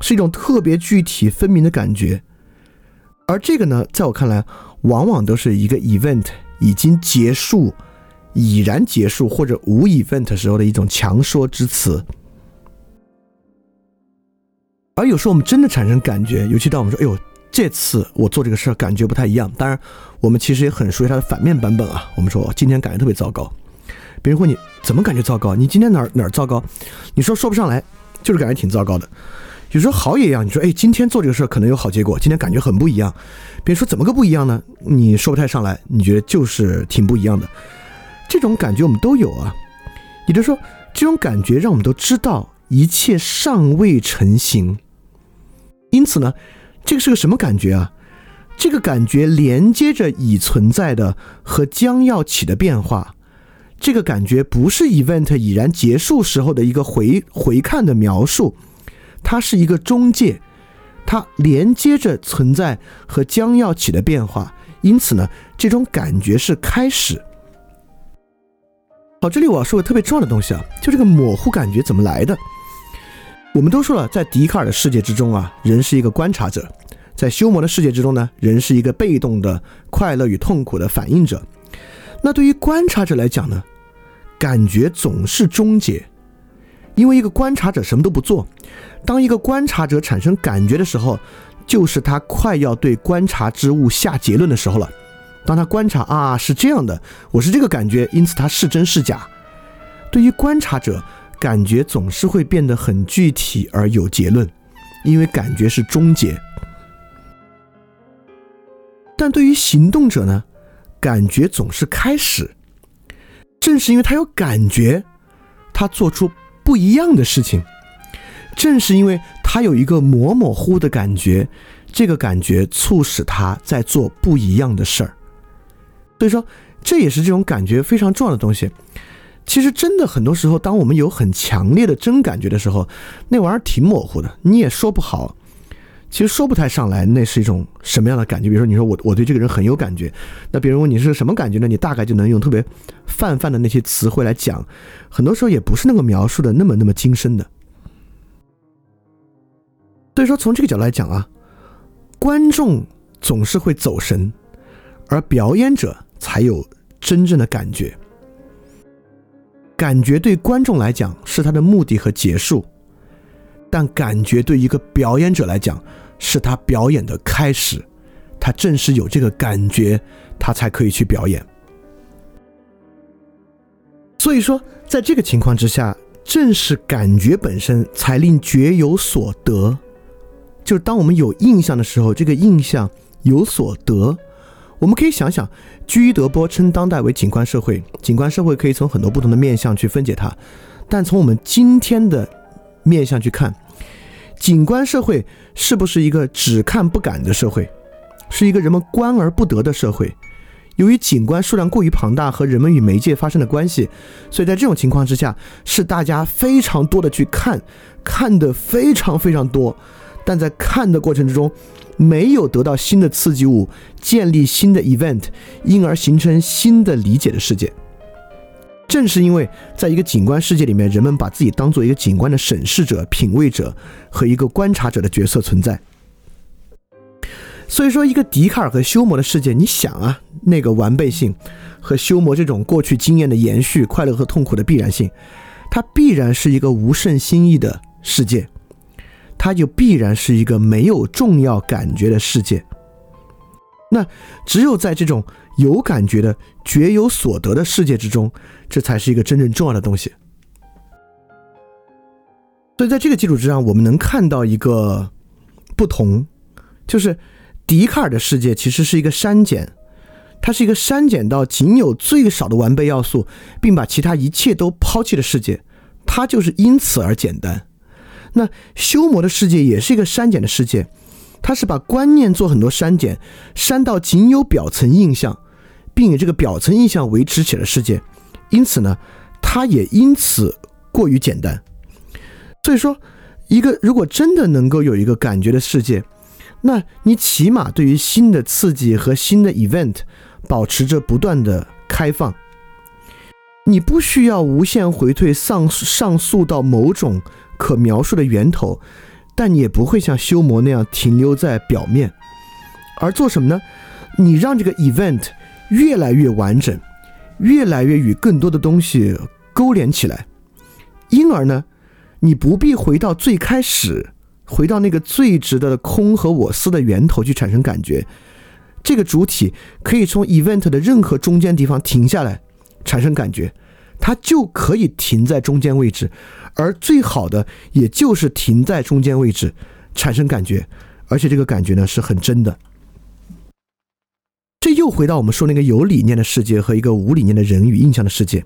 是一种特别具体分明的感觉。而这个呢，在我看来，往往都是一个 event 已经结束，已然结束或者无 event 时候的一种强说之词。而有时候我们真的产生感觉，尤其当我们说“哎呦，这次我做这个事儿感觉不太一样”，当然我们其实也很熟悉它的反面版本啊。我们说今天感觉特别糟糕，别人问你怎么感觉糟糕？你今天哪哪糟糕？你说说不上来，就是感觉挺糟糕的。有时候好也一样，你说哎，今天做这个事儿可能有好结果，今天感觉很不一样。别人说怎么个不一样呢？你说不太上来，你觉得就是挺不一样的。这种感觉我们都有啊。也就是说，这种感觉让我们都知道一切尚未成型。因此呢，这个是个什么感觉啊？这个感觉连接着已存在的和将要起的变化。这个感觉不是 event 已然结束时候的一个回回看的描述，它是一个中介，它连接着存在和将要起的变化。因此呢，这种感觉是开始。好，这里我要说个特别重要的东西啊，就这个模糊感觉怎么来的？我们都说了，在笛卡尔的世界之中啊，人是一个观察者；在修魔的世界之中呢，人是一个被动的快乐与痛苦的反应者。那对于观察者来讲呢，感觉总是终结，因为一个观察者什么都不做。当一个观察者产生感觉的时候，就是他快要对观察之物下结论的时候了。当他观察啊，是这样的，我是这个感觉，因此它是真是假。对于观察者。感觉总是会变得很具体而有结论，因为感觉是终结。但对于行动者呢，感觉总是开始。正是因为他有感觉，他做出不一样的事情。正是因为他有一个模模糊的感觉，这个感觉促使他在做不一样的事儿。所以说，这也是这种感觉非常重要的东西。其实真的很多时候，当我们有很强烈的真感觉的时候，那玩意儿挺模糊的，你也说不好。其实说不太上来，那是一种什么样的感觉？比如说，你说我我对这个人很有感觉，那别人问你是什么感觉呢？你大概就能用特别泛泛的那些词汇来讲，很多时候也不是那个描述的那么那么精深的。所以说，从这个角度来讲啊，观众总是会走神，而表演者才有真正的感觉。感觉对观众来讲是他的目的和结束，但感觉对一个表演者来讲是他表演的开始。他正是有这个感觉，他才可以去表演。所以说，在这个情况之下，正是感觉本身才令觉有所得。就是当我们有印象的时候，这个印象有所得。我们可以想想，居伊德波称当代为景观社会。景观社会可以从很多不同的面向去分解它，但从我们今天的面向去看，景观社会是不是一个只看不感的社会？是一个人们观而不得的社会？由于景观数量过于庞大和人们与媒介发生的关系，所以在这种情况之下，是大家非常多的去看，看的非常非常多，但在看的过程之中。没有得到新的刺激物，建立新的 event，因而形成新的理解的世界。正是因为在一个景观世界里面，人们把自己当做一个景观的审视者、品味者和一个观察者的角色存在。所以说，一个笛卡尔和休谟的世界，你想啊，那个完备性和休谟这种过去经验的延续、快乐和痛苦的必然性，它必然是一个无甚新意的世界。它就必然是一个没有重要感觉的世界。那只有在这种有感觉的觉有所得的世界之中，这才是一个真正重要的东西。所以在这个基础之上，我们能看到一个不同，就是笛卡尔的世界其实是一个删减，它是一个删减到仅有最少的完备要素，并把其他一切都抛弃的世界，它就是因此而简单。那修魔的世界也是一个删减的世界，它是把观念做很多删减，删到仅有表层印象，并以这个表层印象维持起了世界，因此呢，它也因此过于简单。所以说，一个如果真的能够有一个感觉的世界，那你起码对于新的刺激和新的 event 保持着不断的开放，你不需要无限回退上上溯到某种。可描述的源头，但你也不会像修魔那样停留在表面，而做什么呢？你让这个 event 越来越完整，越来越与更多的东西勾连起来，因而呢，你不必回到最开始，回到那个最值得的空和我思的源头去产生感觉。这个主体可以从 event 的任何中间地方停下来产生感觉，它就可以停在中间位置，而最好的也就是停在中间位置产生感觉，而且这个感觉呢是很真的。这又回到我们说那个有理念的世界和一个无理念的人与印象的世界，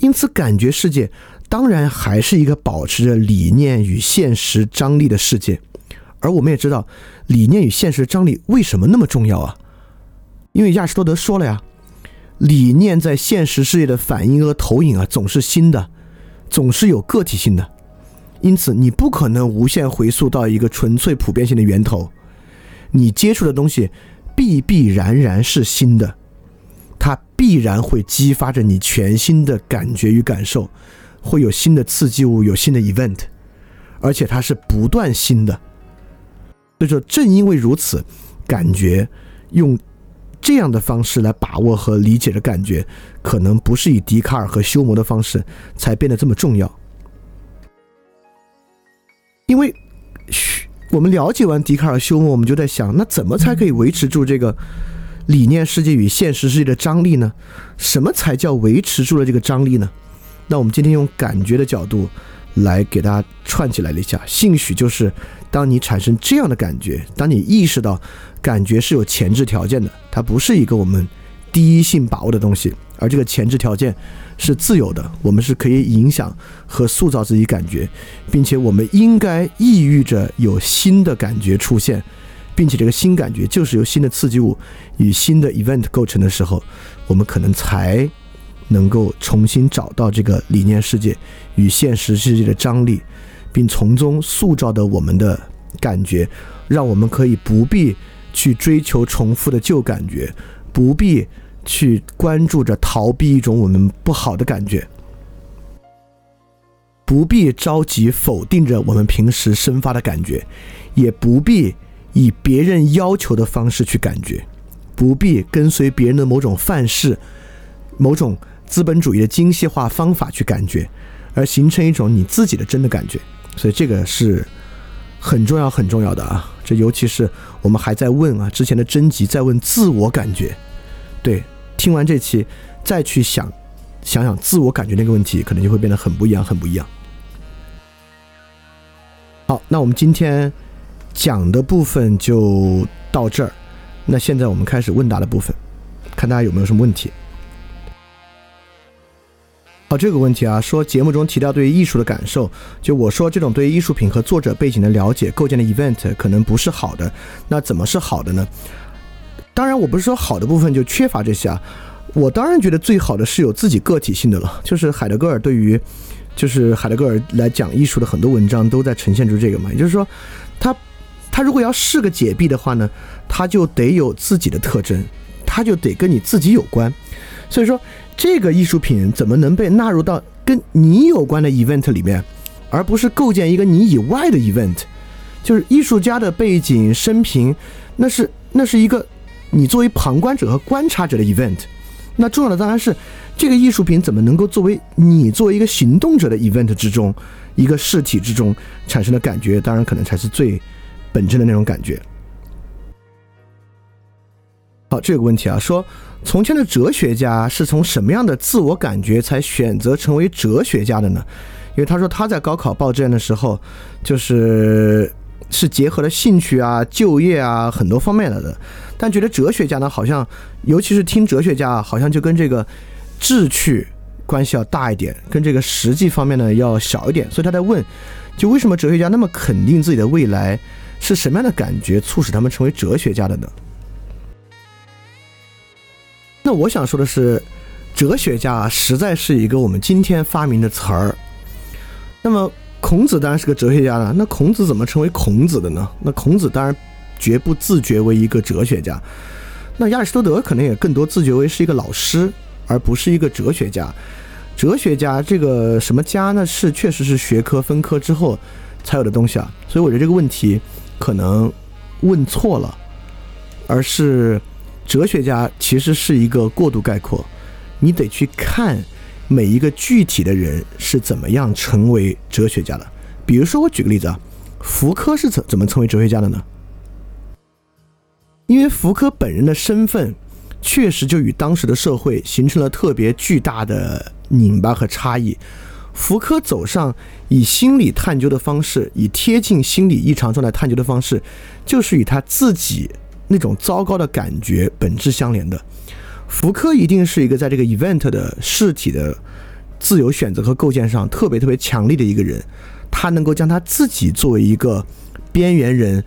因此感觉世界当然还是一个保持着理念与现实张力的世界，而我们也知道理念与现实张力为什么那么重要啊？因为亚里士多德说了呀，理念在现实世界的反应和投影啊总是新的，总是有个体性的，因此你不可能无限回溯到一个纯粹普遍性的源头，你接触的东西。必必然然是新的，它必然会激发着你全新的感觉与感受，会有新的刺激物，有新的 event，而且它是不断新的。所以说，正因为如此，感觉用这样的方式来把握和理解的感觉，可能不是以笛卡尔和休谟的方式才变得这么重要，因为嘘。我们了解完笛卡尔、休谟，我们就在想，那怎么才可以维持住这个理念世界与现实世界的张力呢？什么才叫维持住了这个张力呢？那我们今天用感觉的角度来给大家串起来了一下。兴许就是当你产生这样的感觉，当你意识到感觉是有前置条件的，它不是一个我们第一性把握的东西，而这个前置条件。是自由的，我们是可以影响和塑造自己感觉，并且我们应该抑郁着有新的感觉出现，并且这个新感觉就是由新的刺激物与新的 event 构成的时候，我们可能才能够重新找到这个理念世界与现实世界的张力，并从中塑造的我们的感觉，让我们可以不必去追求重复的旧感觉，不必。去关注着逃避一种我们不好的感觉，不必着急否定着我们平时生发的感觉，也不必以别人要求的方式去感觉，不必跟随别人的某种范式、某种资本主义的精细化方法去感觉，而形成一种你自己的真的感觉。所以这个是很重要、很重要的啊！这尤其是我们还在问啊，之前的征集在问自我感觉。对，听完这期，再去想，想想自我感觉那个问题，可能就会变得很不一样，很不一样。好，那我们今天讲的部分就到这儿。那现在我们开始问答的部分，看大家有没有什么问题。好，这个问题啊，说节目中提到对于艺术的感受，就我说这种对于艺术品和作者背景的了解构建的 event 可能不是好的，那怎么是好的呢？当然，我不是说好的部分就缺乏这些啊。我当然觉得最好的是有自己个体性的了。就是海德格尔对于，就是海德格尔来讲艺术的很多文章都在呈现出这个嘛。也就是说，他他如果要是个解闭的话呢，他就得有自己的特征，他就得跟你自己有关。所以说，这个艺术品怎么能被纳入到跟你有关的 event 里面，而不是构建一个你以外的 event？就是艺术家的背景生平，那是那是一个。你作为旁观者和观察者的 event，那重要的当然是这个艺术品怎么能够作为你作为一个行动者的 event 之中一个事体之中产生的感觉，当然可能才是最本真的那种感觉。好，这个问题啊，说从前的哲学家是从什么样的自我感觉才选择成为哲学家的呢？因为他说他在高考报志愿的时候，就是是结合了兴趣啊、就业啊很多方面的的。但觉得哲学家呢，好像，尤其是听哲学家，好像就跟这个志趣关系要大一点，跟这个实际方面呢要小一点。所以他在问，就为什么哲学家那么肯定自己的未来，是什么样的感觉促使他们成为哲学家的呢？那我想说的是，哲学家实在是一个我们今天发明的词儿。那么孔子当然是个哲学家了，那孔子怎么成为孔子的呢？那孔子当然。绝不自觉为一个哲学家，那亚里士多德可能也更多自觉为是一个老师，而不是一个哲学家。哲学家这个什么家呢？是确实是学科分科之后才有的东西啊。所以我觉得这个问题可能问错了，而是哲学家其实是一个过度概括，你得去看每一个具体的人是怎么样成为哲学家的。比如说，我举个例子啊，福柯是怎怎么成为哲学家的呢？因为福柯本人的身份确实就与当时的社会形成了特别巨大的拧巴和差异。福柯走上以心理探究的方式，以贴近心理异常状态探究的方式，就是与他自己那种糟糕的感觉本质相连的。福柯一定是一个在这个 event 的事体的自由选择和构建上特别特别强力的一个人，他能够将他自己作为一个边缘人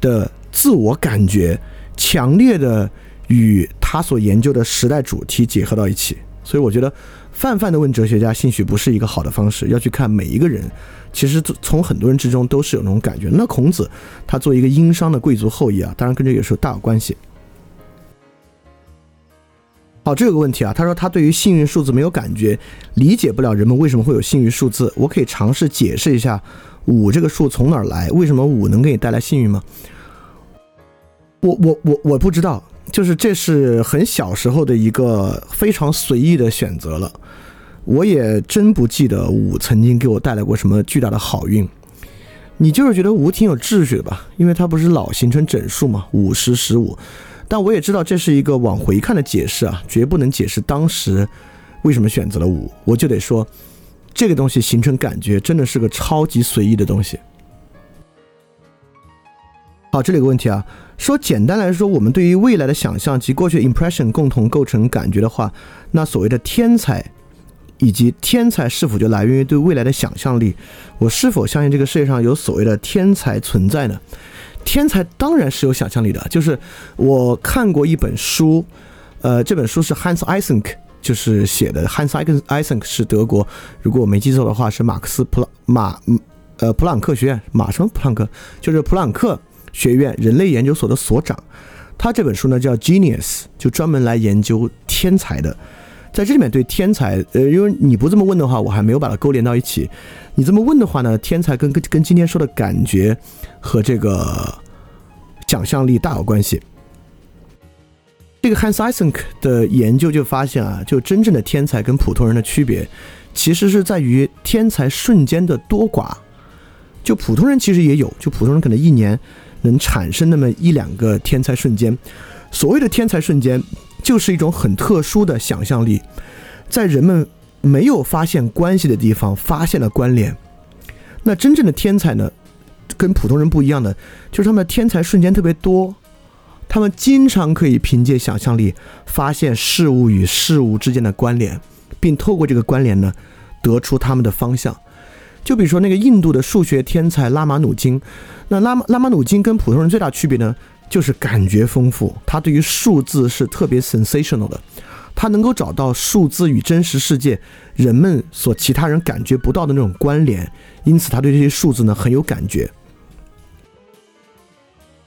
的自我感觉。强烈的与他所研究的时代主题结合到一起，所以我觉得泛泛的问哲学家，兴许不是一个好的方式。要去看每一个人，其实从很多人之中都是有那种感觉。那孔子他作为一个殷商的贵族后裔啊，当然跟这个有时候大有关系。好，这有个问题啊，他说他对于幸运数字没有感觉，理解不了人们为什么会有幸运数字。我可以尝试解释一下五这个数从哪儿来，为什么五能给你带来幸运吗？我我我我不知道，就是这是很小时候的一个非常随意的选择了。我也真不记得五曾经给我带来过什么巨大的好运。你就是觉得五挺有秩序的吧？因为它不是老形成整数嘛，五十十五。但我也知道这是一个往回看的解释啊，绝不能解释当时为什么选择了五。我就得说，这个东西形成感觉真的是个超级随意的东西。好，这里有个问题啊。说简单来说，我们对于未来的想象及过去的 impression 共同构成感觉的话，那所谓的天才，以及天才是否就来源于对未来的想象力？我是否相信这个世界上有所谓的天才存在呢？天才当然是有想象力的。就是我看过一本书，呃，这本书是 Hans Eysenck 就是写的。Hans Eysenck 是德国，如果我没记错的话，是马克思普朗马呃普朗克学院马什么普朗克，就是普朗克。学院人类研究所的所长，他这本书呢叫《Genius》，就专门来研究天才的。在这里面对天才，呃，因为你不这么问的话，我还没有把它勾连到一起。你这么问的话呢，天才跟跟跟今天说的感觉和这个想象力大有关系。这个 Hans Isenk 的研究就发现啊，就真正的天才跟普通人的区别，其实是在于天才瞬间的多寡。就普通人其实也有，就普通人可能一年。能产生那么一两个天才瞬间，所谓的天才瞬间，就是一种很特殊的想象力，在人们没有发现关系的地方发现了关联。那真正的天才呢，跟普通人不一样的，就是他们的天才瞬间特别多，他们经常可以凭借想象力发现事物与事物之间的关联，并透过这个关联呢，得出他们的方向。就比如说那个印度的数学天才拉马努金，那拉拉马努金跟普通人最大区别呢，就是感觉丰富。他对于数字是特别 sensational 的，他能够找到数字与真实世界人们所其他人感觉不到的那种关联，因此他对这些数字呢很有感觉。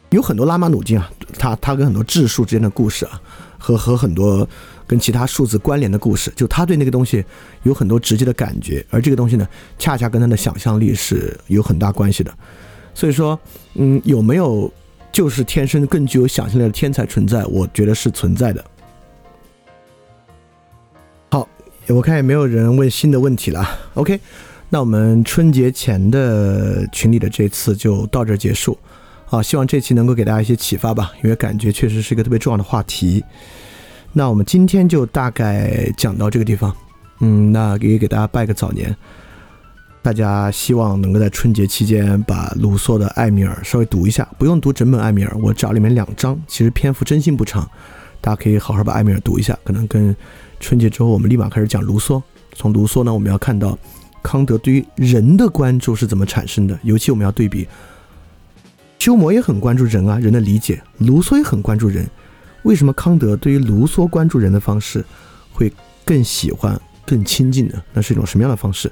有很多拉马努金啊，他他跟很多质数之间的故事啊，和和很多。跟其他数字关联的故事，就他对那个东西有很多直接的感觉，而这个东西呢，恰恰跟他的想象力是有很大关系的。所以说，嗯，有没有就是天生更具有想象力的天才存在？我觉得是存在的。好，我看也没有人问新的问题了。OK，那我们春节前的群里的这次就到这结束。啊，希望这期能够给大家一些启发吧，因为感觉确实是一个特别重要的话题。那我们今天就大概讲到这个地方，嗯，那也给大家拜个早年。大家希望能够在春节期间把卢梭的《艾米尔》稍微读一下，不用读整本《艾米尔》，我找里面两章，其实篇幅真心不长，大家可以好好把《艾米尔》读一下。可能跟春节之后，我们立马开始讲卢梭。从卢梭呢，我们要看到康德对于人的关注是怎么产生的，尤其我们要对比，休谟也很关注人啊，人的理解，卢梭也很关注人。为什么康德对于卢梭关注人的方式会更喜欢、更亲近呢？那是一种什么样的方式？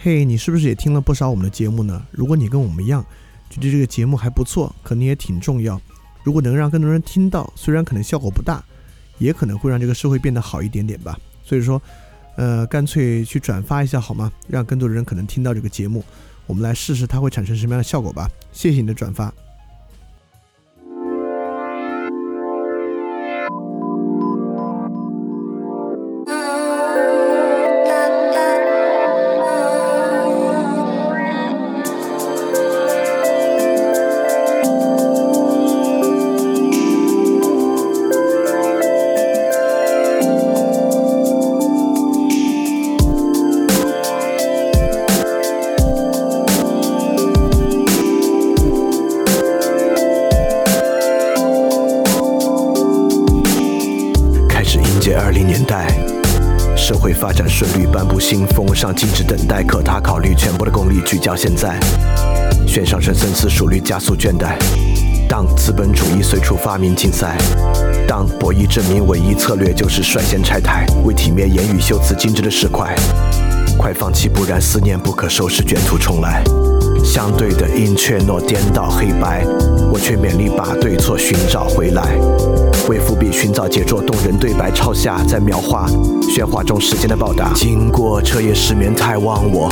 嘿，你是不是也听了不少我们的节目呢？如果你跟我们一样，觉得这个节目还不错，可能也挺重要。如果能让更多人听到，虽然可能效果不大，也可能会让这个社会变得好一点点吧。所以说，呃，干脆去转发一下好吗？让更多的人可能听到这个节目，我们来试试它会产生什么样的效果吧。谢谢你的转发。新风上静止等待，可他考虑全部的功力聚焦现在。悬上升深思熟虑，加速倦怠。当资本主义随处发明竞赛，当博弈证明唯一策略就是率先拆台，为体面言语修辞精致的石块。快放弃，不然思念不可收拾，卷土重来。相对的阴却诺颠倒黑白，我却勉力把对错寻找回来。为伏笔寻找杰作，动人对白抄下，在描画喧哗中时间的报答。经过彻夜失眠太忘我，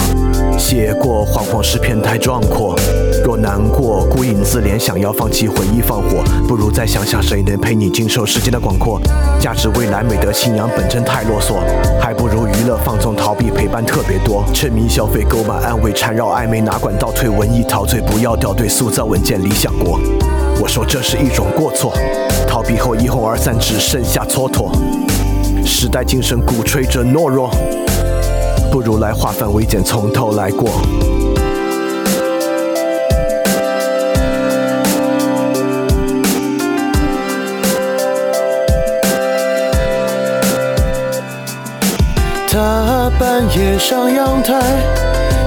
写过惶惶诗篇太壮阔。若难过孤影自怜，想要放弃回忆放火，不如再想想谁能陪你经受时间的广阔。价值未来美德信仰本真太啰嗦，还不如娱乐放纵逃避陪伴特别多。沉迷消费购买安慰缠绕暧昧哪管倒退文艺陶醉不要掉队塑造稳健理想国。我说这是一种过错，逃避后一哄而散只剩下蹉跎。时代精神鼓吹着懦弱，不如来化繁为简从头来过。他半夜上阳台，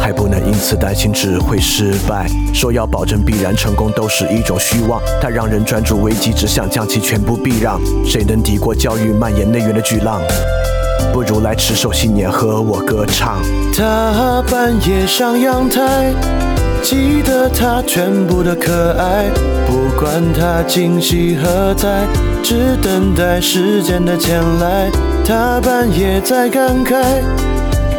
还不能因此担心只会失败。说要保证必然成功都是一种虚妄，它让人专注危机，只想将其全部避让。谁能抵过教育蔓延内源的巨浪？不如来持守信念，和我歌唱。他半夜上阳台，记得他全部的可爱，不管他惊喜何在，只等待时间的前来。他半夜在感慨，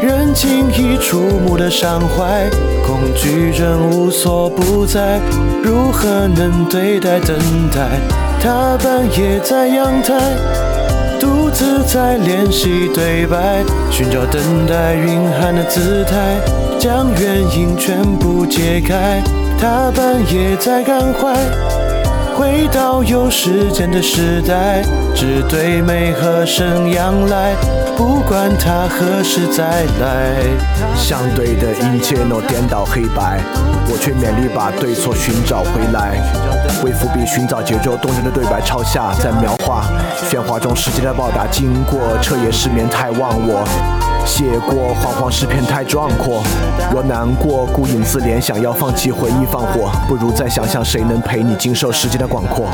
人轻易触目的伤怀，恐惧症无所不在，如何能对待等待？他半夜在阳台，独自在练习对白，寻找等待蕴含的姿态，将原因全部揭开。他半夜在感怀。回到有时间的时代，只对美和声仰赖，不管他何时再来。相对的一切诺颠倒黑白，我却勉力把对错寻找回来。为伏笔寻找节奏动人的对白抄下，再描画喧哗中时间的报答。经过彻夜失眠太忘我。写过惶惶诗篇太壮阔，若难过孤影自怜，想要放弃回忆放火，不如再想想谁能陪你经受时间的广阔。